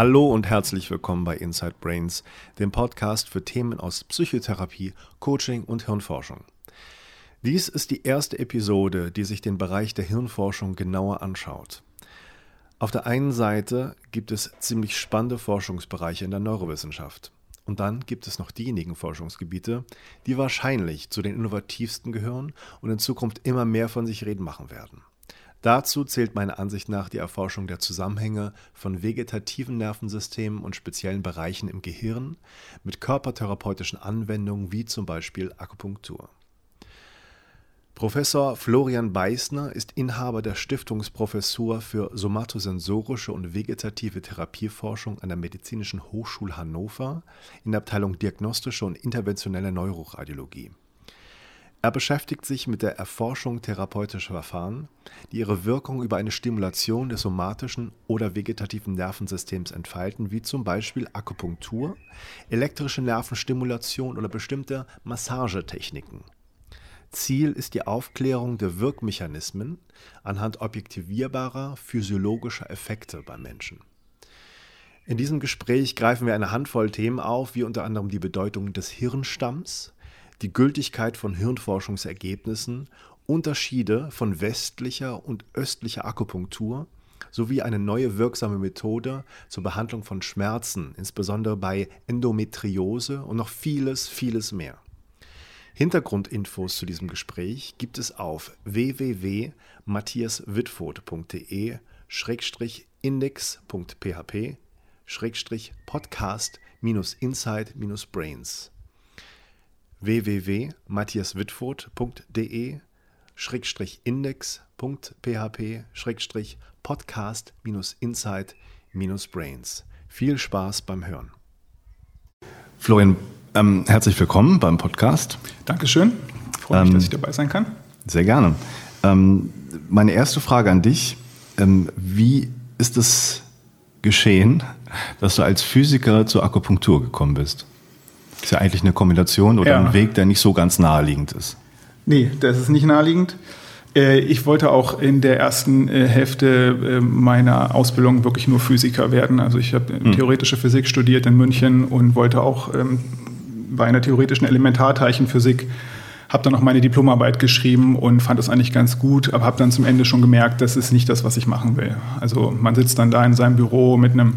Hallo und herzlich willkommen bei Inside Brains, dem Podcast für Themen aus Psychotherapie, Coaching und Hirnforschung. Dies ist die erste Episode, die sich den Bereich der Hirnforschung genauer anschaut. Auf der einen Seite gibt es ziemlich spannende Forschungsbereiche in der Neurowissenschaft. Und dann gibt es noch diejenigen Forschungsgebiete, die wahrscheinlich zu den innovativsten gehören und in Zukunft immer mehr von sich reden machen werden. Dazu zählt meiner Ansicht nach die Erforschung der Zusammenhänge von vegetativen Nervensystemen und speziellen Bereichen im Gehirn mit körpertherapeutischen Anwendungen wie zum Beispiel Akupunktur. Professor Florian Beißner ist Inhaber der Stiftungsprofessur für somatosensorische und vegetative Therapieforschung an der Medizinischen Hochschule Hannover in der Abteilung Diagnostische und interventionelle Neuroradiologie. Er beschäftigt sich mit der Erforschung therapeutischer Verfahren, die ihre Wirkung über eine Stimulation des somatischen oder vegetativen Nervensystems entfalten, wie zum Beispiel Akupunktur, elektrische Nervenstimulation oder bestimmte Massagetechniken. Ziel ist die Aufklärung der Wirkmechanismen anhand objektivierbarer physiologischer Effekte beim Menschen. In diesem Gespräch greifen wir eine Handvoll Themen auf, wie unter anderem die Bedeutung des Hirnstamms, die Gültigkeit von Hirnforschungsergebnissen, Unterschiede von westlicher und östlicher Akupunktur sowie eine neue wirksame Methode zur Behandlung von Schmerzen, insbesondere bei Endometriose und noch vieles, vieles mehr. Hintergrundinfos zu diesem Gespräch gibt es auf www.matthiaswitford.de www.matthiaswitford.de index.php podcast insight brains Viel Spaß beim Hören. Florian ähm, herzlich willkommen beim Podcast. Dankeschön. Freue mich, ähm, dass ich dabei sein kann. Sehr gerne. Ähm, meine erste Frage an dich. Ähm, wie ist es geschehen, dass du als Physiker zur Akupunktur gekommen bist? Ist ja eigentlich eine Kombination oder ja. ein Weg, der nicht so ganz naheliegend ist. Nee, das ist nicht naheliegend. Äh, ich wollte auch in der ersten äh, Hälfte äh, meiner Ausbildung wirklich nur Physiker werden. Also ich habe hm. theoretische Physik studiert in München und wollte auch ähm, bei einer theoretischen Elementarteilchenphysik, habe dann noch meine Diplomarbeit geschrieben und fand das eigentlich ganz gut, aber habe dann zum Ende schon gemerkt, das ist nicht das, was ich machen will. Also man sitzt dann da in seinem Büro mit einem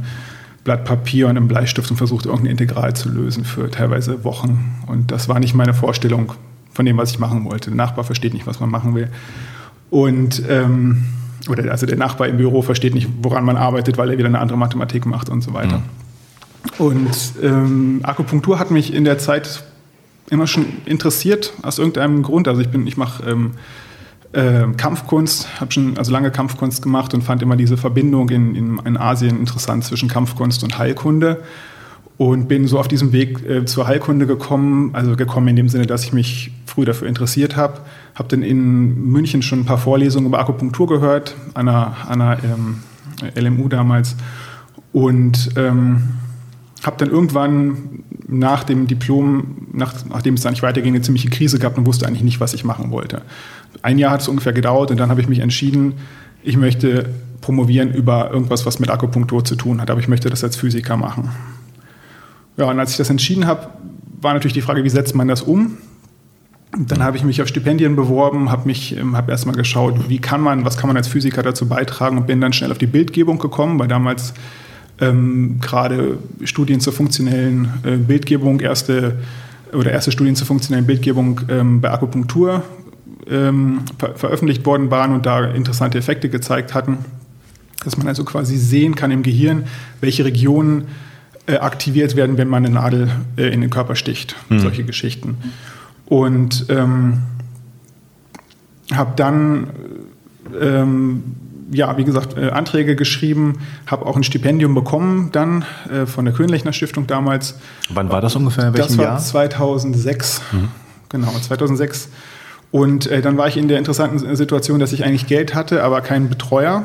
Blatt Papier und einem Bleistift und versucht irgendein Integral zu lösen für teilweise Wochen. Und das war nicht meine Vorstellung von dem, was ich machen wollte. Der Nachbar versteht nicht, was man machen will. Und ähm, oder also der Nachbar im Büro versteht nicht, woran man arbeitet, weil er wieder eine andere Mathematik macht und so weiter. Mhm. Und ähm, Akupunktur hat mich in der Zeit immer schon interessiert, aus irgendeinem Grund. Also ich bin, ich mache ähm, äh, Kampfkunst, habe schon also lange Kampfkunst gemacht und fand immer diese Verbindung in, in, in, Asien interessant zwischen Kampfkunst und Heilkunde. Und bin so auf diesem Weg äh, zur Heilkunde gekommen, also gekommen in dem Sinne, dass ich mich früh dafür interessiert habe. Habe dann in München schon ein paar Vorlesungen über Akupunktur gehört, an einer, einer ähm, LMU damals. Und ähm, habe dann irgendwann nach dem Diplom, nach, nachdem es dann nicht weiterging, eine ziemliche Krise gehabt und wusste eigentlich nicht, was ich machen wollte. Ein Jahr hat es ungefähr gedauert und dann habe ich mich entschieden, ich möchte promovieren über irgendwas, was mit Akupunktur zu tun hat, aber ich möchte das als Physiker machen. Ja, und als ich das entschieden habe, war natürlich die Frage, wie setzt man das um? Dann habe ich mich auf Stipendien beworben, habe mich, ähm, habe erstmal geschaut, wie kann man, was kann man als Physiker dazu beitragen und bin dann schnell auf die Bildgebung gekommen, weil damals ähm, gerade Studien zur funktionellen äh, Bildgebung, erste oder erste Studien zur funktionellen Bildgebung ähm, bei Akupunktur ähm, ver veröffentlicht worden waren und da interessante Effekte gezeigt hatten, dass man also quasi sehen kann im Gehirn, welche Regionen äh, aktiviert werden, wenn man eine Nadel äh, in den Körper sticht. Mhm. Solche Geschichten. Und ähm, habe dann ähm, ja, wie gesagt, äh, Anträge geschrieben, habe auch ein Stipendium bekommen dann äh, von der Könlechner Stiftung damals. Wann war das ungefähr? In welchem das war Jahr? 2006. Mhm. Genau, 2006. Und äh, dann war ich in der interessanten Situation, dass ich eigentlich Geld hatte, aber keinen Betreuer.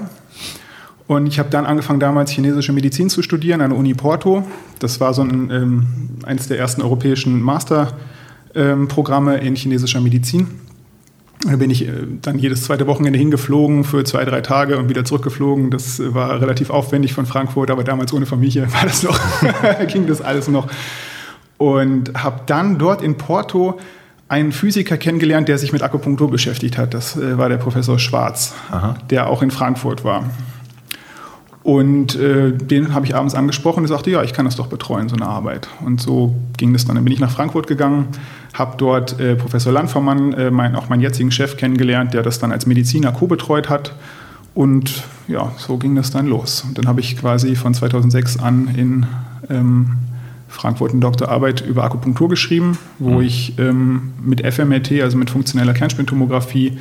Und ich habe dann angefangen, damals chinesische Medizin zu studieren an der Uni Porto. Das war so ein, ähm, eines der ersten europäischen Masterprogramme ähm, in chinesischer Medizin. Da bin ich äh, dann jedes zweite Wochenende hingeflogen für zwei, drei Tage und wieder zurückgeflogen. Das war relativ aufwendig von Frankfurt, aber damals ohne Familie war das noch, ging das alles noch. Und habe dann dort in Porto einen Physiker kennengelernt, der sich mit Akupunktur beschäftigt hat. Das äh, war der Professor Schwarz, Aha. der auch in Frankfurt war. Und äh, den habe ich abends angesprochen und sagte, ja, ich kann das doch betreuen, so eine Arbeit. Und so ging das dann. Dann bin ich nach Frankfurt gegangen, habe dort äh, Professor Landvermann, äh, mein, auch meinen jetzigen Chef, kennengelernt, der das dann als Mediziner co-betreut hat. Und ja, so ging das dann los. Und dann habe ich quasi von 2006 an in ähm, Frankfurt eine Doktorarbeit über Akupunktur geschrieben, wo mhm. ich ähm, mit FMRT, also mit funktioneller Kernspintomographie,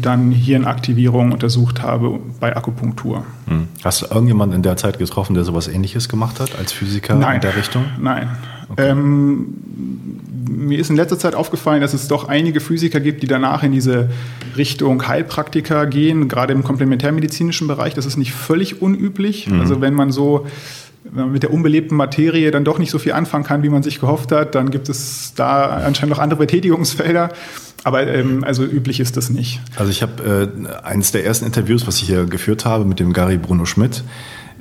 dann Hirnaktivierung untersucht habe bei Akupunktur. Hm. Hast du irgendjemanden in der Zeit getroffen, der sowas ähnliches gemacht hat als Physiker Nein. in der Richtung? Nein. Okay. Ähm, mir ist in letzter Zeit aufgefallen, dass es doch einige Physiker gibt, die danach in diese Richtung Heilpraktiker gehen, gerade im komplementärmedizinischen Bereich. Das ist nicht völlig unüblich. Mhm. Also wenn man so wenn man mit der unbelebten Materie dann doch nicht so viel anfangen kann, wie man sich gehofft hat, dann gibt es da anscheinend noch andere Betätigungsfelder. Aber ähm, also üblich ist das nicht. Also ich habe äh, eines der ersten Interviews, was ich hier geführt habe, mit dem Gary Bruno Schmidt.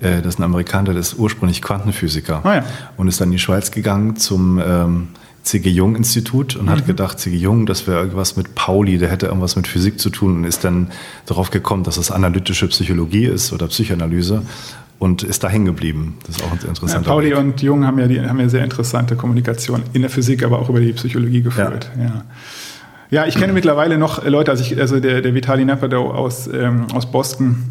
Äh, das ist ein Amerikaner, der ist ursprünglich Quantenphysiker ah, ja. und ist dann in die Schweiz gegangen zum ähm, C.G. Jung Institut und mhm. hat gedacht, C.G. Jung, das wäre irgendwas mit Pauli, der hätte irgendwas mit Physik zu tun und ist dann darauf gekommen, dass es analytische Psychologie ist oder Psychoanalyse und ist da hängen geblieben. Das ist auch interessant. Ja, Pauli und Jung haben ja, die, haben ja sehr interessante Kommunikation in der Physik, aber auch über die Psychologie geführt. Ja. ja. Ja, ich kenne mittlerweile noch Leute, also, ich, also der, der Vitali Napado aus, ähm, aus Boston,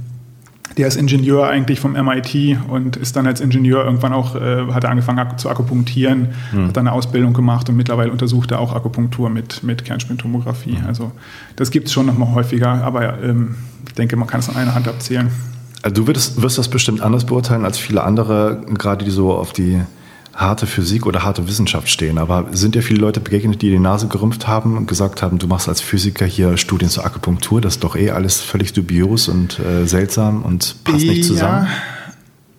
der ist Ingenieur eigentlich vom MIT und ist dann als Ingenieur irgendwann auch, äh, hat er angefangen zu akupunktieren, mhm. hat dann eine Ausbildung gemacht und mittlerweile untersucht er auch Akupunktur mit, mit Kernspintomographie. Mhm. Also das gibt es schon noch mal häufiger, aber ähm, ich denke, man kann es an einer Hand abzählen. Also du wirst, wirst das bestimmt anders beurteilen als viele andere, gerade die so auf die harte Physik oder harte Wissenschaft stehen. Aber sind dir viele Leute begegnet, die die Nase gerümpft haben und gesagt haben, du machst als Physiker hier Studien zur Akupunktur, das ist doch eh alles völlig dubios und äh, seltsam und passt nicht zusammen?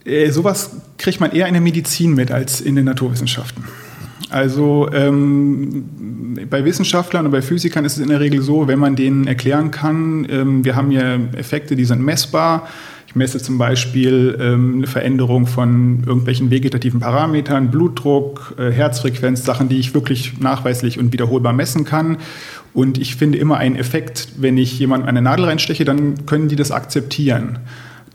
Ja, äh, sowas kriegt man eher in der Medizin mit als in den Naturwissenschaften. Also ähm, bei Wissenschaftlern und bei Physikern ist es in der Regel so, wenn man denen erklären kann, ähm, wir haben hier Effekte, die sind messbar, ich messe zum Beispiel ähm, eine Veränderung von irgendwelchen vegetativen Parametern, Blutdruck, äh, Herzfrequenz, Sachen, die ich wirklich nachweislich und wiederholbar messen kann. Und ich finde immer einen Effekt, wenn ich jemandem eine Nadel reinsteche, dann können die das akzeptieren.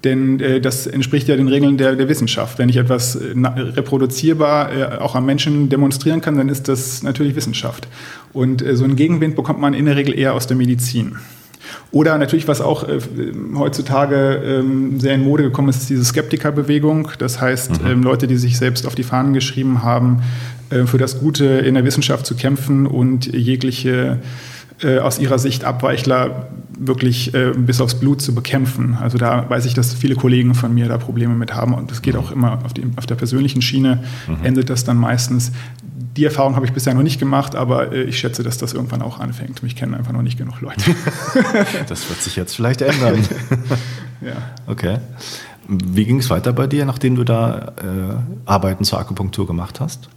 Denn äh, das entspricht ja den Regeln der, der Wissenschaft. Wenn ich etwas äh, reproduzierbar äh, auch am Menschen demonstrieren kann, dann ist das natürlich Wissenschaft. Und äh, so einen Gegenwind bekommt man in der Regel eher aus der Medizin. Oder natürlich, was auch äh, heutzutage ähm, sehr in Mode gekommen ist, ist diese Skeptikerbewegung. Das heißt, mhm. ähm, Leute, die sich selbst auf die Fahnen geschrieben haben, äh, für das Gute in der Wissenschaft zu kämpfen und jegliche äh, aus ihrer Sicht Abweichler wirklich äh, bis aufs Blut zu bekämpfen. Also da weiß ich, dass viele Kollegen von mir da Probleme mit haben und das geht mhm. auch immer auf, die, auf der persönlichen Schiene, mhm. endet das dann meistens. Die Erfahrung habe ich bisher noch nicht gemacht, aber äh, ich schätze, dass das irgendwann auch anfängt. Mich kennen einfach noch nicht genug Leute. das wird sich jetzt vielleicht ändern. ja. Okay. Wie ging es weiter bei dir, nachdem du da äh, Arbeiten zur Akupunktur gemacht hast?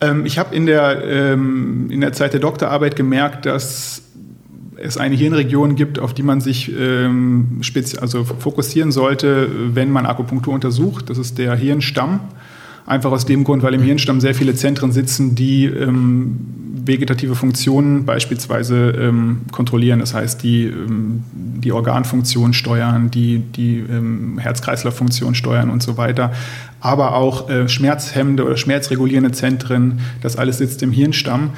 Ähm, ich habe in, der, ähm, in der Zeit der Doktorarbeit gemerkt, dass es eine Hirnregion gibt, auf die man sich ähm, also fokussieren sollte, wenn man Akupunktur untersucht. Das ist der Hirnstamm. Einfach aus dem Grund, weil im Hirnstamm sehr viele Zentren sitzen, die ähm, vegetative Funktionen beispielsweise ähm, kontrollieren. Das heißt, die ähm, die Organfunktion steuern, die die ähm, Herz-Kreislauf-Funktion steuern und so weiter. Aber auch äh, schmerzhemmende oder schmerzregulierende Zentren, das alles sitzt im Hirnstamm.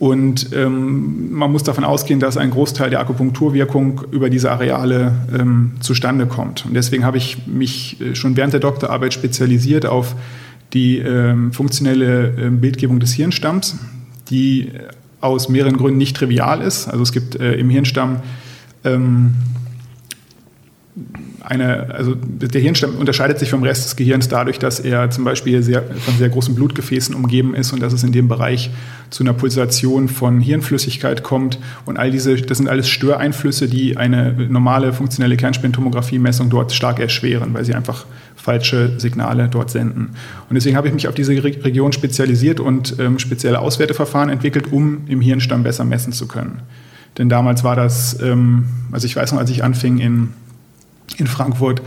Und ähm, man muss davon ausgehen, dass ein Großteil der Akupunkturwirkung über diese Areale ähm, zustande kommt. Und deswegen habe ich mich äh, schon während der Doktorarbeit spezialisiert auf die ähm, funktionelle äh, Bildgebung des Hirnstamms, die aus mehreren Gründen nicht trivial ist. Also es gibt äh, im Hirnstamm ähm, eine, also der Hirnstamm unterscheidet sich vom Rest des Gehirns dadurch, dass er zum Beispiel sehr, von sehr großen Blutgefäßen umgeben ist und dass es in dem Bereich zu einer Pulsation von Hirnflüssigkeit kommt. Und all diese, das sind alles Störeinflüsse, die eine normale funktionelle Kernspintomographie-Messung dort stark erschweren, weil sie einfach falsche Signale dort senden. Und deswegen habe ich mich auf diese Region spezialisiert und ähm, spezielle Auswerteverfahren entwickelt, um im Hirnstamm besser messen zu können. Denn damals war das, ähm, also ich weiß noch, als ich anfing in, in Frankfurt,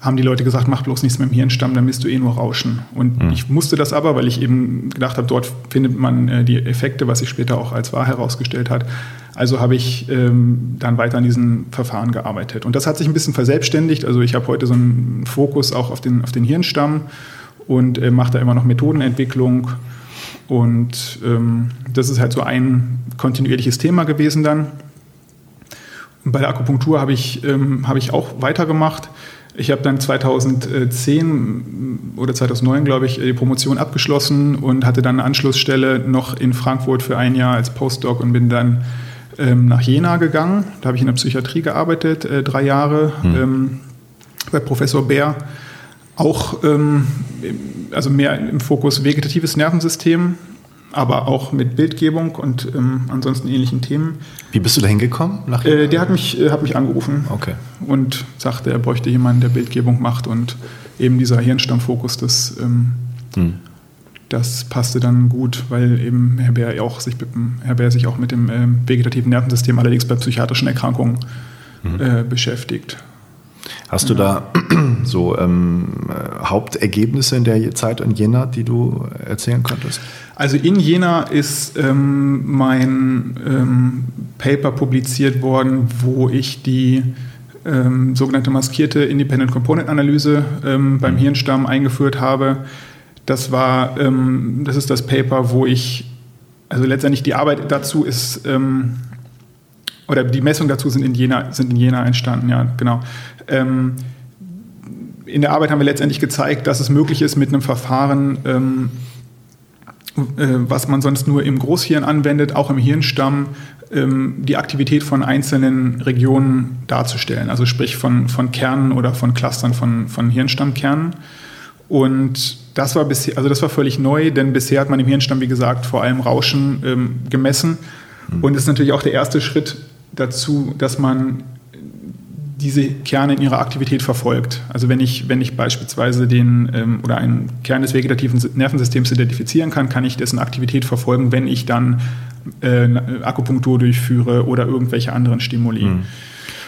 haben die Leute gesagt, mach bloß nichts mit dem Hirnstamm, dann misst du eh nur Rauschen. Und mhm. ich musste das aber, weil ich eben gedacht habe, dort findet man äh, die Effekte, was sich später auch als wahr herausgestellt hat. Also habe ich ähm, dann weiter an diesen Verfahren gearbeitet. Und das hat sich ein bisschen verselbstständigt. Also ich habe heute so einen Fokus auch auf den, auf den Hirnstamm und äh, mache da immer noch Methodenentwicklung. Und ähm, das ist halt so ein kontinuierliches Thema gewesen dann. Und bei der Akupunktur habe ich, ähm, hab ich auch weitergemacht. Ich habe dann 2010 oder 2009, glaube ich, die Promotion abgeschlossen und hatte dann eine Anschlussstelle noch in Frankfurt für ein Jahr als Postdoc und bin dann ähm, nach Jena gegangen. Da habe ich in der Psychiatrie gearbeitet, äh, drei Jahre hm. ähm, bei Professor Bär. Auch ähm, also mehr im Fokus vegetatives Nervensystem, aber auch mit Bildgebung und ähm, ansonsten ähnlichen Themen. Wie bist du da hingekommen? Äh, der hat mich, äh, hat mich angerufen okay. und sagte, er bräuchte jemanden, der Bildgebung macht und eben dieser Hirnstammfokus, das, ähm, hm. Das passte dann gut, weil eben Herr Bär, auch sich, Herr Bär sich auch mit dem äh, vegetativen Nervensystem, allerdings bei psychiatrischen Erkrankungen, hm. Äh, beschäftigt. Hast du da so ähm, Hauptergebnisse in der Zeit in Jena, die du erzählen könntest? Also in Jena ist ähm, mein ähm, Paper publiziert worden, wo ich die ähm, sogenannte maskierte Independent Component Analyse ähm, beim mhm. Hirnstamm eingeführt habe. Das war, ähm, das ist das Paper, wo ich, also letztendlich die Arbeit dazu ist oder die Messungen dazu sind in Jena, sind in Jena entstanden, ja, genau. Ähm, in der Arbeit haben wir letztendlich gezeigt, dass es möglich ist, mit einem Verfahren, ähm, äh, was man sonst nur im Großhirn anwendet, auch im Hirnstamm, ähm, die Aktivität von einzelnen Regionen darzustellen. Also sprich von, von Kernen oder von Clustern von, von Hirnstammkernen. Und das war, bisher, also das war völlig neu, denn bisher hat man im Hirnstamm, wie gesagt, vor allem Rauschen ähm, gemessen. Mhm. Und es ist natürlich auch der erste Schritt dazu, dass man diese Kerne in ihrer Aktivität verfolgt. Also wenn ich, wenn ich beispielsweise den ähm, oder einen Kern des vegetativen Nervensystems identifizieren kann, kann ich dessen Aktivität verfolgen, wenn ich dann äh, Akupunktur durchführe oder irgendwelche anderen Stimuli. Mhm.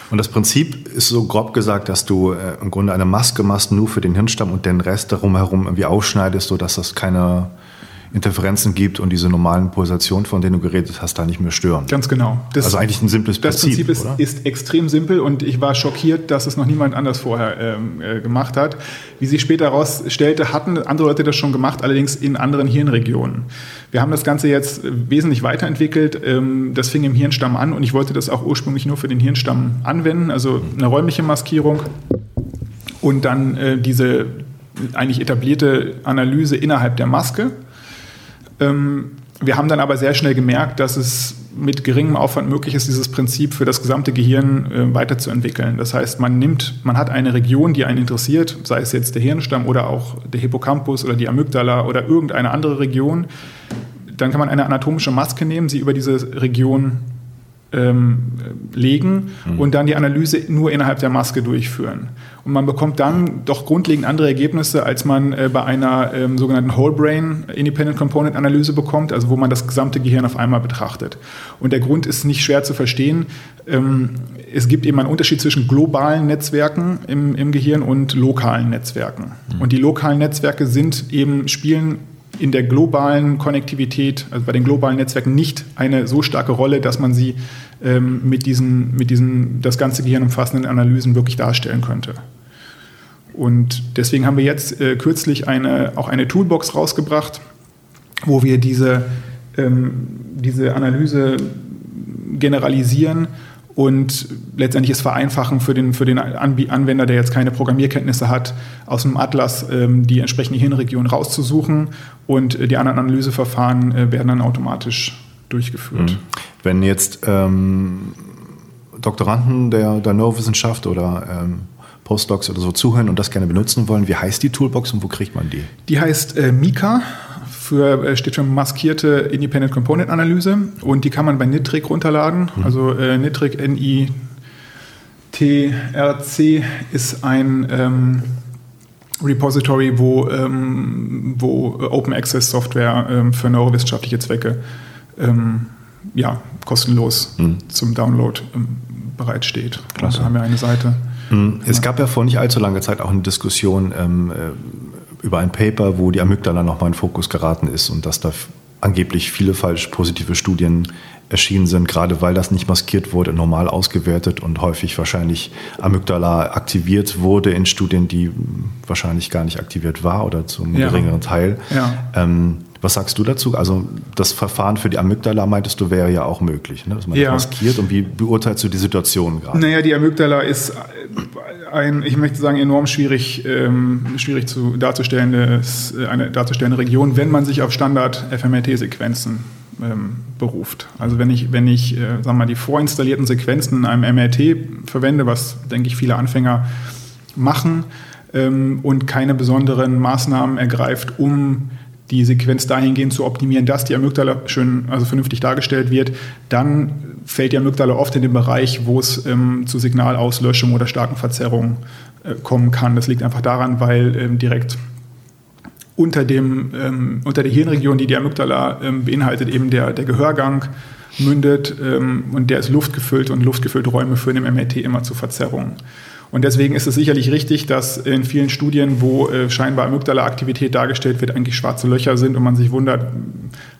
Und das Prinzip ist so grob gesagt, dass du äh, im Grunde eine Maske machst, nur für den Hirnstamm und den Rest darum herum irgendwie ausschneidest, sodass das keine Interferenzen gibt und diese normalen Pulsationen, von denen du geredet hast, da nicht mehr stören. Ganz genau. Das, also eigentlich ein simples Prinzip. Das Prinzip ist, ist, extrem simpel und ich war schockiert, dass es noch niemand anders vorher ähm, äh, gemacht hat. Wie sich später herausstellte, hatten andere Leute das schon gemacht, allerdings in anderen Hirnregionen. Wir haben das Ganze jetzt wesentlich weiterentwickelt. Ähm, das fing im Hirnstamm an und ich wollte das auch ursprünglich nur für den Hirnstamm anwenden, also eine räumliche Maskierung und dann äh, diese eigentlich etablierte Analyse innerhalb der Maske wir haben dann aber sehr schnell gemerkt, dass es mit geringem Aufwand möglich ist, dieses Prinzip für das gesamte Gehirn äh, weiterzuentwickeln. Das heißt, man nimmt, man hat eine Region, die einen interessiert, sei es jetzt der Hirnstamm oder auch der Hippocampus oder die Amygdala oder irgendeine andere Region. Dann kann man eine anatomische Maske nehmen, sie über diese Region ähm, legen mhm. und dann die Analyse nur innerhalb der Maske durchführen. Und man bekommt dann doch grundlegend andere Ergebnisse, als man äh, bei einer ähm, sogenannten Whole Brain Independent Component Analyse bekommt, also wo man das gesamte Gehirn auf einmal betrachtet. Und der Grund ist nicht schwer zu verstehen. Ähm, es gibt eben einen Unterschied zwischen globalen Netzwerken im, im Gehirn und lokalen Netzwerken. Mhm. Und die lokalen Netzwerke sind eben, spielen in der globalen Konnektivität, also bei den globalen Netzwerken nicht eine so starke Rolle, dass man sie ähm, mit, diesen, mit diesen das ganze Gehirn umfassenden Analysen wirklich darstellen könnte. Und deswegen haben wir jetzt äh, kürzlich eine, auch eine Toolbox rausgebracht, wo wir diese, ähm, diese Analyse generalisieren und letztendlich es vereinfachen für den, für den Anwender, der jetzt keine Programmierkenntnisse hat, aus dem Atlas ähm, die entsprechende Hirnregion rauszusuchen und äh, die anderen Analyseverfahren äh, werden dann automatisch durchgeführt. Mhm. Wenn jetzt ähm, Doktoranden der, der Neurowissenschaft oder ähm, Postdocs oder so zuhören und das gerne benutzen wollen, wie heißt die Toolbox und wo kriegt man die? Die heißt äh, Mika für, äh, steht für maskierte Independent Component Analyse und die kann man bei Nitric runterladen. Mhm. Also äh, Nitric, N-I-T-R-C ist ein ähm, Repository, wo, ähm, wo Open Access Software ähm, für neurowissenschaftliche Zwecke ähm, ja, kostenlos mhm. zum Download ähm, bereitsteht. Klasse. Da haben wir eine Seite. Mhm. Es gab ja vor nicht allzu langer Zeit auch eine Diskussion ähm, äh, über ein Paper, wo die Amygdala nochmal in Fokus geraten ist und dass da angeblich viele falsch positive Studien erschienen sind, gerade weil das nicht maskiert wurde, normal ausgewertet und häufig wahrscheinlich Amygdala aktiviert wurde in Studien, die wahrscheinlich gar nicht aktiviert war oder zum ja. geringeren Teil. Ja. Ähm, was sagst du dazu? Also das Verfahren für die Amygdala, meintest du, wäre ja auch möglich, ne? dass man ja. das maskiert. Und wie beurteilst du die Situation gerade? Naja, die Amygdala ist ein, ich möchte sagen, enorm schwierig, ähm, schwierig zu darzustellende, eine darzustellende Region, wenn man sich auf Standard-FMRT-Sequenzen ähm, beruft. Also wenn ich, wenn ich äh, wir mal, die vorinstallierten Sequenzen in einem MRT verwende, was, denke ich, viele Anfänger machen, ähm, und keine besonderen Maßnahmen ergreift, um die Sequenz dahingehend zu optimieren, dass die Amygdala schön, also vernünftig dargestellt wird, dann fällt die Amygdala oft in den Bereich, wo es ähm, zu Signalauslöschung oder starken Verzerrungen äh, kommen kann. Das liegt einfach daran, weil ähm, direkt unter, dem, ähm, unter der Hirnregion, die die Amygdala ähm, beinhaltet, eben der, der Gehörgang mündet ähm, und der ist luftgefüllt und luftgefüllte Räume führen im MRT immer zu Verzerrungen. Und deswegen ist es sicherlich richtig, dass in vielen Studien, wo äh, scheinbar Amygdala-Aktivität dargestellt wird, eigentlich schwarze Löcher sind und man sich wundert,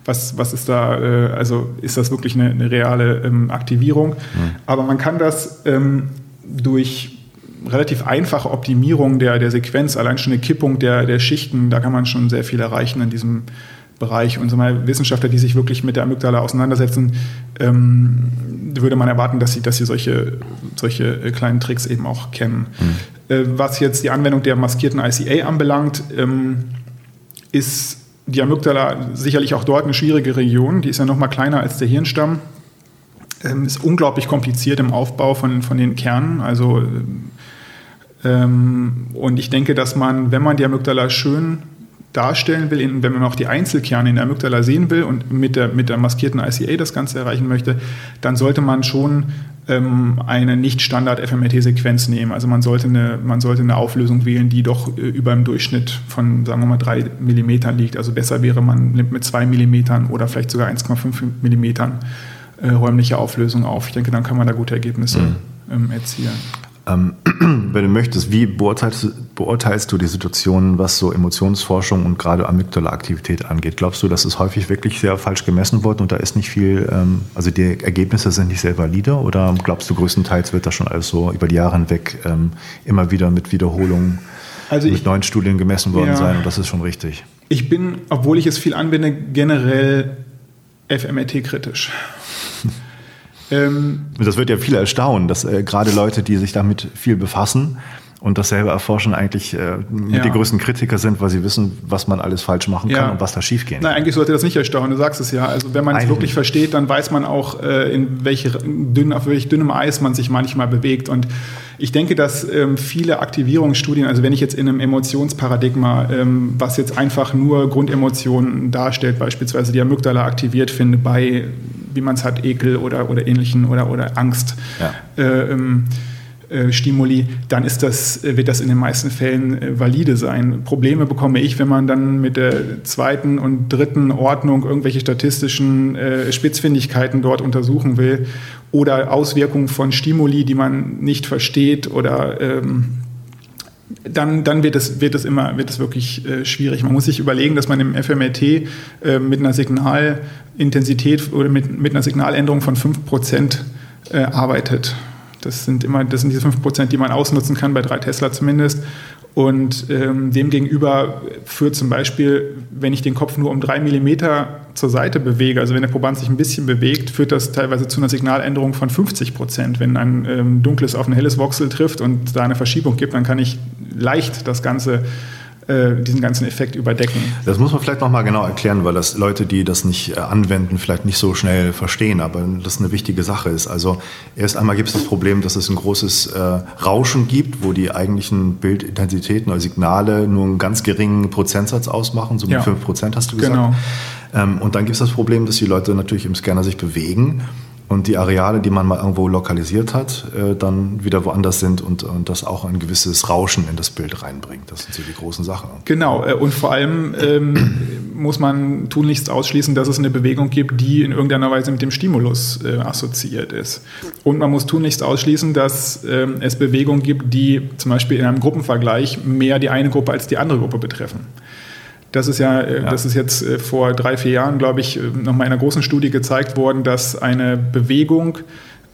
was, was ist da, äh, also ist das wirklich eine, eine reale ähm, Aktivierung. Mhm. Aber man kann das ähm, durch relativ einfache Optimierung der, der Sequenz, allein schon eine Kippung der, der Schichten, da kann man schon sehr viel erreichen in diesem Bereich. Und so mal Wissenschaftler, die sich wirklich mit der Amygdala auseinandersetzen, ähm, würde man erwarten, dass sie, dass sie solche, solche äh, kleinen Tricks eben auch kennen. Mhm. Äh, was jetzt die Anwendung der maskierten ICA anbelangt, ähm, ist die Amygdala sicherlich auch dort eine schwierige Region. Die ist ja noch mal kleiner als der Hirnstamm. Ähm, ist unglaublich kompliziert im Aufbau von, von den Kernen. Also ähm, und ich denke, dass man, wenn man die Amygdala schön darstellen will, wenn man auch die Einzelkerne in der Amygdala sehen will und mit der, mit der maskierten ICA das Ganze erreichen möchte, dann sollte man schon ähm, eine Nicht-Standard-FMRT-Sequenz nehmen. Also man sollte, eine, man sollte eine Auflösung wählen, die doch äh, über dem Durchschnitt von, sagen wir mal, drei Millimetern liegt. Also besser wäre, man nimmt mit zwei Millimetern oder vielleicht sogar 1,5 Millimetern äh, räumliche Auflösung auf. Ich denke, dann kann man da gute Ergebnisse mhm. ähm, erzielen. Ähm, wenn du möchtest, wie beurteilst, beurteilst, du die Situation, was so Emotionsforschung und gerade Amygdala-Aktivität angeht? Glaubst du, dass es häufig wirklich sehr falsch gemessen wird und da ist nicht viel, ähm, also die Ergebnisse sind nicht sehr valide oder glaubst du, größtenteils wird das schon alles so über die Jahre hinweg ähm, immer wieder mit Wiederholungen, also mit neuen Studien gemessen worden ja, sein und das ist schon richtig? Ich bin, obwohl ich es viel anwende, generell FMRT-kritisch. Ähm, das wird ja viele erstaunen, dass äh, gerade Leute, die sich damit viel befassen, und das selber erforschen eigentlich äh, ja. die größten Kritiker sind, weil sie wissen, was man alles falsch machen kann ja. und was da schiefgehen kann. Nein, eigentlich sollte das nicht erstaunen, du sagst es ja. Also wenn man es wirklich versteht, dann weiß man auch, äh, in welche dünn, auf welch dünnem Eis man sich manchmal bewegt. Und ich denke, dass ähm, viele Aktivierungsstudien, also wenn ich jetzt in einem Emotionsparadigma, ähm, was jetzt einfach nur Grundemotionen darstellt, beispielsweise die Amygdala aktiviert finde bei, wie man es hat, Ekel oder, oder ähnlichen oder, oder Angst. Ja. Äh, ähm, äh, Stimuli, dann ist das, äh, wird das in den meisten Fällen äh, valide sein. Probleme bekomme ich, wenn man dann mit der zweiten und dritten Ordnung irgendwelche statistischen Spitzfindigkeiten dort untersuchen will oder Auswirkungen von Stimuli, die man nicht versteht oder ähm, dann, dann wird, es, wird, immer, wird es wirklich äh, schwierig. Man muss sich überlegen, dass man im FMRT äh, mit einer Signalintensität oder mit, mit einer Signaländerung von 5% äh, arbeitet. Das sind immer, das sind diese 5%, die man ausnutzen kann, bei drei Tesla zumindest. Und ähm, demgegenüber führt zum Beispiel, wenn ich den Kopf nur um drei Millimeter zur Seite bewege, also wenn der Proband sich ein bisschen bewegt, führt das teilweise zu einer Signaländerung von 50 Prozent. Wenn ein ähm, dunkles auf ein helles Voxel trifft und da eine Verschiebung gibt, dann kann ich leicht das Ganze diesen ganzen Effekt überdecken. Das muss man vielleicht nochmal genau erklären, weil das Leute, die das nicht äh, anwenden, vielleicht nicht so schnell verstehen, aber das eine wichtige Sache ist. Also erst einmal gibt es das Problem, dass es ein großes äh, Rauschen gibt, wo die eigentlichen Bildintensitäten oder Signale nur einen ganz geringen Prozentsatz ausmachen, so mit ja. 5 Prozent hast du gesagt. Genau. Ähm, und dann gibt es das Problem, dass die Leute natürlich im Scanner sich bewegen und die Areale, die man mal irgendwo lokalisiert hat, äh, dann wieder woanders sind und, und das auch ein gewisses Rauschen in das Bild reinbringt. Das sind so die großen Sachen. Genau, äh, und vor allem ähm, muss man tunlichst ausschließen, dass es eine Bewegung gibt, die in irgendeiner Weise mit dem Stimulus äh, assoziiert ist. Und man muss tunlichst ausschließen, dass äh, es Bewegungen gibt, die zum Beispiel in einem Gruppenvergleich mehr die eine Gruppe als die andere Gruppe betreffen. Das ist ja, äh, ja. das ist jetzt äh, vor drei, vier Jahren, glaube ich, äh, nochmal in einer großen Studie gezeigt worden, dass eine Bewegung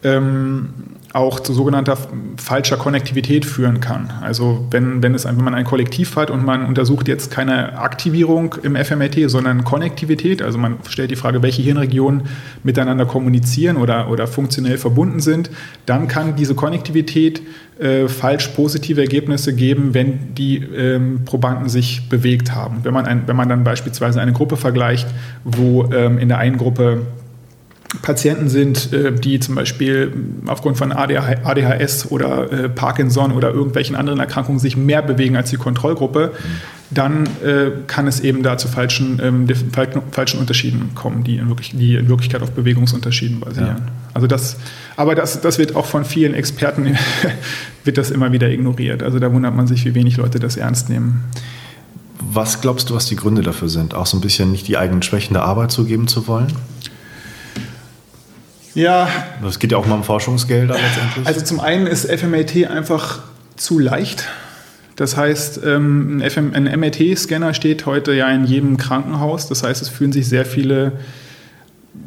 ähm, auch zu sogenannter falscher Konnektivität führen kann. Also wenn, wenn, es, wenn man ein Kollektiv hat und man untersucht jetzt keine Aktivierung im FMRT, sondern Konnektivität, also man stellt die Frage, welche Hirnregionen miteinander kommunizieren oder, oder funktionell verbunden sind, dann kann diese Konnektivität äh, falsch positive Ergebnisse geben, wenn die ähm, Probanden sich bewegt haben. Wenn man, ein, wenn man dann beispielsweise eine Gruppe vergleicht, wo ähm, in der einen Gruppe Patienten sind, äh, die zum Beispiel aufgrund von ADHS oder äh, Parkinson oder irgendwelchen anderen Erkrankungen sich mehr bewegen als die Kontrollgruppe, dann äh, kann es eben da zu falschen, ähm, falschen Unterschieden kommen, die in, wirklich, die in Wirklichkeit auf Bewegungsunterschieden basieren. Ja. Also das, aber das, das wird auch von vielen Experten wird das immer wieder ignoriert. Also da wundert man sich, wie wenig Leute das ernst nehmen. Was glaubst du, was die Gründe dafür sind? Auch so ein bisschen nicht die eigenen Schwächen der Arbeit zugeben zu wollen? Ja. Das geht ja auch mal um Forschungsgelder letztendlich. Also zum einen ist FMAT einfach zu leicht. Das heißt, ähm, ein, MRT-Scanner steht heute ja in jedem Krankenhaus. Das heißt, es fühlen sich sehr viele,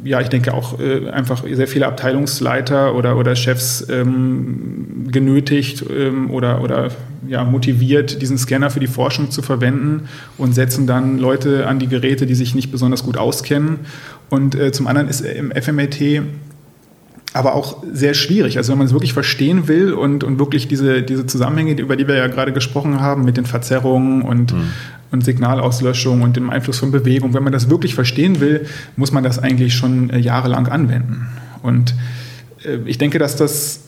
ja, ich denke auch äh, einfach sehr viele Abteilungsleiter oder, oder Chefs ähm, genötigt ähm, oder, oder ja, motiviert, diesen Scanner für die Forschung zu verwenden und setzen dann Leute an die Geräte, die sich nicht besonders gut auskennen. Und äh, zum anderen ist im FMAT aber auch sehr schwierig. Also wenn man es wirklich verstehen will und, und wirklich diese, diese Zusammenhänge, über die wir ja gerade gesprochen haben, mit den Verzerrungen und, mhm. und Signalauslöschung und dem Einfluss von Bewegung, wenn man das wirklich verstehen will, muss man das eigentlich schon äh, jahrelang anwenden. Und äh, ich denke, dass das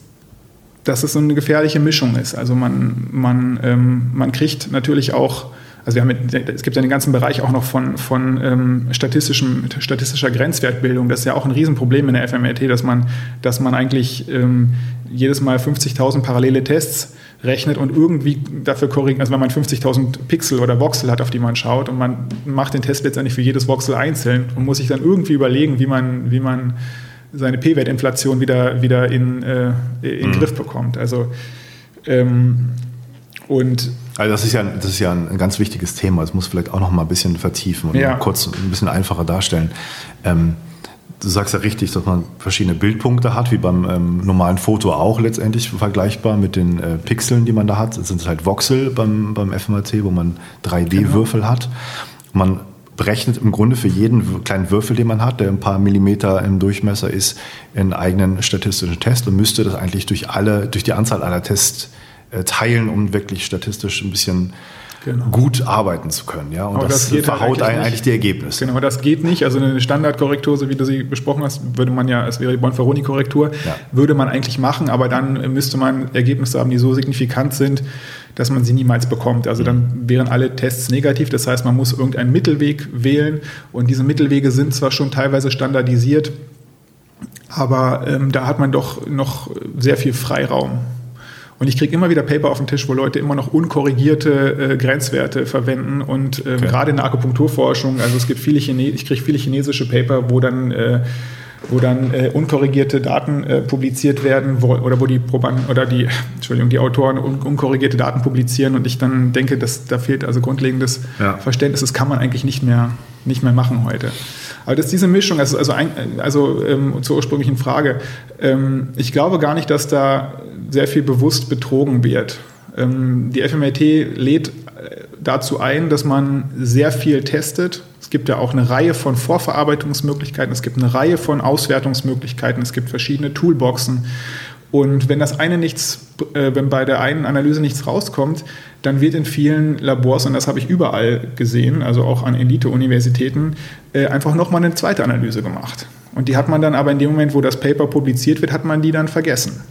dass es so eine gefährliche Mischung ist. Also man, man, ähm, man kriegt natürlich auch also wir haben es gibt ja den ganzen Bereich auch noch von, von ähm, statistischer Grenzwertbildung. Das ist ja auch ein Riesenproblem in der FMRT, dass man, dass man eigentlich ähm, jedes Mal 50.000 parallele Tests rechnet und irgendwie dafür korrigiert, also wenn man 50.000 Pixel oder Voxel hat, auf die man schaut und man macht den Test letztendlich für jedes Voxel einzeln und muss sich dann irgendwie überlegen, wie man, wie man seine P-Wertinflation wieder, wieder in, äh, in den mhm. Griff bekommt. Also ähm, und also das ist ja, das ist ja ein, ganz wichtiges Thema. Das muss vielleicht auch noch mal ein bisschen vertiefen und ja. kurz ein bisschen einfacher darstellen. Ähm, du sagst ja richtig, dass man verschiedene Bildpunkte hat, wie beim ähm, normalen Foto auch letztendlich vergleichbar mit den äh, Pixeln, die man da hat. Das sind halt Voxel beim, beim FMRT, wo man 3D-Würfel genau. hat. Man berechnet im Grunde für jeden kleinen Würfel, den man hat, der ein paar Millimeter im Durchmesser ist, einen eigenen statistischen Test und müsste das eigentlich durch alle, durch die Anzahl aller Tests teilen, um wirklich statistisch ein bisschen genau. gut arbeiten zu können. Ja? Und aber das, das verhaut halt eigentlich, eigentlich die Ergebnisse. Genau, das geht nicht. Also eine Standardkorrektur, so wie du sie besprochen hast, würde man ja, es wäre die Bonferroni-Korrektur, ja. würde man eigentlich machen, aber dann müsste man Ergebnisse haben, die so signifikant sind, dass man sie niemals bekommt. Also dann mhm. wären alle Tests negativ. Das heißt, man muss irgendeinen Mittelweg wählen. Und diese Mittelwege sind zwar schon teilweise standardisiert, aber ähm, da hat man doch noch sehr viel Freiraum. Und ich kriege immer wieder Paper auf den Tisch, wo Leute immer noch unkorrigierte äh, Grenzwerte verwenden. Und ähm, okay. gerade in der Akupunkturforschung, also es gibt viele Chine ich kriege viele chinesische Paper, wo dann äh, wo dann äh, unkorrigierte Daten äh, publiziert werden wo, oder wo die Probanden oder die, Entschuldigung, die Autoren un unkorrigierte Daten publizieren und ich dann denke, dass da fehlt also grundlegendes ja. Verständnis, das kann man eigentlich nicht mehr, nicht mehr machen heute. Aber dass diese Mischung, also, also, ein, also ähm, zur ursprünglichen Frage, ähm, ich glaube gar nicht, dass da sehr viel bewusst betrogen wird. Ähm, die FMRT lädt äh, dazu ein, dass man sehr viel testet. Es gibt ja auch eine Reihe von Vorverarbeitungsmöglichkeiten, es gibt eine Reihe von Auswertungsmöglichkeiten, es gibt verschiedene Toolboxen. Und wenn das eine nichts, äh, wenn bei der einen Analyse nichts rauskommt, dann wird in vielen Labors, und das habe ich überall gesehen, also auch an Elite-Universitäten, äh, einfach nochmal eine zweite Analyse gemacht. Und die hat man dann aber in dem Moment, wo das Paper publiziert wird, hat man die dann vergessen.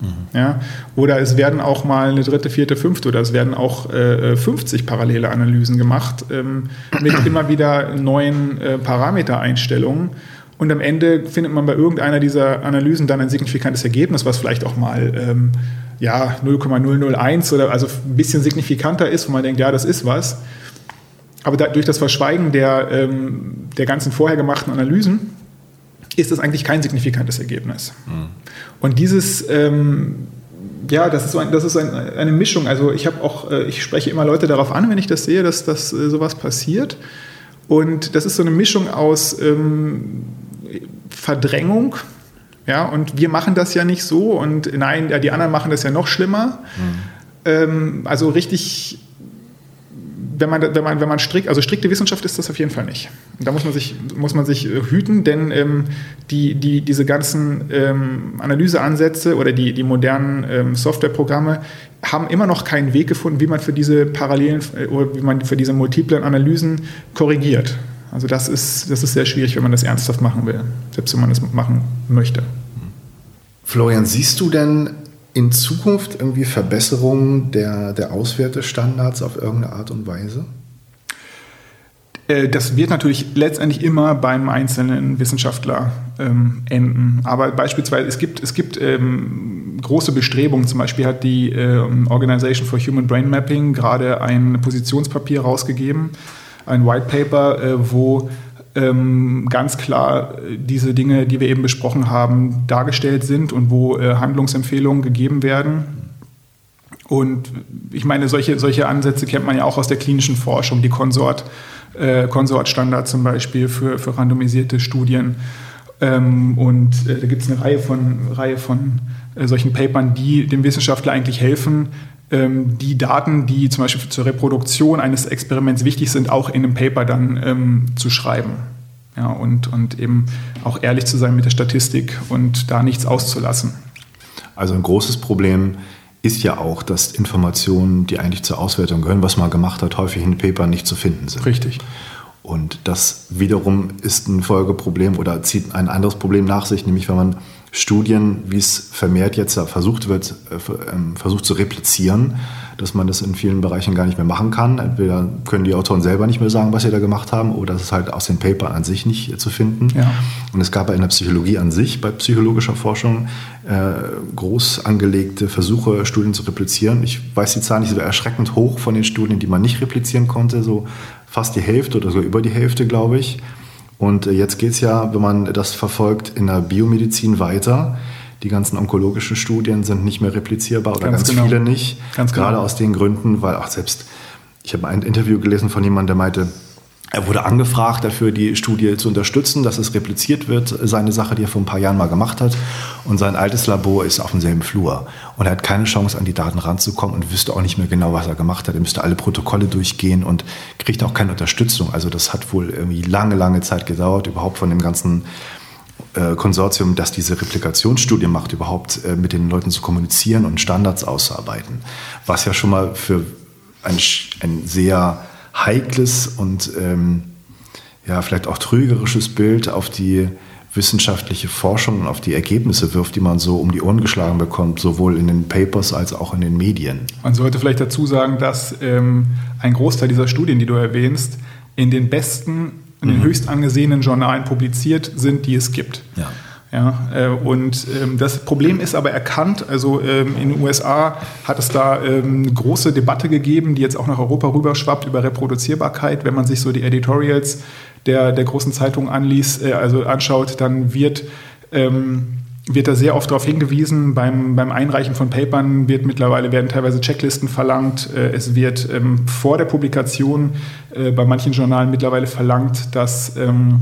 Mhm. Ja? Oder es werden auch mal eine dritte, vierte, fünfte oder es werden auch äh, 50 parallele Analysen gemacht ähm, mit immer wieder neuen äh, Parametereinstellungen. Und am Ende findet man bei irgendeiner dieser Analysen dann ein signifikantes Ergebnis, was vielleicht auch mal ähm, ja, 0,001 oder also ein bisschen signifikanter ist, wo man denkt, ja, das ist was. aber da, durch das Verschweigen der, ähm, der ganzen vorher gemachten Analysen ist das eigentlich kein signifikantes Ergebnis. Mhm. Und dieses, ähm, ja, das ist, so ein, das ist ein, eine Mischung. Also ich habe auch, äh, ich spreche immer Leute darauf an, wenn ich das sehe, dass, dass äh, sowas passiert. Und das ist so eine Mischung aus ähm, Verdrängung, ja, und wir machen das ja nicht so und nein, ja, die anderen machen das ja noch schlimmer. Mhm. Ähm, also richtig wenn man, wenn man, wenn man strikt, also strikte Wissenschaft ist das auf jeden Fall nicht. Da muss man sich, muss man sich äh, hüten, denn ähm, die, die, diese ganzen ähm, Analyseansätze oder die, die modernen ähm, Softwareprogramme haben immer noch keinen Weg gefunden, wie man für diese parallelen äh, oder wie man für diese multiplen Analysen korrigiert. Also das ist, das ist sehr schwierig, wenn man das ernsthaft machen will, selbst wenn man das machen möchte. Florian, siehst du denn in Zukunft irgendwie Verbesserungen der, der Auswertestandards auf irgendeine Art und Weise? Äh, das wird natürlich letztendlich immer beim einzelnen Wissenschaftler ähm, enden. Aber beispielsweise, es gibt, es gibt ähm, große Bestrebungen. Zum Beispiel hat die ähm, Organization for Human Brain Mapping gerade ein Positionspapier rausgegeben, ein White Paper, äh, wo ähm, ganz klar äh, diese Dinge, die wir eben besprochen haben, dargestellt sind und wo äh, Handlungsempfehlungen gegeben werden. Und ich meine, solche, solche Ansätze kennt man ja auch aus der klinischen Forschung, die Konsort, äh, Konsortstandard zum Beispiel für, für randomisierte Studien. Ähm, und äh, da gibt es eine Reihe von, Reihe von äh, solchen Papern, die dem Wissenschaftler eigentlich helfen, die Daten, die zum Beispiel zur Reproduktion eines Experiments wichtig sind, auch in einem Paper dann ähm, zu schreiben. Ja, und, und eben auch ehrlich zu sein mit der Statistik und da nichts auszulassen. Also ein großes Problem ist ja auch, dass Informationen, die eigentlich zur Auswertung gehören, was man gemacht hat, häufig in Paper nicht zu finden sind. Richtig. Und das wiederum ist ein Folgeproblem oder zieht ein anderes Problem nach sich, nämlich wenn man Studien, wie es vermehrt jetzt versucht wird, äh, ähm, versucht zu replizieren, dass man das in vielen Bereichen gar nicht mehr machen kann. Entweder können die Autoren selber nicht mehr sagen, was sie da gemacht haben, oder es ist halt aus den Papern an sich nicht zu finden. Ja. Und es gab in der Psychologie an sich, bei psychologischer Forschung, äh, groß angelegte Versuche, Studien zu replizieren. Ich weiß die Zahl nicht, so erschreckend hoch von den Studien, die man nicht replizieren konnte, so fast die Hälfte oder sogar über die Hälfte, glaube ich. Und äh, jetzt geht es ja, wenn man das verfolgt, in der Biomedizin weiter. Die ganzen onkologischen Studien sind nicht mehr replizierbar oder ganz, ganz genau. viele nicht. Ganz genau. Gerade aus den Gründen, weil auch selbst, ich habe ein Interview gelesen von jemandem, der meinte, er wurde angefragt, dafür die Studie zu unterstützen, dass es repliziert wird, seine Sache, die er vor ein paar Jahren mal gemacht hat. Und sein altes Labor ist auf demselben Flur. Und er hat keine Chance, an die Daten ranzukommen und wüsste auch nicht mehr genau, was er gemacht hat. Er müsste alle Protokolle durchgehen und kriegt auch keine Unterstützung. Also das hat wohl irgendwie lange, lange Zeit gedauert, überhaupt von dem ganzen äh, Konsortium, das diese Replikationsstudie macht, überhaupt äh, mit den Leuten zu kommunizieren und Standards auszuarbeiten. Was ja schon mal für ein, ein sehr heikles und ähm, ja, vielleicht auch trügerisches Bild auf die wissenschaftliche Forschung und auf die Ergebnisse wirft, die man so um die Ohren geschlagen bekommt, sowohl in den Papers als auch in den Medien. Man sollte vielleicht dazu sagen, dass ähm, ein Großteil dieser Studien, die du erwähnst, in den besten, in den mhm. höchst angesehenen Journalen publiziert sind, die es gibt. Ja. Ja, äh, und ähm, das Problem ist aber erkannt. Also ähm, in den USA hat es da ähm, große Debatte gegeben, die jetzt auch nach Europa rüberschwappt über Reproduzierbarkeit. Wenn man sich so die Editorials der, der großen Zeitungen anliest, äh, also anschaut, dann wird, ähm, wird da sehr oft darauf hingewiesen. Beim, beim Einreichen von Papern wird mittlerweile werden teilweise Checklisten verlangt. Äh, es wird ähm, vor der Publikation äh, bei manchen Journalen mittlerweile verlangt, dass ähm,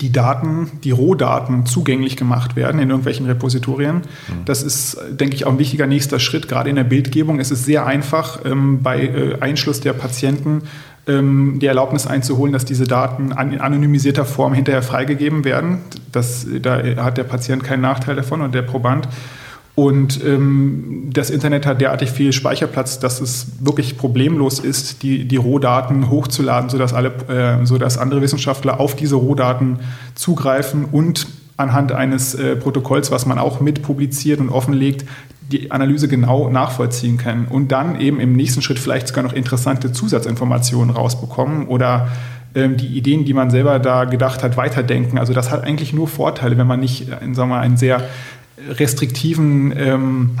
die Daten, die Rohdaten zugänglich gemacht werden in irgendwelchen Repositorien. Mhm. Das ist, denke ich, auch ein wichtiger nächster Schritt. Gerade in der Bildgebung ist es sehr einfach, ähm, bei äh, Einschluss der Patienten ähm, die Erlaubnis einzuholen, dass diese Daten an, in anonymisierter Form hinterher freigegeben werden. Das, da hat der Patient keinen Nachteil davon und der Proband. Und ähm, das Internet hat derartig viel Speicherplatz, dass es wirklich problemlos ist, die, die Rohdaten hochzuladen, sodass, alle, äh, sodass andere Wissenschaftler auf diese Rohdaten zugreifen und anhand eines äh, Protokolls, was man auch mit publiziert und offenlegt, die Analyse genau nachvollziehen können und dann eben im nächsten Schritt vielleicht sogar noch interessante Zusatzinformationen rausbekommen oder ähm, die Ideen, die man selber da gedacht hat, weiterdenken. Also das hat eigentlich nur Vorteile, wenn man nicht äh, sagen wir mal, einen sehr restriktiven ähm,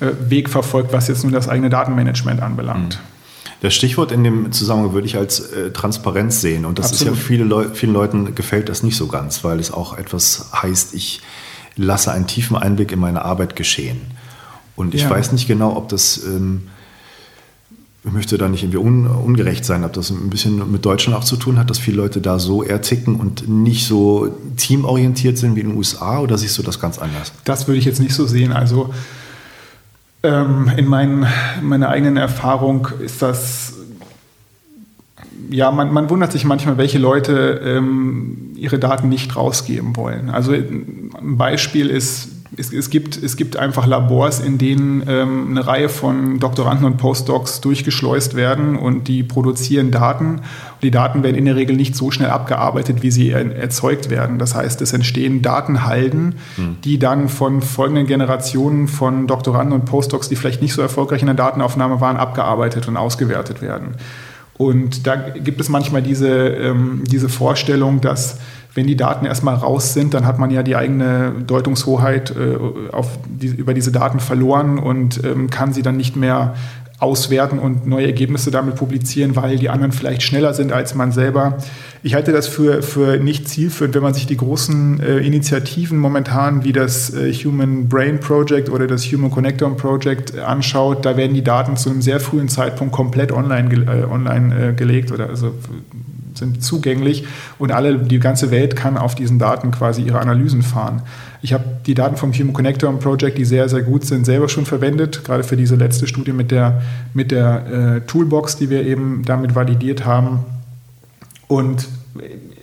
äh, Weg verfolgt, was jetzt nun das eigene Datenmanagement anbelangt. Das Stichwort in dem Zusammenhang würde ich als äh, Transparenz sehen. Und das Absolut. ist ja viele Leu vielen Leuten gefällt das nicht so ganz, weil es auch etwas heißt, ich lasse einen tiefen Einblick in meine Arbeit geschehen. Und ich ja. weiß nicht genau, ob das, ähm, ich möchte da nicht irgendwie un, ungerecht sein, ob das ein bisschen mit Deutschland auch zu tun hat, dass viele Leute da so eher ticken und nicht so teamorientiert sind wie in den USA oder siehst du das ganz anders? Das würde ich jetzt nicht so sehen. Also ähm, in mein, meiner eigenen Erfahrung ist das, ja, man, man wundert sich manchmal, welche Leute ähm, ihre Daten nicht rausgeben wollen. Also ein Beispiel ist, es, es, gibt, es gibt einfach Labors, in denen ähm, eine Reihe von Doktoranden und Postdocs durchgeschleust werden und die produzieren Daten. Die Daten werden in der Regel nicht so schnell abgearbeitet, wie sie erzeugt werden. Das heißt, es entstehen Datenhalden, mhm. die dann von folgenden Generationen von Doktoranden und Postdocs, die vielleicht nicht so erfolgreich in der Datenaufnahme waren, abgearbeitet und ausgewertet werden. Und da gibt es manchmal diese, ähm, diese Vorstellung, dass wenn die Daten erstmal raus sind, dann hat man ja die eigene Deutungshoheit äh, auf die, über diese Daten verloren und ähm, kann sie dann nicht mehr auswerten und neue Ergebnisse damit publizieren, weil die anderen vielleicht schneller sind als man selber. Ich halte das für, für nicht zielführend, wenn man sich die großen äh, Initiativen momentan wie das äh, Human Brain Project oder das Human Connectome Project anschaut. Da werden die Daten zu einem sehr frühen Zeitpunkt komplett online, äh, online äh, gelegt oder also sind zugänglich und alle, die ganze Welt kann auf diesen Daten quasi ihre Analysen fahren. Ich habe die Daten vom Human Connector Project, die sehr, sehr gut sind, selber schon verwendet, gerade für diese letzte Studie mit der, mit der äh, Toolbox, die wir eben damit validiert haben. Und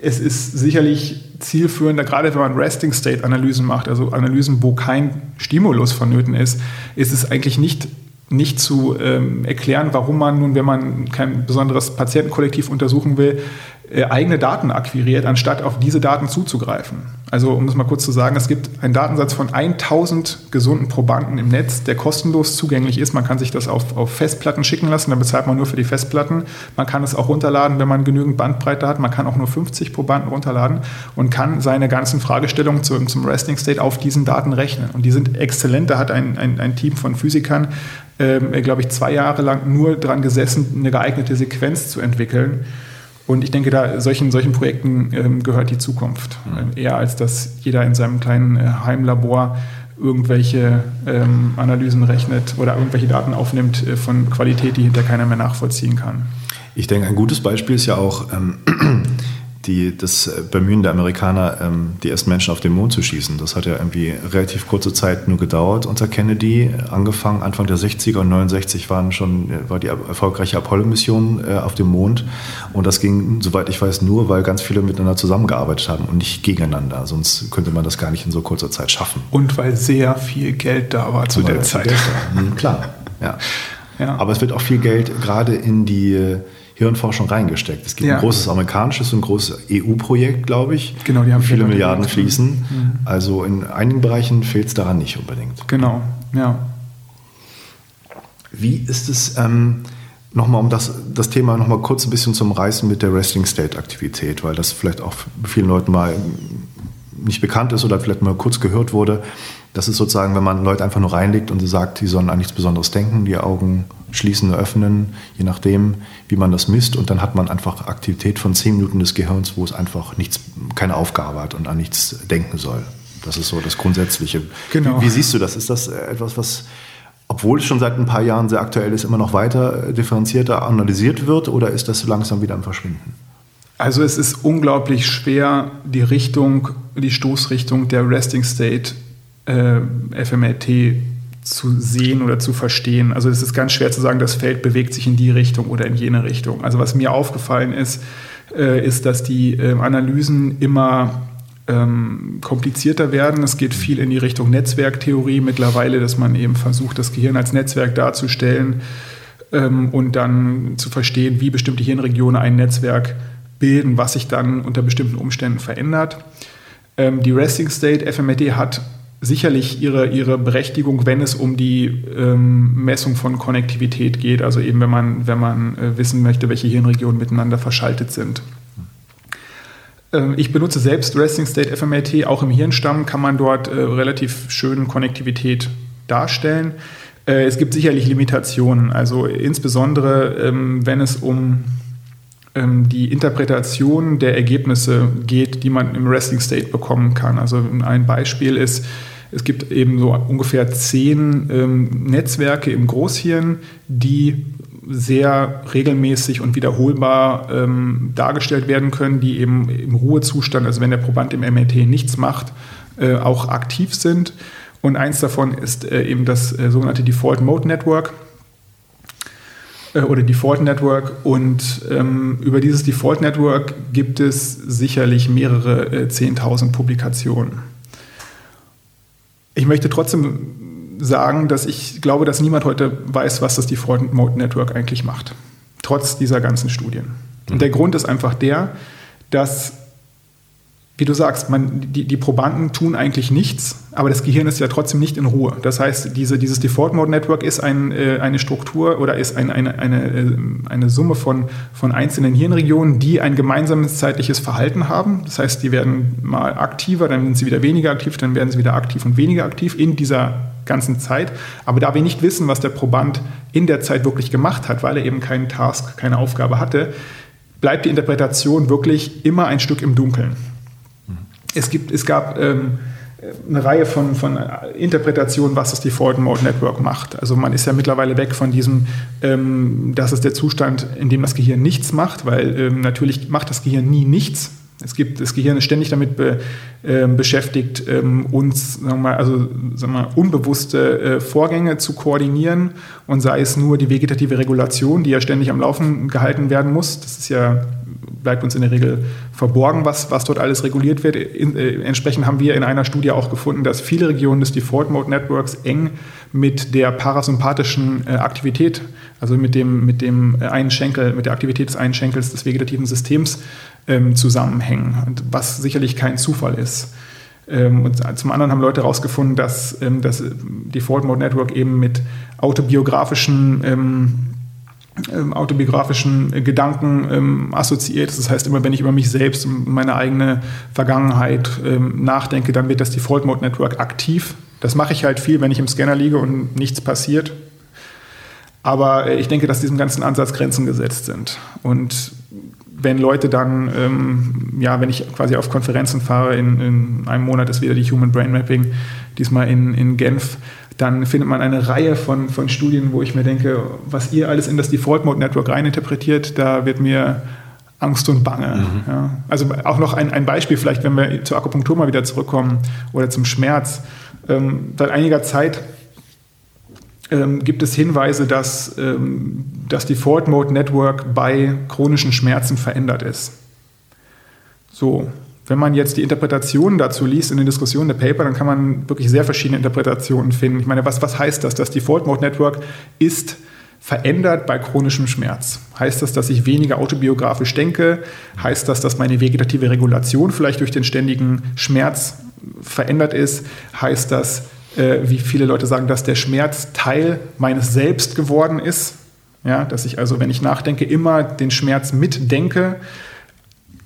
es ist sicherlich zielführender, gerade wenn man Resting State Analysen macht, also Analysen, wo kein Stimulus vonnöten ist, ist es eigentlich nicht nicht zu ähm, erklären, warum man nun, wenn man kein besonderes Patientenkollektiv untersuchen will, eigene Daten akquiriert, anstatt auf diese Daten zuzugreifen. Also um es mal kurz zu sagen, es gibt einen Datensatz von 1000 gesunden Probanden im Netz, der kostenlos zugänglich ist. Man kann sich das auf, auf Festplatten schicken lassen, dann bezahlt man nur für die Festplatten. Man kann es auch runterladen, wenn man genügend Bandbreite hat. Man kann auch nur 50 Probanden runterladen und kann seine ganzen Fragestellungen zum, zum Resting State auf diesen Daten rechnen. Und die sind exzellent. Da hat ein, ein, ein Team von Physikern, ähm, glaube ich, zwei Jahre lang nur dran gesessen, eine geeignete Sequenz zu entwickeln. Und ich denke, da solchen, solchen Projekten ähm, gehört die Zukunft. Mhm. Eher als dass jeder in seinem kleinen äh, Heimlabor irgendwelche ähm, Analysen rechnet oder irgendwelche Daten aufnimmt äh, von Qualität, die hinter keiner mehr nachvollziehen kann. Ich denke, ein gutes Beispiel ist ja auch ähm, die, das äh, Bemühen der Amerikaner, ähm, die ersten Menschen auf den Mond zu schießen. Das hat ja irgendwie relativ kurze Zeit nur gedauert unter Kennedy. Angefangen Anfang der 60er und 69 waren schon, äh, war die erfolgreiche Apollo-Mission äh, auf dem Mond. Und das ging, soweit ich weiß, nur, weil ganz viele miteinander zusammengearbeitet haben und nicht gegeneinander. Sonst könnte man das gar nicht in so kurzer Zeit schaffen. Und weil sehr viel Geld da war zu der Zeit. Mhm, klar, ja. ja. Aber es wird auch viel Geld gerade in die Hirnforschung reingesteckt. Es gibt ja. ein großes amerikanisches und ein großes EU-Projekt, glaube ich. Genau, die haben viele Milliarden fließen. Mhm. Also in einigen Bereichen fehlt es daran nicht unbedingt. Genau, ja. Wie ist es, ähm, nochmal um das, das Thema nochmal kurz ein bisschen zum Reißen mit der Resting State Aktivität, weil das vielleicht auch vielen Leuten mal nicht bekannt ist oder vielleicht mal kurz gehört wurde. Das ist sozusagen, wenn man Leute einfach nur reinlegt und sagt, die sollen an nichts Besonderes denken, die Augen schließen, öffnen, je nachdem, wie man das misst. Und dann hat man einfach Aktivität von zehn Minuten des Gehirns, wo es einfach nichts, keine Aufgabe hat und an nichts denken soll. Das ist so das Grundsätzliche. Genau. Wie, wie siehst du das? Ist das etwas, was, obwohl es schon seit ein paar Jahren sehr aktuell ist, immer noch weiter differenzierter analysiert wird oder ist das langsam wieder am Verschwinden? Also es ist unglaublich schwer, die Richtung, die Stoßrichtung der Resting State äh, FMRT zu sehen oder zu verstehen. Also es ist ganz schwer zu sagen, das Feld bewegt sich in die Richtung oder in jene Richtung. Also was mir aufgefallen ist, äh, ist, dass die äh, Analysen immer ähm, komplizierter werden. Es geht viel in die Richtung Netzwerktheorie mittlerweile, dass man eben versucht, das Gehirn als Netzwerk darzustellen ähm, und dann zu verstehen, wie bestimmte Hirnregionen ein Netzwerk bilden, was sich dann unter bestimmten Umständen verändert. Ähm, die Resting State FMRT hat sicherlich ihre, ihre Berechtigung, wenn es um die ähm, Messung von Konnektivität geht, also eben wenn man, wenn man äh, wissen möchte, welche Hirnregionen miteinander verschaltet sind. Ähm, ich benutze selbst Resting State FMRT, auch im Hirnstamm kann man dort äh, relativ schön Konnektivität darstellen. Äh, es gibt sicherlich Limitationen, also insbesondere ähm, wenn es um die Interpretation der Ergebnisse geht, die man im Resting State bekommen kann. Also ein Beispiel ist, es gibt eben so ungefähr zehn ähm, Netzwerke im Großhirn, die sehr regelmäßig und wiederholbar ähm, dargestellt werden können, die eben im Ruhezustand, also wenn der Proband im MRT nichts macht, äh, auch aktiv sind. Und eins davon ist äh, eben das äh, sogenannte Default Mode Network äh, oder Default Network. Und ähm, über dieses Default Network gibt es sicherlich mehrere äh, 10.000 Publikationen. Ich möchte trotzdem sagen, dass ich glaube, dass niemand heute weiß, was das Default Mode Network eigentlich macht. Trotz dieser ganzen Studien. Und der Grund ist einfach der, dass wie du sagst, man, die, die, Probanden tun eigentlich nichts, aber das Gehirn ist ja trotzdem nicht in Ruhe. Das heißt, diese, dieses Default Mode Network ist ein, äh, eine Struktur oder ist ein, eine, eine, äh, eine Summe von, von einzelnen Hirnregionen, die ein gemeinsames zeitliches Verhalten haben. Das heißt, die werden mal aktiver, dann sind sie wieder weniger aktiv, dann werden sie wieder aktiv und weniger aktiv in dieser ganzen Zeit. Aber da wir nicht wissen, was der Proband in der Zeit wirklich gemacht hat, weil er eben keinen Task, keine Aufgabe hatte, bleibt die Interpretation wirklich immer ein Stück im Dunkeln es, gibt, es gab ähm, eine Reihe von, von Interpretationen, was das Default Mode Network macht. Also man ist ja mittlerweile weg von diesem, ähm, das ist der Zustand, in dem das Gehirn nichts macht, weil ähm, natürlich macht das Gehirn nie nichts. Es gibt, das Gehirn ist ständig damit be, äh, beschäftigt, ähm, uns sagen mal, also, sagen mal, unbewusste äh, Vorgänge zu koordinieren und sei es nur die vegetative Regulation, die ja ständig am Laufen gehalten werden muss. Das ist ja bleibt uns in der Regel verborgen, was, was dort alles reguliert wird. In, äh, entsprechend haben wir in einer Studie auch gefunden, dass viele Regionen des Default Mode Networks eng mit der parasympathischen äh, Aktivität, also mit dem, mit dem einen Schenkel, mit der Aktivität des einen Schenkels des vegetativen Systems ähm, zusammenhängen, was sicherlich kein Zufall ist. Ähm, und zum anderen haben Leute herausgefunden, dass ähm, das Default Mode Network eben mit autobiografischen ähm, ähm, autobiografischen Gedanken ähm, assoziiert. Das heißt, immer wenn ich über mich selbst und meine eigene Vergangenheit ähm, nachdenke, dann wird das Default Mode Network aktiv. Das mache ich halt viel, wenn ich im Scanner liege und nichts passiert. Aber äh, ich denke, dass diesem ganzen Ansatz Grenzen gesetzt sind. Und wenn Leute dann, ähm, ja, wenn ich quasi auf Konferenzen fahre, in, in, einem Monat ist wieder die Human Brain Mapping, diesmal in, in Genf, dann findet man eine Reihe von, von Studien, wo ich mir denke, was ihr alles in das Default Mode Network reininterpretiert, da wird mir Angst und Bange. Mhm. Ja. Also auch noch ein, ein Beispiel, vielleicht, wenn wir zur Akupunktur mal wieder zurückkommen oder zum Schmerz. Ähm, seit einiger Zeit ähm, gibt es Hinweise, dass ähm, das Default Mode Network bei chronischen Schmerzen verändert ist. So, wenn man jetzt die Interpretationen dazu liest in den Diskussionen der Paper, dann kann man wirklich sehr verschiedene Interpretationen finden. Ich meine, was, was heißt das? Das Default Mode Network ist verändert bei chronischem Schmerz. Heißt das, dass ich weniger autobiografisch denke? Heißt das, dass meine vegetative Regulation vielleicht durch den ständigen Schmerz verändert ist? Heißt das, äh, wie viele Leute sagen, dass der Schmerz Teil meines Selbst geworden ist? Ja, dass ich also, wenn ich nachdenke, immer den Schmerz mitdenke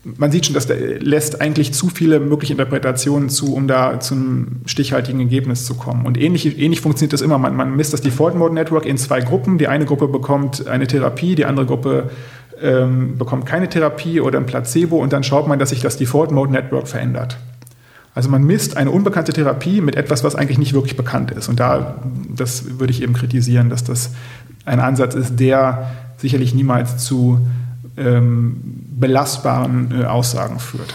man sieht schon, das lässt eigentlich zu viele mögliche Interpretationen zu, um da zu einem stichhaltigen Ergebnis zu kommen. Und ähnlich, ähnlich funktioniert das immer. Man, man misst das Default Mode Network in zwei Gruppen. Die eine Gruppe bekommt eine Therapie, die andere Gruppe ähm, bekommt keine Therapie oder ein Placebo und dann schaut man, dass sich das Default Mode Network verändert. Also man misst eine unbekannte Therapie mit etwas, was eigentlich nicht wirklich bekannt ist. Und da, das würde ich eben kritisieren, dass das ein Ansatz ist, der sicherlich niemals zu ähm, belastbaren äh, Aussagen führt.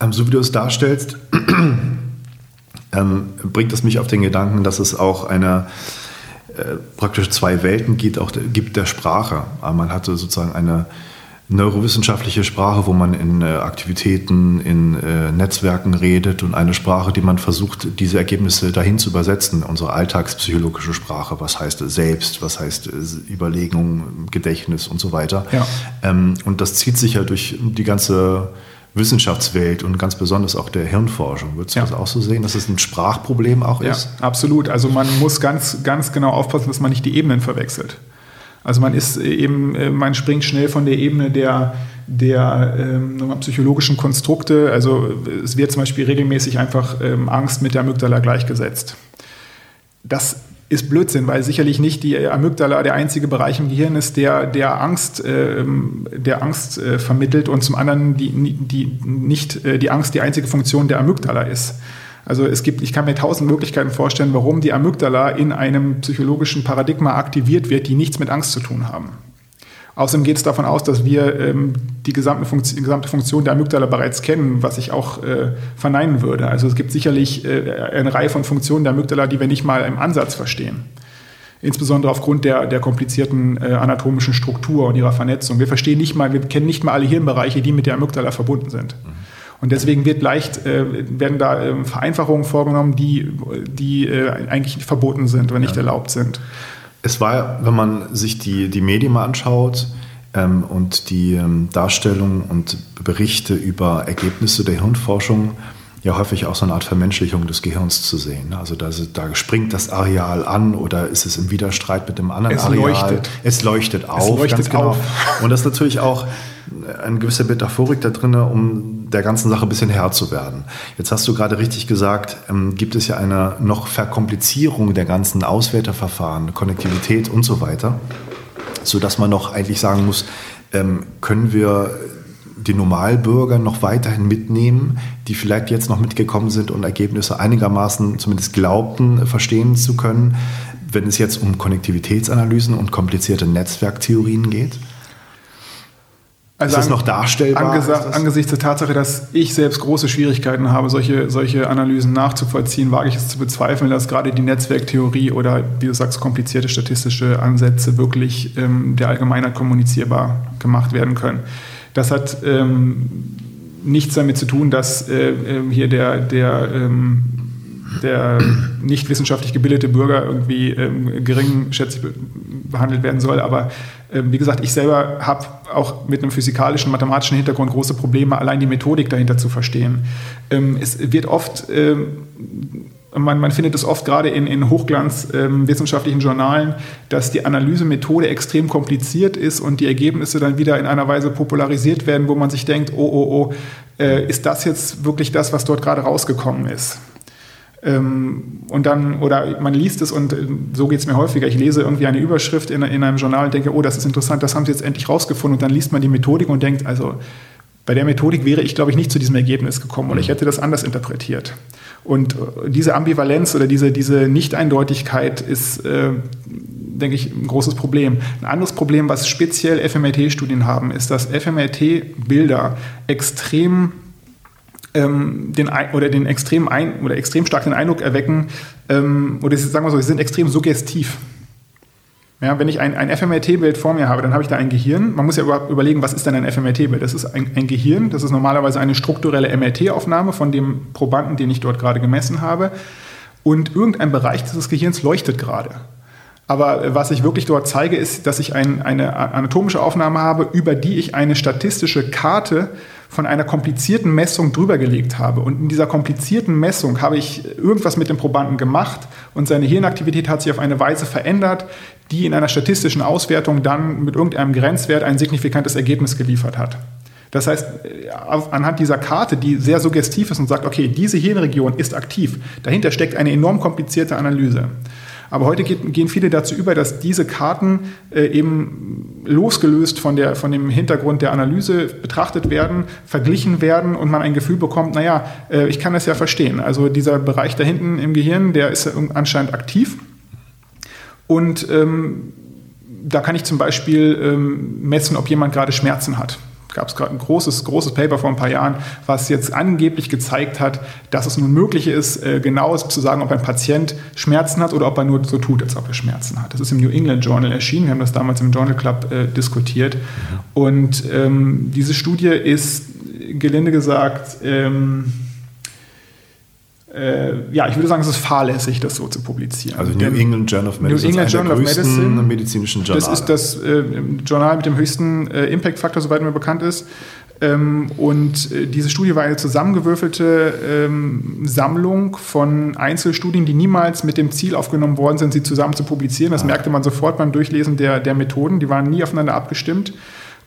Ähm, so wie du es darstellst, ähm, bringt es mich auf den Gedanken, dass es auch eine äh, praktisch zwei Welten gibt, auch gibt der Sprache. Man hatte sozusagen eine neurowissenschaftliche Sprache, wo man in äh, Aktivitäten, in äh, Netzwerken redet und eine Sprache, die man versucht, diese Ergebnisse dahin zu übersetzen, unsere alltagspsychologische Sprache, was heißt selbst, was heißt äh, Überlegung, Gedächtnis und so weiter. Ja. Ähm, und das zieht sich ja durch die ganze Wissenschaftswelt und ganz besonders auch der Hirnforschung. Würdest du ja. das auch so sehen, dass es ein Sprachproblem auch ist? Ja, absolut. Also man muss ganz, ganz genau aufpassen, dass man nicht die Ebenen verwechselt. Also man ist eben, äh, man springt schnell von der Ebene der, der ähm, psychologischen Konstrukte. Also es wird zum Beispiel regelmäßig einfach ähm, Angst mit der Amygdala gleichgesetzt. Das ist Blödsinn, weil sicherlich nicht die Amygdala der einzige Bereich im Gehirn ist, der, der Angst, äh, der Angst äh, vermittelt und zum anderen die, die, nicht äh, die Angst die einzige Funktion der Amygdala ist. Also es gibt, ich kann mir tausend Möglichkeiten vorstellen, warum die Amygdala in einem psychologischen Paradigma aktiviert wird, die nichts mit Angst zu tun haben. Außerdem geht es davon aus, dass wir ähm, die, gesamte Funktion, gesamte Funktion der Amygdala bereits kennen, was ich auch äh, verneinen würde. Also es gibt sicherlich äh, eine Reihe von Funktionen der Amygdala, die wir nicht mal im Ansatz verstehen. Insbesondere aufgrund der, der komplizierten äh, anatomischen Struktur und ihrer Vernetzung. Wir verstehen nicht mal, wir kennen nicht mal alle Hirnbereiche, die mit der Amygdala verbunden sind. Mhm. Und deswegen wird leicht, äh, werden da äh, Vereinfachungen vorgenommen, die, die äh, eigentlich verboten sind oder nicht ja. erlaubt sind. Es war, wenn man sich die, die Medien mal anschaut ähm, und die ähm, Darstellung und Berichte über Ergebnisse der Hirnforschung, ja häufig auch so eine Art Vermenschlichung des Gehirns zu sehen. Also da, da springt das Areal an oder ist es im Widerstreit mit dem anderen es Areal. Leuchtet. Es leuchtet auf. Es leuchtet ganz genau. auf. Und das natürlich auch eine gewisse Metaphorik da drin, um der ganzen Sache ein bisschen Herr zu werden. Jetzt hast du gerade richtig gesagt, ähm, gibt es ja eine noch Verkomplizierung der ganzen Auswerterverfahren, Konnektivität und so weiter, sodass man noch eigentlich sagen muss, ähm, können wir die Normalbürger noch weiterhin mitnehmen, die vielleicht jetzt noch mitgekommen sind und Ergebnisse einigermaßen zumindest glaubten, verstehen zu können, wenn es jetzt um Konnektivitätsanalysen und komplizierte Netzwerktheorien geht? Also ist das noch darstellbar? Angesagt? Angesichts der Tatsache, dass ich selbst große Schwierigkeiten habe, solche, solche Analysen nachzuvollziehen, wage ich es zu bezweifeln, dass gerade die Netzwerktheorie oder, wie du sagst, komplizierte statistische Ansätze wirklich ähm, der Allgemeinheit kommunizierbar gemacht werden können. Das hat ähm, nichts damit zu tun, dass äh, ähm, hier der, der ähm, der nicht wissenschaftlich gebildete Bürger irgendwie ähm, geringschätzig behandelt werden soll. Aber äh, wie gesagt, ich selber habe auch mit einem physikalischen, mathematischen Hintergrund große Probleme, allein die Methodik dahinter zu verstehen. Ähm, es wird oft ähm, man, man, findet es oft gerade in, in hochglanzwissenschaftlichen ähm, Journalen, dass die Analysemethode extrem kompliziert ist und die Ergebnisse dann wieder in einer Weise popularisiert werden, wo man sich denkt, oh, oh, oh, äh, ist das jetzt wirklich das, was dort gerade rausgekommen ist? Ähm, und dann, oder man liest es und äh, so geht es mir häufiger. Ich lese irgendwie eine Überschrift in, in einem Journal und denke, oh, das ist interessant, das haben sie jetzt endlich rausgefunden. Und dann liest man die Methodik und denkt, also bei der Methodik wäre ich, glaube ich, nicht zu diesem Ergebnis gekommen oder ich hätte das anders interpretiert. Und äh, diese Ambivalenz oder diese, diese Nicht-Eindeutigkeit ist, äh, denke ich, ein großes Problem. Ein anderes Problem, was speziell FMRT-Studien haben, ist, dass FMRT-Bilder extrem ähm, den, oder den extrem ein, oder extrem stark den Eindruck erwecken, ähm, oder sagen wir so, sie sind extrem suggestiv. Ja, wenn ich ein, ein FMRT-Bild vor mir habe, dann habe ich da ein Gehirn. Man muss ja überhaupt überlegen, was ist denn ein FMRT-Bild? Das ist ein, ein, Gehirn, das ist normalerweise eine strukturelle MRT-Aufnahme von dem Probanden, den ich dort gerade gemessen habe. Und irgendein Bereich dieses Gehirns leuchtet gerade. Aber was ich wirklich dort zeige, ist, dass ich ein, eine anatomische Aufnahme habe, über die ich eine statistische Karte von einer komplizierten Messung drüber gelegt habe. Und in dieser komplizierten Messung habe ich irgendwas mit dem Probanden gemacht und seine Hirnaktivität hat sich auf eine Weise verändert, die in einer statistischen Auswertung dann mit irgendeinem Grenzwert ein signifikantes Ergebnis geliefert hat. Das heißt, anhand dieser Karte, die sehr suggestiv ist und sagt, okay, diese Hirnregion ist aktiv, dahinter steckt eine enorm komplizierte Analyse. Aber heute geht, gehen viele dazu über, dass diese Karten äh, eben losgelöst von, der, von dem Hintergrund der Analyse betrachtet werden, verglichen werden und man ein Gefühl bekommt, naja, äh, ich kann das ja verstehen. Also dieser Bereich da hinten im Gehirn, der ist anscheinend aktiv. Und ähm, da kann ich zum Beispiel ähm, messen, ob jemand gerade Schmerzen hat gab es gerade ein großes, großes Paper vor ein paar Jahren, was jetzt angeblich gezeigt hat, dass es nun möglich ist, äh, genau zu sagen, ob ein Patient Schmerzen hat oder ob er nur so tut, als ob er Schmerzen hat. Das ist im New England Journal erschienen. Wir haben das damals im Journal Club äh, diskutiert. Und ähm, diese Studie ist, gelinde gesagt, ähm, äh, ja, ich würde sagen, es ist fahrlässig, das so zu publizieren. Also New England Journal of Medicine. New England Journal of Medicine. medizinischen Journal. Das ist das äh, Journal mit dem höchsten äh, Impact-Faktor, soweit mir bekannt ist. Ähm, und äh, diese Studie war eine zusammengewürfelte ähm, Sammlung von Einzelstudien, die niemals mit dem Ziel aufgenommen worden sind, sie zusammen zu publizieren. Das ah. merkte man sofort beim Durchlesen der, der Methoden. Die waren nie aufeinander abgestimmt.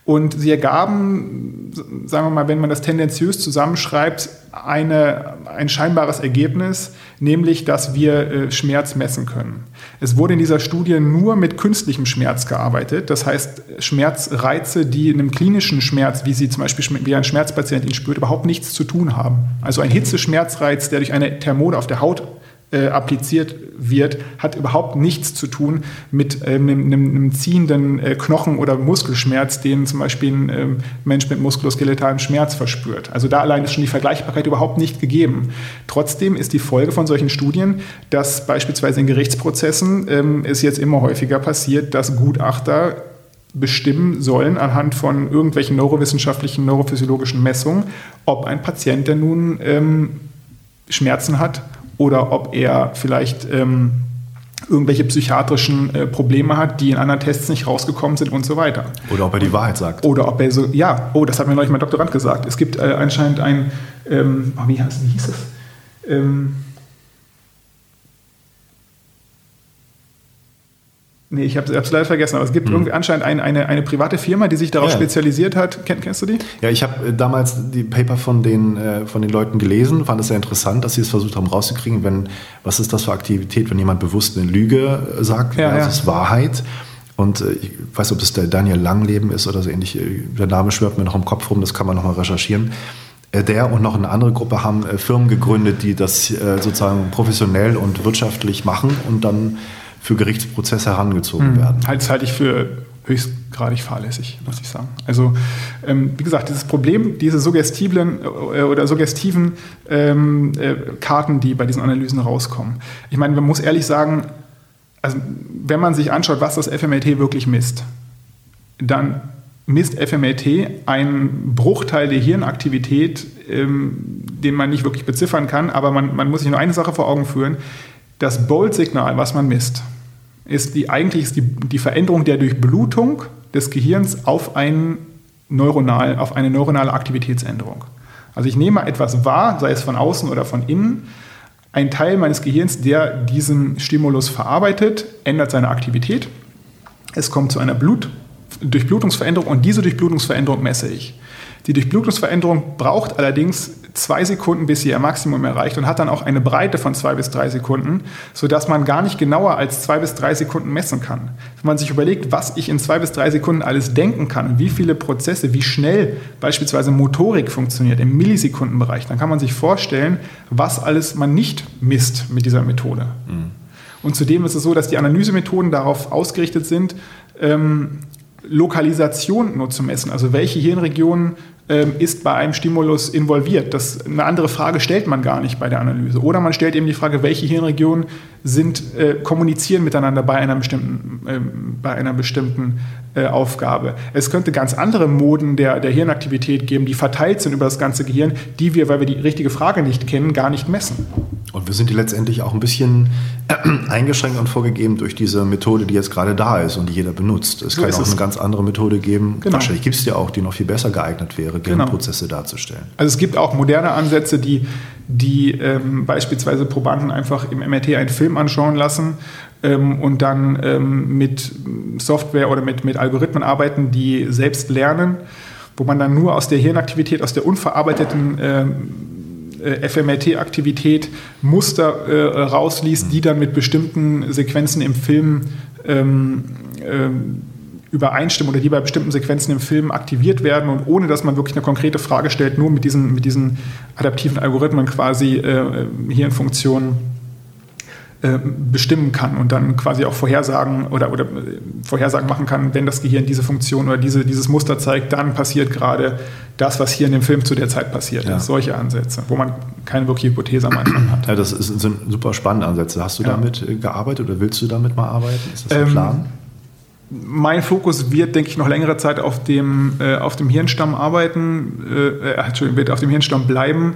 Und sie ergaben, sagen wir mal, wenn man das tendenziös zusammenschreibt, eine, ein scheinbares Ergebnis, nämlich, dass wir äh, Schmerz messen können. Es wurde in dieser Studie nur mit künstlichem Schmerz gearbeitet, das heißt Schmerzreize, die in einem klinischen Schmerz, wie sie zum Beispiel wie ein Schmerzpatient ihn spürt, überhaupt nichts zu tun haben. Also ein Hitzeschmerzreiz, der durch eine Thermode auf der Haut äh, appliziert wird, hat überhaupt nichts zu tun mit ähm, einem, einem, ziehenden äh, Knochen- oder Muskelschmerz, den zum Beispiel ein ähm, Mensch mit muskuloskeletalen Schmerz verspürt. Also da allein ist schon die Vergleichbarkeit überhaupt nicht gegeben. Trotzdem ist die Folge von solchen Studien, dass beispielsweise in Gerichtsprozessen ähm, es jetzt immer häufiger passiert, dass Gutachter bestimmen sollen anhand von irgendwelchen neurowissenschaftlichen, neurophysiologischen Messungen, ob ein Patient, der nun ähm, Schmerzen hat oder ob er vielleicht ähm, irgendwelche psychiatrischen äh, Probleme hat, die in anderen Tests nicht rausgekommen sind und so weiter. Oder ob er die Wahrheit sagt. Oder ob er so, ja, oh, das hat mir neulich mein Doktorand gesagt. Es gibt äh, anscheinend ein, ähm, oh, wie, heißt, wie hieß es? Ähm, Nee, ich habe es leider vergessen, aber es gibt hm. irgendwie anscheinend ein, eine, eine private Firma, die sich darauf ja. spezialisiert hat. Kenn, kennst du die? Ja, ich habe äh, damals die Paper von den, äh, von den Leuten gelesen, fand es sehr interessant, dass sie es versucht haben rauszukriegen, wenn, was ist das für Aktivität, wenn jemand bewusst eine Lüge äh, sagt, ja, ja. das ist Wahrheit. Und äh, ich weiß, ob es der Daniel Langleben ist oder so ähnlich. Äh, der Name schwört mir noch im Kopf rum, das kann man nochmal recherchieren. Der und noch eine andere Gruppe haben Firmen gegründet, die das sozusagen professionell und wirtschaftlich machen und dann für Gerichtsprozesse herangezogen mhm. werden. Das halte ich für höchstgradig fahrlässig, muss ich sagen. Also, ähm, wie gesagt, dieses Problem, diese suggestiblen äh, oder suggestiven ähm, äh, Karten, die bei diesen Analysen rauskommen. Ich meine, man muss ehrlich sagen, also, wenn man sich anschaut, was das FMLT wirklich misst, dann misst FMLT einen Bruchteil der Hirnaktivität, ähm, den man nicht wirklich beziffern kann, aber man, man muss sich nur eine Sache vor Augen führen. Das Bold-Signal, was man misst, ist die, eigentlich ist die, die Veränderung der Durchblutung des Gehirns auf, ein neuronal, auf eine neuronale Aktivitätsänderung. Also ich nehme etwas wahr, sei es von außen oder von innen. Ein Teil meines Gehirns, der diesen Stimulus verarbeitet, ändert seine Aktivität. Es kommt zu einer Blut Durchblutungsveränderung und diese Durchblutungsveränderung messe ich. Die Durchblutungsveränderung braucht allerdings zwei Sekunden, bis sie ihr Maximum erreicht und hat dann auch eine Breite von zwei bis drei Sekunden, sodass man gar nicht genauer als zwei bis drei Sekunden messen kann. Wenn man sich überlegt, was ich in zwei bis drei Sekunden alles denken kann, wie viele Prozesse, wie schnell beispielsweise Motorik funktioniert im Millisekundenbereich, dann kann man sich vorstellen, was alles man nicht misst mit dieser Methode. Mhm. Und zudem ist es so, dass die Analysemethoden darauf ausgerichtet sind, ähm, Lokalisation nur zu messen, also welche Hirnregionen ähm, ist bei einem Stimulus involviert. Das, eine andere Frage stellt man gar nicht bei der Analyse. Oder man stellt eben die Frage, welche Hirnregionen sind, äh, kommunizieren miteinander bei einer bestimmten, äh, bei einer bestimmten äh, Aufgabe. Es könnte ganz andere Moden der, der Hirnaktivität geben, die verteilt sind über das ganze Gehirn, die wir, weil wir die richtige Frage nicht kennen, gar nicht messen. Und wir sind die letztendlich auch ein bisschen eingeschränkt und vorgegeben durch diese Methode, die jetzt gerade da ist und die jeder benutzt. Es so kann auch es. eine ganz andere Methode geben. Genau. Wahrscheinlich gibt es ja auch, die noch viel besser geeignet wäre, Gehirnprozesse genau. darzustellen. Also es gibt auch moderne Ansätze, die, die ähm, beispielsweise Probanden einfach im MRT einen Film anschauen lassen ähm, und dann ähm, mit Software oder mit, mit Algorithmen arbeiten, die selbst lernen, wo man dann nur aus der Hirnaktivität, aus der unverarbeiteten ähm, äh, FMRT-Aktivität Muster äh, rausliest, die dann mit bestimmten Sequenzen im Film ähm, ähm, übereinstimmen oder die bei bestimmten Sequenzen im Film aktiviert werden und ohne dass man wirklich eine konkrete Frage stellt, nur mit diesen, mit diesen adaptiven Algorithmen quasi äh, Hirnfunktionen äh, bestimmen kann und dann quasi auch Vorhersagen oder, oder äh, Vorhersagen machen kann, wenn das Gehirn diese Funktion oder diese, dieses Muster zeigt, dann passiert gerade das, was hier in dem Film zu der Zeit passiert ja. ist. Solche Ansätze, wo man keine wirkliche Hypothese am Anfang hat. Ja, das sind super spannende Ansätze. Hast du ja. damit äh, gearbeitet oder willst du damit mal arbeiten? Ist das ein ähm, Plan? Mein Fokus wird, denke ich, noch längere Zeit auf dem, äh, auf dem Hirnstamm arbeiten, äh, Entschuldigung, wird auf dem Hirnstamm bleiben.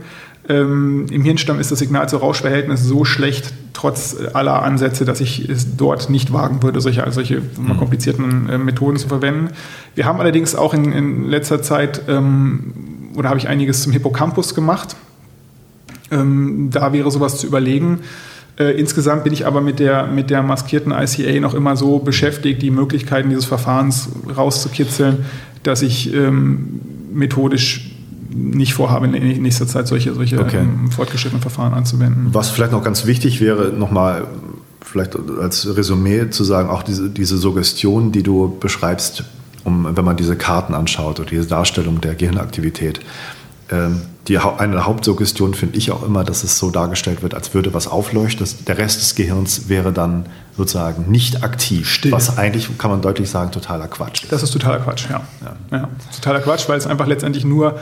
Ähm, Im Hirnstamm ist das Signal zu Rauschverhältnis so schlecht, trotz aller Ansätze, dass ich es dort nicht wagen würde, solche, solche mhm. komplizierten äh, Methoden zu verwenden. Wir haben allerdings auch in, in letzter Zeit, ähm, oder habe ich einiges zum Hippocampus gemacht. Ähm, da wäre sowas zu überlegen. Äh, insgesamt bin ich aber mit der, mit der maskierten ICA noch immer so beschäftigt, die Möglichkeiten dieses Verfahrens rauszukitzeln, dass ich ähm, methodisch nicht vorhabe, in nächster Zeit solche, solche okay. ähm, fortgeschrittenen Verfahren anzuwenden. Was vielleicht noch ganz wichtig wäre, nochmal vielleicht als Resümee zu sagen, auch diese, diese Suggestion, die du beschreibst, um, wenn man diese Karten anschaut oder diese Darstellung der Gehirnaktivität. Ähm, die, eine der Hauptsuggestionen finde ich auch immer, dass es so dargestellt wird, als würde was aufleuchten. Der Rest des Gehirns wäre dann sozusagen nicht aktiv. Still. Was eigentlich, kann man deutlich sagen, totaler Quatsch ist. Das ist totaler Quatsch, ja. ja. ja totaler Quatsch, weil es einfach letztendlich nur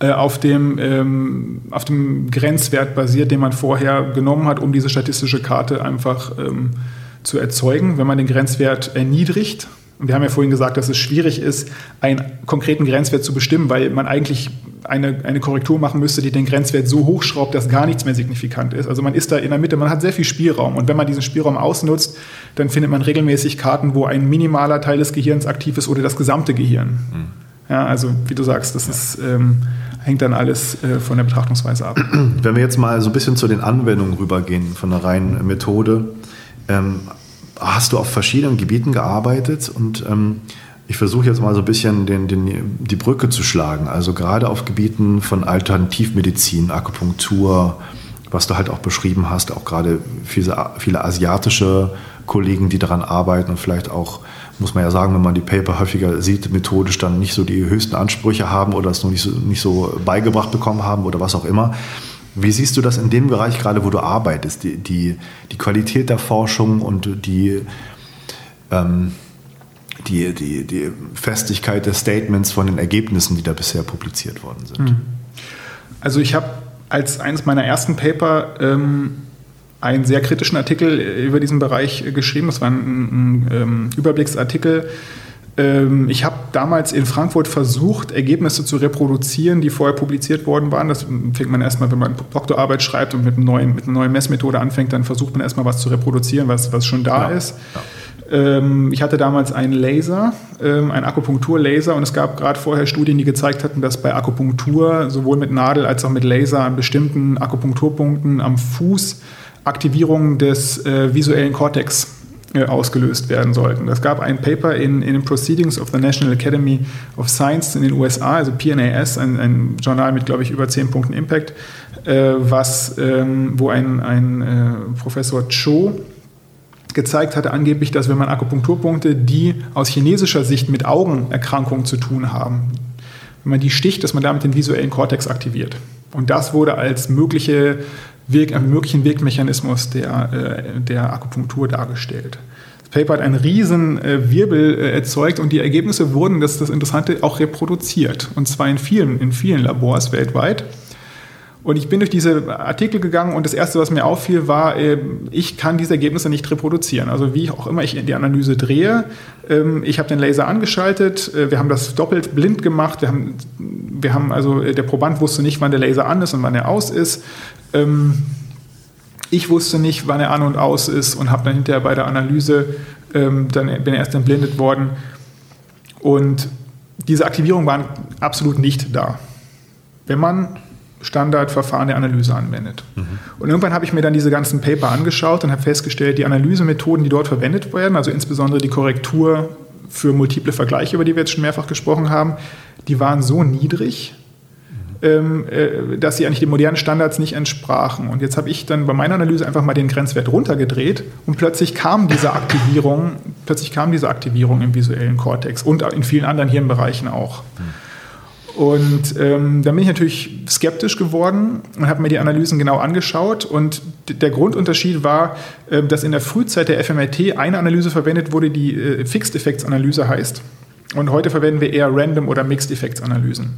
äh, auf, dem, ähm, auf dem Grenzwert basiert, den man vorher genommen hat, um diese statistische Karte einfach ähm, zu erzeugen. Wenn man den Grenzwert erniedrigt, wir haben ja vorhin gesagt, dass es schwierig ist, einen konkreten Grenzwert zu bestimmen, weil man eigentlich eine, eine Korrektur machen müsste, die den Grenzwert so hochschraubt, dass gar nichts mehr signifikant ist. Also man ist da in der Mitte, man hat sehr viel Spielraum. Und wenn man diesen Spielraum ausnutzt, dann findet man regelmäßig Karten, wo ein minimaler Teil des Gehirns aktiv ist oder das gesamte Gehirn. Mhm. Ja, also wie du sagst, das ist, ähm, hängt dann alles äh, von der Betrachtungsweise ab. Wenn wir jetzt mal so ein bisschen zu den Anwendungen rübergehen von der reinen Methode, ähm, hast du auf verschiedenen Gebieten gearbeitet und ähm, ich versuche jetzt mal so ein bisschen den, den, die Brücke zu schlagen. Also gerade auf Gebieten von Alternativmedizin, Akupunktur, was du halt auch beschrieben hast, auch gerade viele, viele asiatische Kollegen, die daran arbeiten und vielleicht auch, muss man ja sagen, wenn man die Paper häufiger sieht, methodisch dann nicht so die höchsten Ansprüche haben oder es noch nicht so, nicht so beigebracht bekommen haben oder was auch immer. Wie siehst du das in dem Bereich gerade, wo du arbeitest, die, die, die Qualität der Forschung und die, ähm, die, die, die Festigkeit des Statements von den Ergebnissen, die da bisher publiziert worden sind? Hm. Also ich habe als eines meiner ersten Paper ähm, einen sehr kritischen Artikel über diesen Bereich geschrieben. Das war ein, ein, ein ähm, Überblicksartikel ich habe damals in Frankfurt versucht, Ergebnisse zu reproduzieren, die vorher publiziert worden waren. Das fängt man erstmal, wenn man Doktorarbeit schreibt und mit, einem neuen, mit einer neuen Messmethode anfängt, dann versucht man erstmal was zu reproduzieren, was, was schon da ja. ist. Ja. Ähm, ich hatte damals einen Laser, ähm, einen Akupunkturlaser und es gab gerade vorher Studien, die gezeigt hatten, dass bei Akupunktur sowohl mit Nadel als auch mit Laser an bestimmten Akupunkturpunkten am Fuß Aktivierung des äh, visuellen Kortex ausgelöst werden sollten. Es gab ein Paper in, in den Proceedings of the National Academy of Science in den USA, also PNAS, ein, ein Journal mit, glaube ich, über 10 Punkten Impact, äh, was, ähm, wo ein, ein äh, Professor Cho gezeigt hatte angeblich, dass wenn man Akupunkturpunkte, die aus chinesischer Sicht mit Augenerkrankungen zu tun haben, wenn man die sticht, dass man damit den visuellen Kortex aktiviert. Und das wurde als mögliche Einen möglichen Wirkmechanismus der, äh, der Akupunktur dargestellt. Das Paper hat einen riesen äh, Wirbel äh, erzeugt und die Ergebnisse wurden, das ist das Interessante, auch reproduziert. Und zwar in vielen, in vielen Labors weltweit. Und ich bin durch diese Artikel gegangen und das Erste, was mir auffiel, war, ich kann diese Ergebnisse nicht reproduzieren. Also wie auch immer ich die Analyse drehe, ähm, ich habe den Laser angeschaltet, wir haben das doppelt blind gemacht, wir haben, wir haben also, der Proband wusste nicht, wann der Laser an ist und wann er aus ist. Ähm, ich wusste nicht, wann er an und aus ist und habe dann hinterher bei der Analyse, ähm, dann bin erst entblindet worden. Und diese Aktivierungen waren absolut nicht da, wenn man Standardverfahren der Analyse anwendet. Mhm. Und irgendwann habe ich mir dann diese ganzen Paper angeschaut und habe festgestellt, die Analysemethoden, die dort verwendet werden, also insbesondere die Korrektur für multiple Vergleiche, über die wir jetzt schon mehrfach gesprochen haben, die waren so niedrig, dass sie eigentlich den modernen Standards nicht entsprachen. Und jetzt habe ich dann bei meiner Analyse einfach mal den Grenzwert runtergedreht und plötzlich kam diese Aktivierung, plötzlich kam diese Aktivierung im visuellen Kortex und in vielen anderen Hirnbereichen auch. Und ähm, dann bin ich natürlich skeptisch geworden und habe mir die Analysen genau angeschaut. Und der Grundunterschied war, äh, dass in der Frühzeit der FMRT eine Analyse verwendet wurde, die äh, Fixed Effects Analyse heißt. Und heute verwenden wir eher Random oder Mixed Effects Analysen.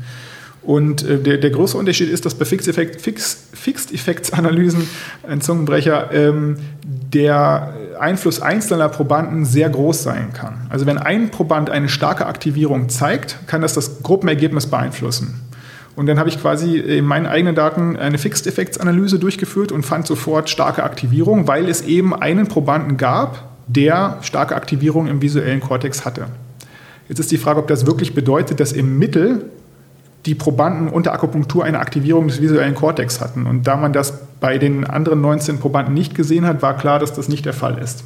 Und äh, der, der große Unterschied ist, dass bei Fixed-Effects-Analysen, ein Zungenbrecher, ähm, der Einfluss einzelner Probanden sehr groß sein kann. Also wenn ein Proband eine starke Aktivierung zeigt, kann das das Gruppenergebnis beeinflussen. Und dann habe ich quasi in meinen eigenen Daten eine Fixed-Effects-Analyse durchgeführt und fand sofort starke Aktivierung, weil es eben einen Probanden gab, der starke Aktivierung im visuellen Kortex hatte. Jetzt ist die Frage, ob das wirklich bedeutet, dass im Mittel die Probanden unter Akupunktur eine Aktivierung des visuellen Kortex hatten. Und da man das bei den anderen 19 Probanden nicht gesehen hat, war klar, dass das nicht der Fall ist.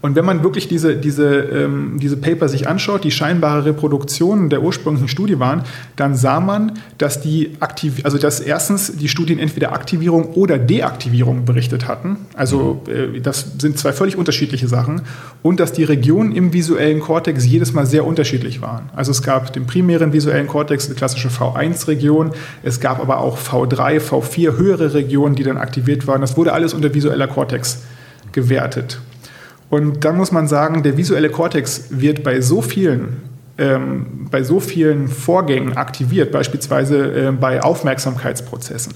Und wenn man wirklich diese, diese, ähm, diese Paper sich anschaut, die scheinbare Reproduktion der ursprünglichen Studie waren, dann sah man, dass die aktiv, also dass erstens die Studien entweder Aktivierung oder Deaktivierung berichtet hatten. Also äh, das sind zwei völlig unterschiedliche Sachen. Und dass die Regionen im visuellen Kortex jedes Mal sehr unterschiedlich waren. Also es gab den primären visuellen Kortex, die klassische V1-Region. Es gab aber auch V3, V4 höhere Regionen, die dann aktiviert waren. Das wurde alles unter visueller Kortex gewertet. Und dann muss man sagen, der visuelle Kortex wird bei so vielen, ähm, bei so vielen Vorgängen aktiviert, beispielsweise äh, bei Aufmerksamkeitsprozessen.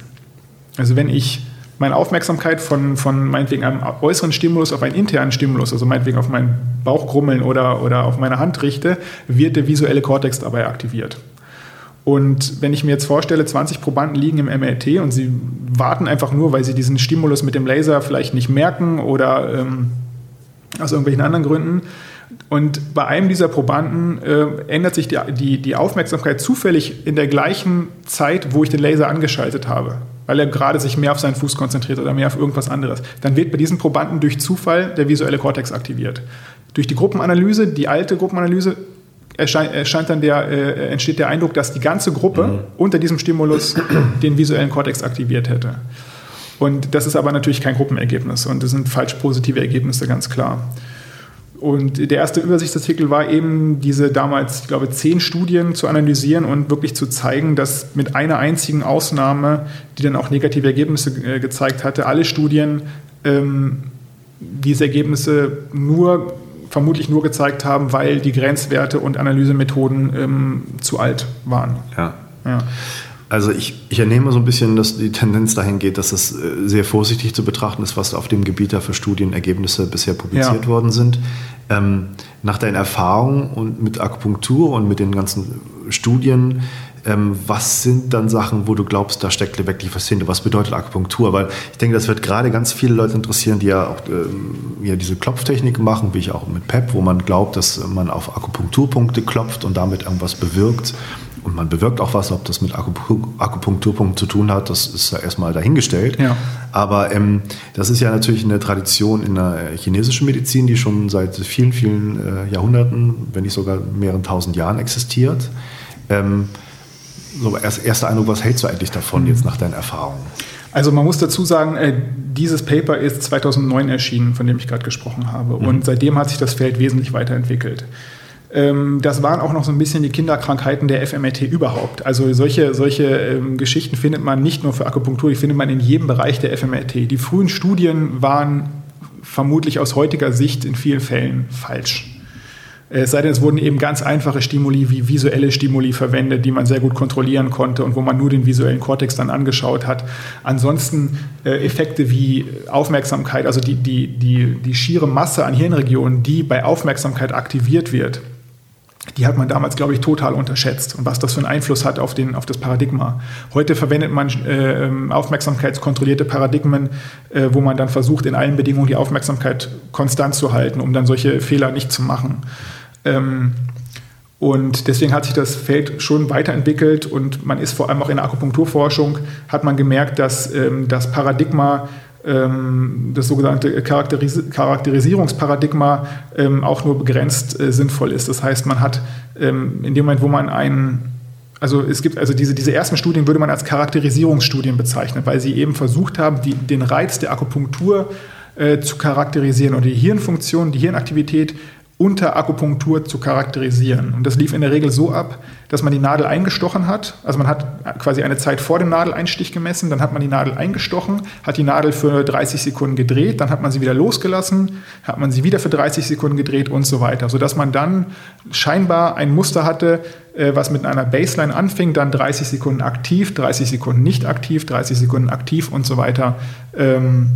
Also wenn ich meine Aufmerksamkeit von, von meinetwegen einem äußeren Stimulus auf einen internen Stimulus, also meinetwegen auf meinen Bauchgrummeln oder, oder auf meine Hand richte, wird der visuelle Kortex dabei aktiviert. Und wenn ich mir jetzt vorstelle, 20 Probanden liegen im MRT und sie warten einfach nur, weil sie diesen Stimulus mit dem Laser vielleicht nicht merken oder ähm, aus irgendwelchen anderen Gründen. Und bei einem dieser Probanden äh, ändert sich die, die, die Aufmerksamkeit zufällig in der gleichen Zeit, wo ich den Laser angeschaltet habe, weil er gerade sich mehr auf seinen Fuß konzentriert oder mehr auf irgendwas anderes. Dann wird bei diesen Probanden durch Zufall der visuelle Kortex aktiviert. Durch die Gruppenanalyse, die alte Gruppenanalyse, erscheint, erscheint dann der, äh, entsteht der Eindruck, dass die ganze Gruppe mhm. unter diesem Stimulus den visuellen Kortex aktiviert hätte. Und das ist aber natürlich kein Gruppenergebnis und das sind falsch positive Ergebnisse, ganz klar. Und der erste Übersichtsartikel war eben, diese damals, ich glaube, zehn Studien zu analysieren und wirklich zu zeigen, dass mit einer einzigen Ausnahme, die dann auch negative Ergebnisse äh, gezeigt hatte, alle Studien ähm, diese Ergebnisse nur vermutlich nur gezeigt haben, weil die Grenzwerte und Analysemethoden ähm, zu alt waren. Ja. ja. Also ich, ich ernehme so ein bisschen, dass die Tendenz dahin geht, dass es äh, sehr vorsichtig zu betrachten ist, was auf dem Gebiet da für Studienergebnisse bisher publiziert ja. worden sind. Ähm, nach deinen Erfahrungen und mit Akupunktur und mit den ganzen Studien, ähm, was sind dann Sachen, wo du glaubst, da steckt wirklich was hinter? Was bedeutet Akupunktur? Weil ich denke, das wird gerade ganz viele Leute interessieren, die ja auch ähm, ja, diese Klopftechnik machen, wie ich auch mit PEP, wo man glaubt, dass man auf Akupunkturpunkte klopft und damit irgendwas bewirkt und man bewirkt auch was, ob das mit Akupunkturpunkten zu tun hat, das ist ja erstmal dahingestellt. Ja. Aber ähm, das ist ja natürlich eine Tradition in der chinesischen Medizin, die schon seit vielen, vielen äh, Jahrhunderten, wenn nicht sogar mehreren tausend Jahren existiert. Ähm, so erst, erster Eindruck, was hältst du eigentlich davon jetzt nach deinen Erfahrungen? Also man muss dazu sagen, äh, dieses Paper ist 2009 erschienen, von dem ich gerade gesprochen habe. Mhm. Und seitdem hat sich das Feld wesentlich weiterentwickelt. Ähm, das waren auch noch so ein bisschen die Kinderkrankheiten der FMRT überhaupt. Also solche, solche ähm, Geschichten findet man nicht nur für Akupunktur, die findet man in jedem Bereich der FMRT. Die frühen Studien waren vermutlich aus heutiger Sicht in vielen Fällen falsch. Es sei denn, es wurden eben ganz einfache Stimuli wie visuelle Stimuli verwendet, die man sehr gut kontrollieren konnte und wo man nur den visuellen Kortex dann angeschaut hat. Ansonsten äh, Effekte wie Aufmerksamkeit, also die, die, die, die schiere Masse an Hirnregionen, die bei Aufmerksamkeit aktiviert wird, die hat man damals, glaube ich, total unterschätzt und was das für einen Einfluss hat auf, den, auf das Paradigma. Heute verwendet man äh, aufmerksamkeitskontrollierte Paradigmen, äh, wo man dann versucht, in allen Bedingungen die Aufmerksamkeit konstant zu halten, um dann solche Fehler nicht zu machen. Ähm, und deswegen hat sich das Feld schon weiterentwickelt und man ist vor allem auch in der Akupunkturforschung, hat man gemerkt, dass ähm, das Paradigma das sogenannte Charakteris Charakterisierungsparadigma ähm, auch nur begrenzt äh, sinnvoll ist. Das heißt, man hat ähm, in dem Moment, wo man einen also es gibt also diese, diese ersten Studien würde man als Charakterisierungsstudien bezeichnen, weil sie eben versucht haben, die, den Reiz der Akupunktur äh, zu charakterisieren oder die Hirnfunktion, die Hirnaktivität unter Akupunktur zu charakterisieren. Und das lief in der Regel so ab, dass man die Nadel eingestochen hat. Also man hat quasi eine Zeit vor dem Nadeleinstich gemessen, dann hat man die Nadel eingestochen, hat die Nadel für 30 Sekunden gedreht, dann hat man sie wieder losgelassen, hat man sie wieder für 30 Sekunden gedreht und so weiter, sodass man dann scheinbar ein Muster hatte, äh, was mit einer Baseline anfing, dann 30 Sekunden aktiv, 30 Sekunden nicht aktiv, 30 Sekunden aktiv und so weiter. Ähm,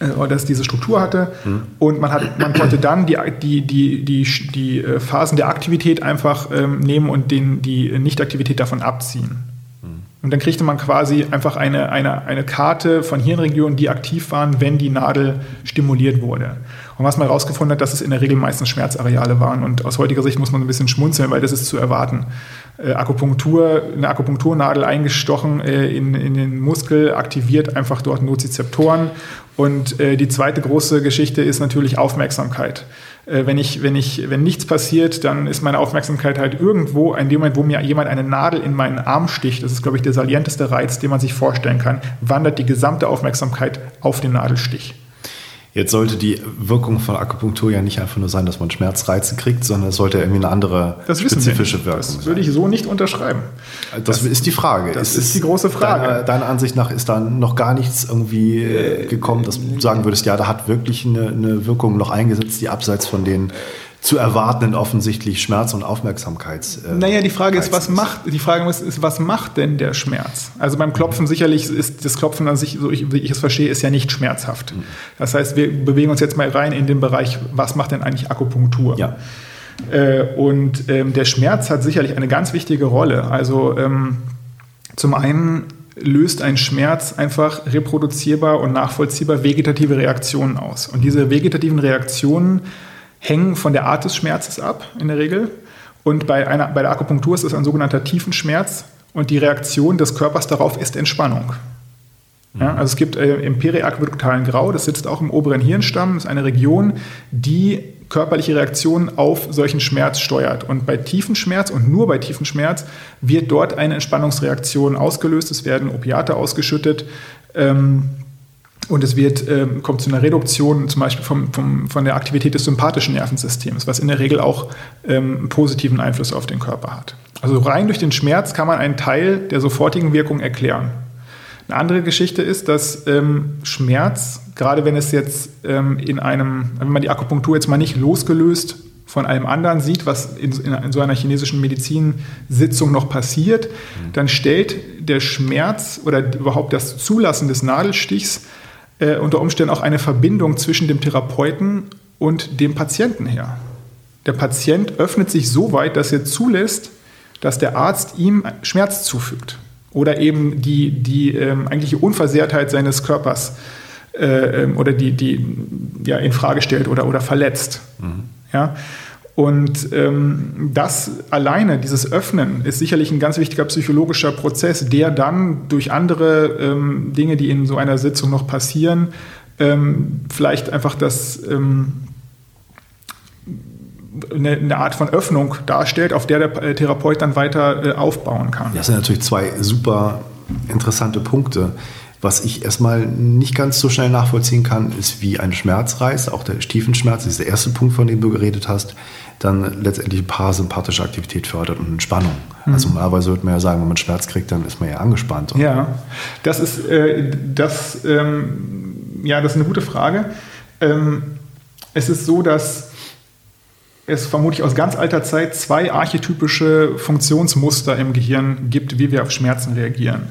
äh, dass diese Struktur hatte. Mhm. Und man, hat, man konnte dann die, die, die, die, die äh, Phasen der Aktivität einfach ähm, nehmen und den, die Nichtaktivität davon abziehen. Mhm. Und dann kriegte man quasi einfach eine, eine, eine Karte von Hirnregionen, die aktiv waren, wenn die Nadel stimuliert wurde. Und was man herausgefunden hat, dass es in der Regel meistens Schmerzareale waren. Und aus heutiger Sicht muss man ein bisschen schmunzeln, weil das ist zu erwarten. Äh, Akupunktur, eine Akupunkturnadel eingestochen äh, in, in den Muskel, aktiviert einfach dort Nozizeptoren. Und äh, die zweite große Geschichte ist natürlich Aufmerksamkeit. Äh, wenn, ich, wenn, ich, wenn nichts passiert, dann ist meine Aufmerksamkeit halt irgendwo, in dem Moment, wo mir jemand eine Nadel in meinen Arm sticht, das ist, glaube ich, der salienteste Reiz, den man sich vorstellen kann, wandert die gesamte Aufmerksamkeit auf den Nadelstich. Jetzt sollte die Wirkung von Akupunktur ja nicht einfach nur sein, dass man Schmerzreize kriegt, sondern es sollte irgendwie eine andere das spezifische Wirkung sein. Das würde ich so nicht unterschreiben. Das, das ist die Frage. Das ist, ist die große Frage. Deiner, deiner, Ansicht nach ist da noch gar nichts irgendwie äh, gekommen, dass du sagen würdest, ja, da hat wirklich eine, eine Wirkung noch eingesetzt, die abseits von den zu erwartenden offensichtlich Schmerz- und Aufmerksamkeits. Äh, naja, die Frage ist, was macht, die Frage ist, ist, was macht denn der Schmerz? Also beim Klopfen sicherlich ist das Klopfen an sich, so ich, wie ich es verstehe, ist ja nicht schmerzhaft. Mhm. Das heißt, wir bewegen uns jetzt mal rein in den Bereich, was macht denn eigentlich Akupunktur? Ja. Äh, und ähm, der Schmerz hat sicherlich eine ganz wichtige Rolle. Also ähm, zum einen löst ein Schmerz einfach reproduzierbar und nachvollziehbar vegetative Reaktionen aus. Und diese vegetativen Reaktionen hängen von der Art des Schmerzes ab, in der Regel. Und bei, einer, bei der Akupunktur ist es ein sogenannter Tiefenschmerz und die Reaktion des Körpers darauf ist Entspannung. Ja, also es gibt äh, im periaqueduktalen Grau, das sitzt auch im oberen Hirnstamm, ist eine Region, die körperliche Reaktionen auf solchen Schmerz steuert. Und bei tiefen Schmerz und nur bei tiefen Schmerz wird dort eine Entspannungsreaktion ausgelöst. Es werden Opiate ausgeschüttet. Ähm, und es wird, äh, kommt zu einer Reduktion zum Beispiel vom, vom, von der Aktivität des sympathischen Nervensystems, was in der Regel auch ähm, einen positiven Einfluss auf den Körper hat. Also rein durch den Schmerz kann man einen Teil der sofortigen Wirkung erklären. Eine andere Geschichte ist, dass ähm, Schmerz, gerade wenn es jetzt ähm, in einem, wenn man die Akupunktur jetzt mal nicht losgelöst von allem anderen sieht, was in, in, in so einer chinesischen Medizinsitzung noch passiert, mhm. dann stellt der Schmerz oder überhaupt das Zulassen des Nadelstichs äh, unter Umständen auch eine Verbindung zwischen dem Therapeuten und dem Patienten her. Der Patient öffnet sich so weit, dass er zulässt, dass der Arzt ihm Schmerz zufügt oder eben die, die ähm, eigentliche Unversehrtheit seines Körpers äh, ähm, oder die, die ja, in Frage stellt oder, oder verletzt. Mhm. Ja? Und ähm, das alleine, dieses Öffnen, ist sicherlich ein ganz wichtiger psychologischer Prozess, der dann durch andere ähm, Dinge, die in so einer Sitzung noch passieren, ähm, vielleicht einfach das ähm, eine, eine, Art von Öffnung darstellt, auf der der Therapeut dann weiter äh, aufbauen kann. Das sind natürlich zwei super interessante Punkte. Was ich erstmal nicht ganz so schnell nachvollziehen kann, ist, wie ein Schmerzreiz, auch der Stiefenschmerz, ist der erste Punkt, von dem du geredet hast, dann letztendlich parasympathische Aktivität fördert und Entspannung. Mhm. Also normalerweise würde man ja sagen, wenn man Schmerz kriegt, dann ist man ja angespannt. Ja, das ist, äh, das, ähm, ja, das ist eine gute Frage. Ähm, es ist so, dass es vermutlich aus ganz alter Zeit zwei archetypische Funktionsmuster im Gehirn gibt, wie wir auf Schmerzen reagieren.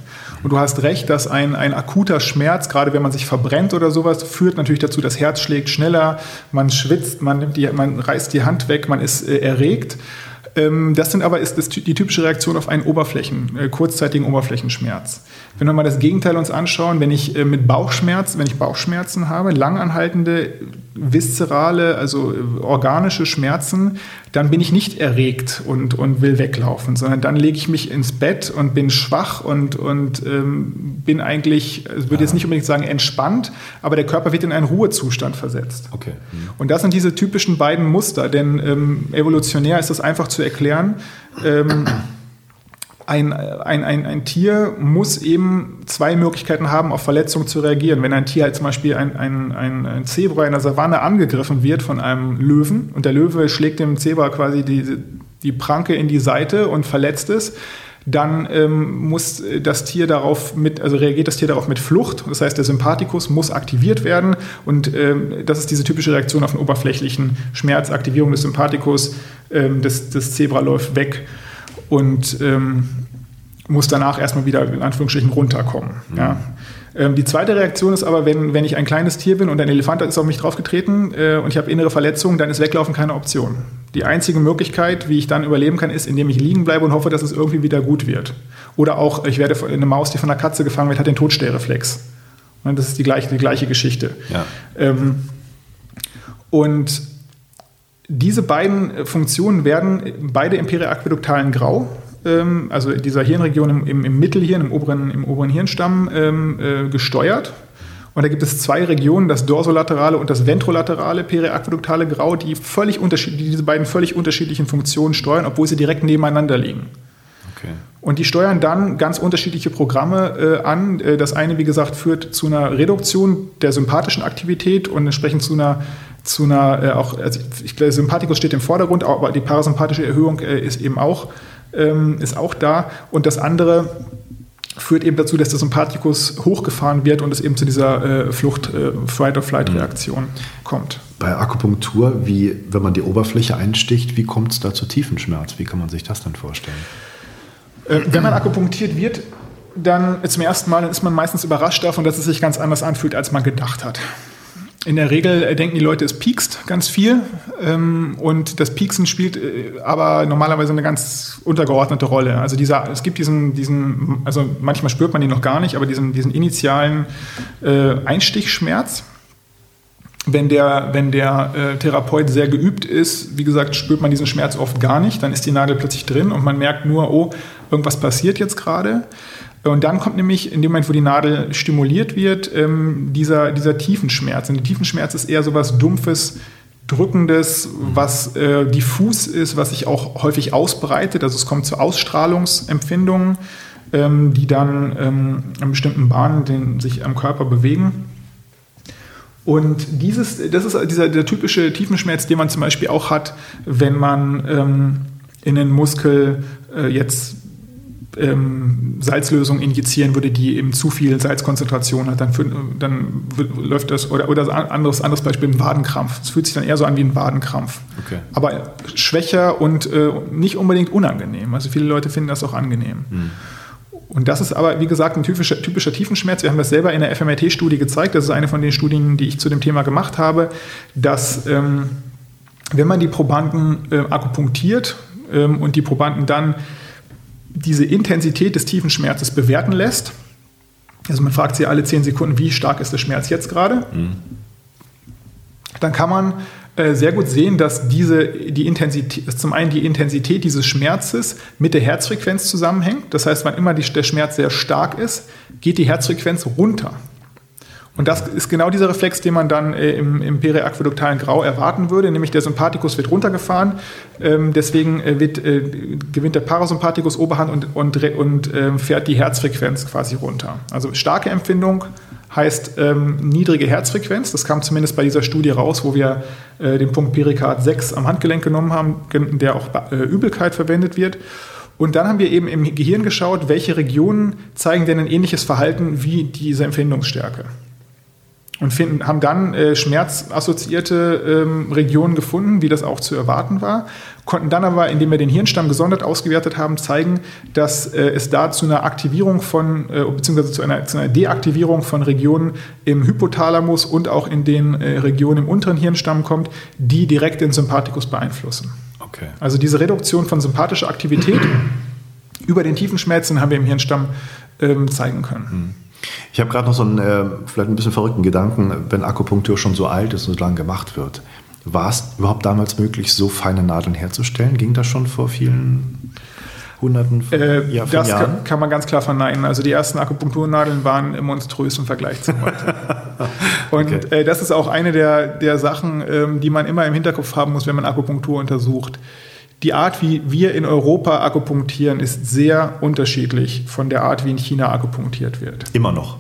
Und du hast recht, dass ein, ein akuter Schmerz, gerade wenn man sich verbrennt oder sowas, führt natürlich dazu, das Herz schlägt schneller, man schwitzt, man, nimmt die, man reißt die Hand weg, man ist äh, erregt. Ähm, das sind aber ist das, die typische Reaktion auf einen Oberflächen, äh, kurzzeitigen Oberflächenschmerz. Wenn wir mal das Gegenteil uns anschauen, wenn ich äh, mit Bauchschmerz, wenn ich Bauchschmerzen habe, langanhaltende viszerale, also äh, organische Schmerzen, dann bin ich nicht erregt und, und will weglaufen, sondern dann lege ich mich ins Bett und bin schwach und, und ähm, bin eigentlich, ich würde jetzt nicht unbedingt sagen entspannt, aber der Körper wird in einen Ruhezustand versetzt. Okay. Mhm. Und das sind diese typischen beiden Muster, denn ähm, evolutionär ist das einfach zu erklären. Ähm, ein, ein, ein, ein Tier muss eben zwei Möglichkeiten haben, auf Verletzungen zu reagieren. Wenn ein Tier halt zum Beispiel ein, ein, ein, Zebra in der Savanne angegriffen wird von einem Löwen und der Löwe schlägt dem Zebra quasi die, die Pranke in die Seite und verletzt es, dann ähm, muss das Tier darauf mit, also reagiert das Tier darauf mit Flucht. Das heißt, der Sympathikus muss aktiviert werden und ähm, das ist diese typische Reaktion auf einen oberflächlichen Schmerz, Aktivierung des Sympathikus, ähm, das, das Zebra läuft weg und ähm, muss danach erstmal wieder in Anführungsstrichen runterkommen. Mhm. Ja. Ähm, die zweite Reaktion ist aber, wenn, wenn ich ein kleines Tier bin und ein Elefant ist auf mich draufgetreten äh, und ich habe innere Verletzungen, dann ist Weglaufen keine Option. Die einzige Möglichkeit, wie ich dann überleben kann, ist, indem ich liegen bleibe und hoffe, dass es irgendwie wieder gut wird. Oder auch, ich werde eine Maus, die von einer Katze gefangen wird, hat den Todstellreflex. Und das ist die gleiche, die gleiche Geschichte. Ja. Ähm, und diese beiden Funktionen werden beide im periaquäduktalen Grau, ähm, also dieser Hirnregion im, im, im, Mittelhirn, im oberen, im oberen Hirnstamm, ähm, äh, gesteuert. Und da gibt es zwei Regionen, das dorsolaterale und das ventrolaterale periaquäduktale Grau, die, völlig die diese beiden völlig unterschiedlichen Funktionen steuern, obwohl sie direkt nebeneinander liegen. Okay. Und die steuern dann ganz unterschiedliche Programme äh, an. Äh, das eine, wie gesagt, führt zu einer Reduktion der sympathischen Aktivität und entsprechend zu einer zu einer äh, auch, also ich glaube, Sympathikus steht im Vordergrund, aber die parasympathische Erhöhung äh, ist eben auch, ähm, ist auch da. Und das andere führt eben dazu, dass der Sympathikus hochgefahren wird und es eben zu dieser äh, Flucht, äh, Fight-or-Flight-Reaktion mhm. kommt. Bei Akupunktur, wie, wenn man die Oberfläche einsticht, wie kommt es da zu Tiefenschmerz? Wie kann man sich das dann vorstellen? Äh, wenn man akupunktiert wird, dann zum ersten Mal dann ist man meistens überrascht davon, dass es sich ganz anders anfühlt, als man gedacht hat. In der Regel äh, denken die Leute, es piekst ganz viel. Ähm, und das Pieksen spielt äh, aber normalerweise eine ganz untergeordnete Rolle. Also dieser, es gibt diesen, diesen, also manchmal spürt man ihn noch gar nicht, aber diesen, diesen initialen äh, Einstichschmerz. Wenn der, wenn der Therapeut sehr geübt ist, wie gesagt, spürt man diesen Schmerz oft gar nicht. Dann ist die Nadel plötzlich drin und man merkt nur, oh, irgendwas passiert jetzt gerade. Und dann kommt nämlich in dem Moment, wo die Nadel stimuliert wird, ähm, dieser, dieser Tiefenschmerz. Und der Tiefenschmerz ist eher so was Dumpfes, Drückendes, was äh, diffus ist, was sich auch häufig ausbreitet. Also es kommt zu Ausstrahlungsempfindungen, ähm, die dann ähm, in bestimmten Bahnen den, sich am Körper bewegen. Und dieses, das ist dieser, der typische Tiefenschmerz, den man zum Beispiel auch hat, wenn man ähm, in den Muskel äh, jetzt ähm, Salzlösung injizieren würde, die eben zu viel Salzkonzentration hat, dann, für, dann läuft das, oder, oder anderes, anderes Beispiel, ein Wadenkrampf. Es fühlt sich dann eher so an wie ein Wadenkrampf. Okay. Aber schwächer und äh, nicht unbedingt unangenehm. Also viele Leute finden das auch angenehm. Mhm. Und das ist aber, wie gesagt, ein typischer, typischer Tiefenschmerz. Wir haben das selber in der FMRT-Studie gezeigt. Das ist eine von den Studien, die ich zu dem Thema gemacht habe, dass ähm, wenn man die Probanden äh, akupunktiert ähm, und die Probanden dann diese Intensität des tiefen Schmerzes bewerten lässt. Also man fragt sie alle zehn Sekunden, wie stark ist der Schmerz jetzt gerade? Mhm. Dann kann man äh, sehr gut sehen, dass diese, die Intensität, zum einen die Intensität dieses Schmerzes mit der Herzfrequenz zusammenhängt. Das heißt, wann immer die, der Schmerz sehr stark ist, geht die Herzfrequenz runter. Und das ist genau dieser Reflex, den man dann äh, im, im periaquäduktalen Grau erwarten würde, nämlich der Sympathikus wird runtergefahren, ähm, deswegen äh, wird, äh, gewinnt der Parasympathikus Oberhand und, und, und ähm, fährt die Herzfrequenz quasi runter. Also starke Empfindung heißt ähm, niedrige Herzfrequenz, das kam zumindest bei dieser Studie raus, wo wir den Punkt Perikard 6 am Handgelenk genommen haben, der auch bei Übelkeit verwendet wird. Und dann haben wir eben im Gehirn geschaut, welche Regionen zeigen denn ein ähnliches Verhalten wie diese Empfindungsstärke und finden, haben dann äh, schmerzassoziierte ähm, Regionen gefunden, wie das auch zu erwarten war, konnten dann aber, indem wir den Hirnstamm gesondert ausgewertet haben, zeigen, dass äh, es da zu einer Aktivierung von, äh, beziehungsweise zu einer, zu einer, Deaktivierung von Regionen im Hypothalamus und auch in den äh, Regionen im unteren Hirnstamm kommt, die direkt den Sympathikus beeinflussen. Okay. Also diese Reduktion von sympathischer Aktivität über den tiefen Schmerzen haben wir im Hirnstamm ähm, zeigen können. Mhm. Ich habe gerade noch so einen äh, vielleicht ein bisschen verrückten Gedanken, wenn Akupunktur schon so alt ist und so lange gemacht wird. War es überhaupt damals möglich, so feine Nadeln herzustellen? Ging das schon vor vielen Hunderten von, äh, Jahr, das Jahren? Kann, kann, man ganz klar verneinen. Also die ersten Akupunkturnadeln waren monströs im Vergleich zu heute. Und okay. äh, das ist auch eine der, der Sachen, ähm, die man immer im Hinterkopf haben muss, wenn man Akupunktur untersucht. Die Art, wie wir in Europa akupunktieren, ist sehr unterschiedlich von der Art, wie in China akupunktiert wird. Immer noch.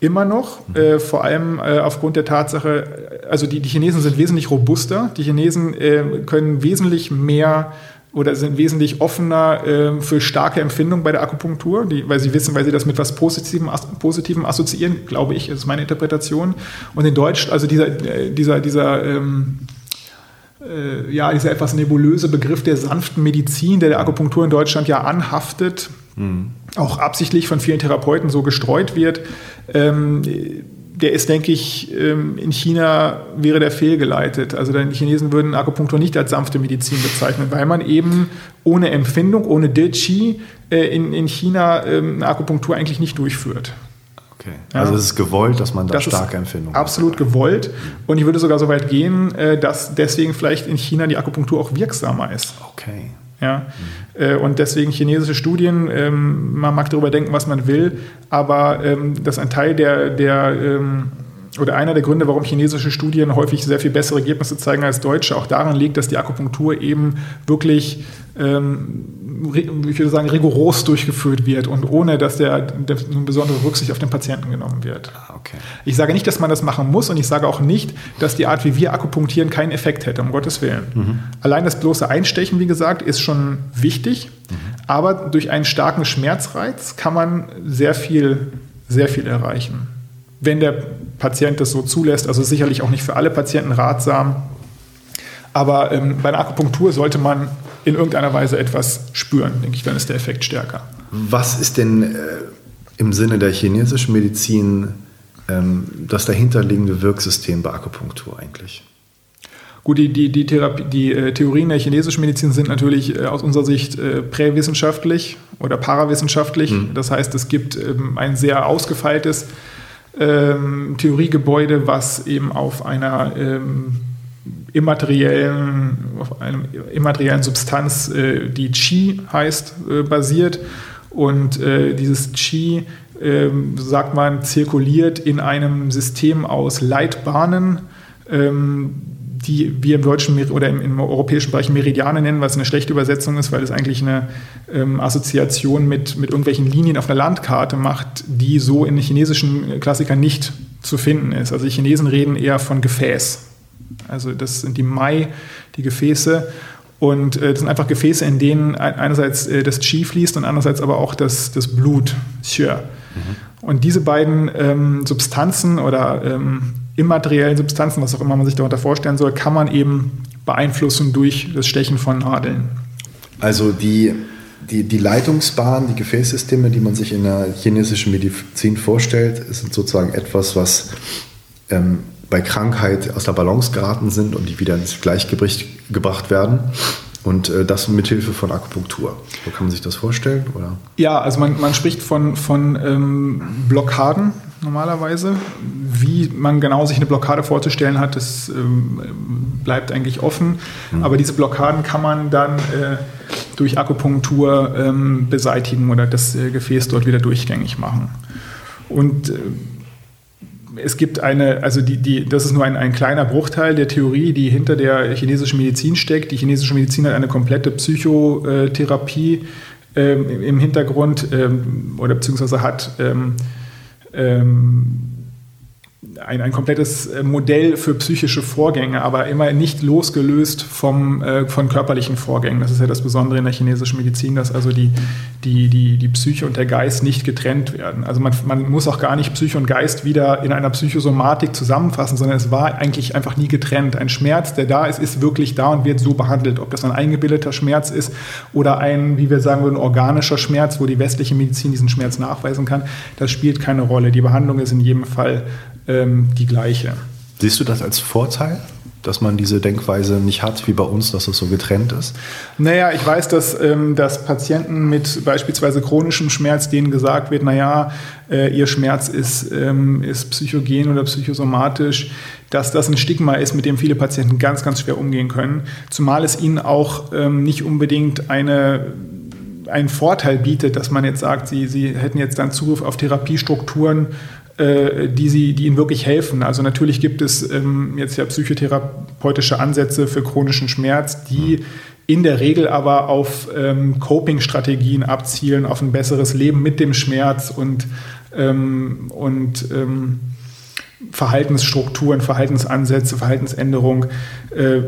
Immer noch, mhm. äh, vor allem äh, aufgrund der Tatsache, also die, die, Chinesen sind wesentlich robuster, die Chinesen äh, können wesentlich mehr oder sind wesentlich offener äh, für starke Empfindungen bei der Akupunktur, die, weil sie wissen, weil sie das mit was Positivem, Positivem assoziieren, glaube ich, ist meine Interpretation. Und in Deutsch, also dieser, äh, dieser, dieser ähm, äh, ja, dieser etwas nebulöse Begriff der sanften Medizin, der der Akupunktur in Deutschland ja anhaftet, mhm. auch absichtlich von vielen Therapeuten so gestreut wird. Ähm, der ist, denke ich, ähm, in China wäre der fehlgeleitet. Also die Chinesen würden Akupunktur nicht als sanfte Medizin bezeichnen, weil man eben ohne Empfindung, ohne De Qi äh, in, in China ähm, eine Akupunktur eigentlich nicht durchführt. Okay. Also ja. es ist gewollt, dass man da das starke Empfindungen hat. Absolut gewollt. Und ich würde sogar so weit gehen, äh, dass deswegen vielleicht in China die Akupunktur auch wirksamer ist. Okay. Ja? Mhm. Und deswegen chinesische Studien, ähm, man mag darüber denken, was man will, aber ähm, dass ein Teil der, der ähm, oder einer der Gründe, warum chinesische Studien häufig sehr viel bessere Ergebnisse zeigen als deutsche, auch daran liegt, dass die Akupunktur eben wirklich ähm, ich würde sagen, rigoros durchgeführt wird und ohne, dass der, der eine besondere Rücksicht auf den Patienten genommen wird. Ah, okay. Ich sage nicht, dass man das machen muss und ich sage auch nicht, dass die Art, wie wir akupunktieren, keinen Effekt hätte, um Gottes Willen. Mhm. Allein das bloße Einstechen, wie gesagt, ist schon wichtig, mhm. aber durch einen starken Schmerzreiz kann man sehr viel, sehr viel erreichen. Wenn der Patient das so zulässt, also sicherlich auch nicht für alle Patienten ratsam, aber ähm, bei der Akupunktur sollte man in irgendeiner Weise etwas spüren, denke ich, dann ist der Effekt stärker. Was ist denn äh, im Sinne der chinesischen Medizin ähm, das dahinterliegende Wirksystem bei Akupunktur eigentlich? Gut, die, die, die, Therapie, die äh, Theorien der chinesischen Medizin sind natürlich äh, aus unserer Sicht äh, präwissenschaftlich oder parawissenschaftlich. Mhm. Das heißt, es gibt ähm, ein sehr ausgefeiltes ähm, Theoriegebäude, was eben auf einer ähm, immateriellen, auf einem immateriellen Substanz, äh, die Qi heißt, äh, basiert. Und äh, dieses Qi, ähm, sagt man, zirkuliert in einem System aus Leitbahnen, ähm, die wir im deutschen oder im, im, europäischen Bereich Meridiane nennen, was eine schlechte Übersetzung ist, weil es eigentlich eine ähm, Assoziation mit, mit irgendwelchen Linien auf einer Landkarte macht, die so in chinesischen Klassikern nicht zu finden ist. Also die Chinesen reden eher von Gefäß. Also das sind die Mai, die Gefäße. Und äh, das sind einfach Gefäße, in denen einerseits äh, das Qi fließt und andererseits aber auch das, das Blut, Xue. Mhm. Und diese beiden ähm, Substanzen oder ähm, immateriellen Substanzen, was auch immer man sich darunter vorstellen soll, kann man eben beeinflussen durch das Stechen von Nadeln. Also die, die, die Leitungsbahn, die Gefäßsysteme, die man sich in der chinesischen Medizin vorstellt, sind sozusagen etwas, was ähm, bei Krankheit aus der Balance geraten sind und die wieder ins Gleichgewicht gebracht werden. Und äh, das mithilfe von Akupunktur. So kann man sich das vorstellen? Oder? Ja, also man, man spricht von, von ähm, Blockaden normalerweise. Wie man genau sich eine Blockade vorzustellen hat, das ähm, bleibt eigentlich offen. Mhm. Aber diese Blockaden kann man dann äh, durch Akupunktur ähm, beseitigen oder das äh, Gefäß dort wieder durchgängig machen. Und äh, es gibt eine, also die, die, das ist nur ein, ein kleiner Bruchteil der Theorie, die hinter der chinesischen Medizin steckt. Die chinesische Medizin hat eine komplette Psychotherapie ähm, im Hintergrund ähm, oder beziehungsweise hat ähm, ähm ein, ein komplettes äh, Modell für psychische Vorgänge, aber immer nicht losgelöst vom, äh, von körperlichen Vorgängen. Das ist ja das Besondere in der chinesischen Medizin, dass also die, die, die, die Psyche und der Geist nicht getrennt werden. Also man, man muss auch gar nicht Psyche und Geist wieder in einer Psychosomatik zusammenfassen, sondern es war eigentlich einfach nie getrennt. Ein Schmerz, der da ist, ist wirklich da und wird so behandelt. Ob das ein eingebildeter Schmerz ist oder ein, wie wir sagen würden, organischer Schmerz, wo die westliche Medizin diesen Schmerz nachweisen kann, das spielt keine Rolle. Die Behandlung ist in jedem Fall ähm, die gleiche. Siehst du das als Vorteil? dass man diese Denkweise nicht hat, wie bei uns, dass es so getrennt ist? Naja, ich weiß, dass, ähm, dass Patienten mit beispielsweise chronischem Schmerz, denen gesagt wird, naja, äh, ihr Schmerz ist, ähm, ist psychogen oder psychosomatisch, dass das ein Stigma ist, mit dem viele Patienten ganz, ganz schwer umgehen können. Zumal es ihnen auch ähm, nicht unbedingt eine einen Vorteil bietet, dass man jetzt sagt, sie, sie hätten jetzt dann Zugriff auf Therapiestrukturen, die, sie, die ihnen wirklich helfen. Also natürlich gibt es ähm, jetzt ja psychotherapeutische Ansätze für chronischen Schmerz, die in der Regel aber auf ähm, Coping-Strategien abzielen, auf ein besseres Leben mit dem Schmerz und, ähm, und ähm, Verhaltensstrukturen, Verhaltensansätze, Verhaltensänderung, äh,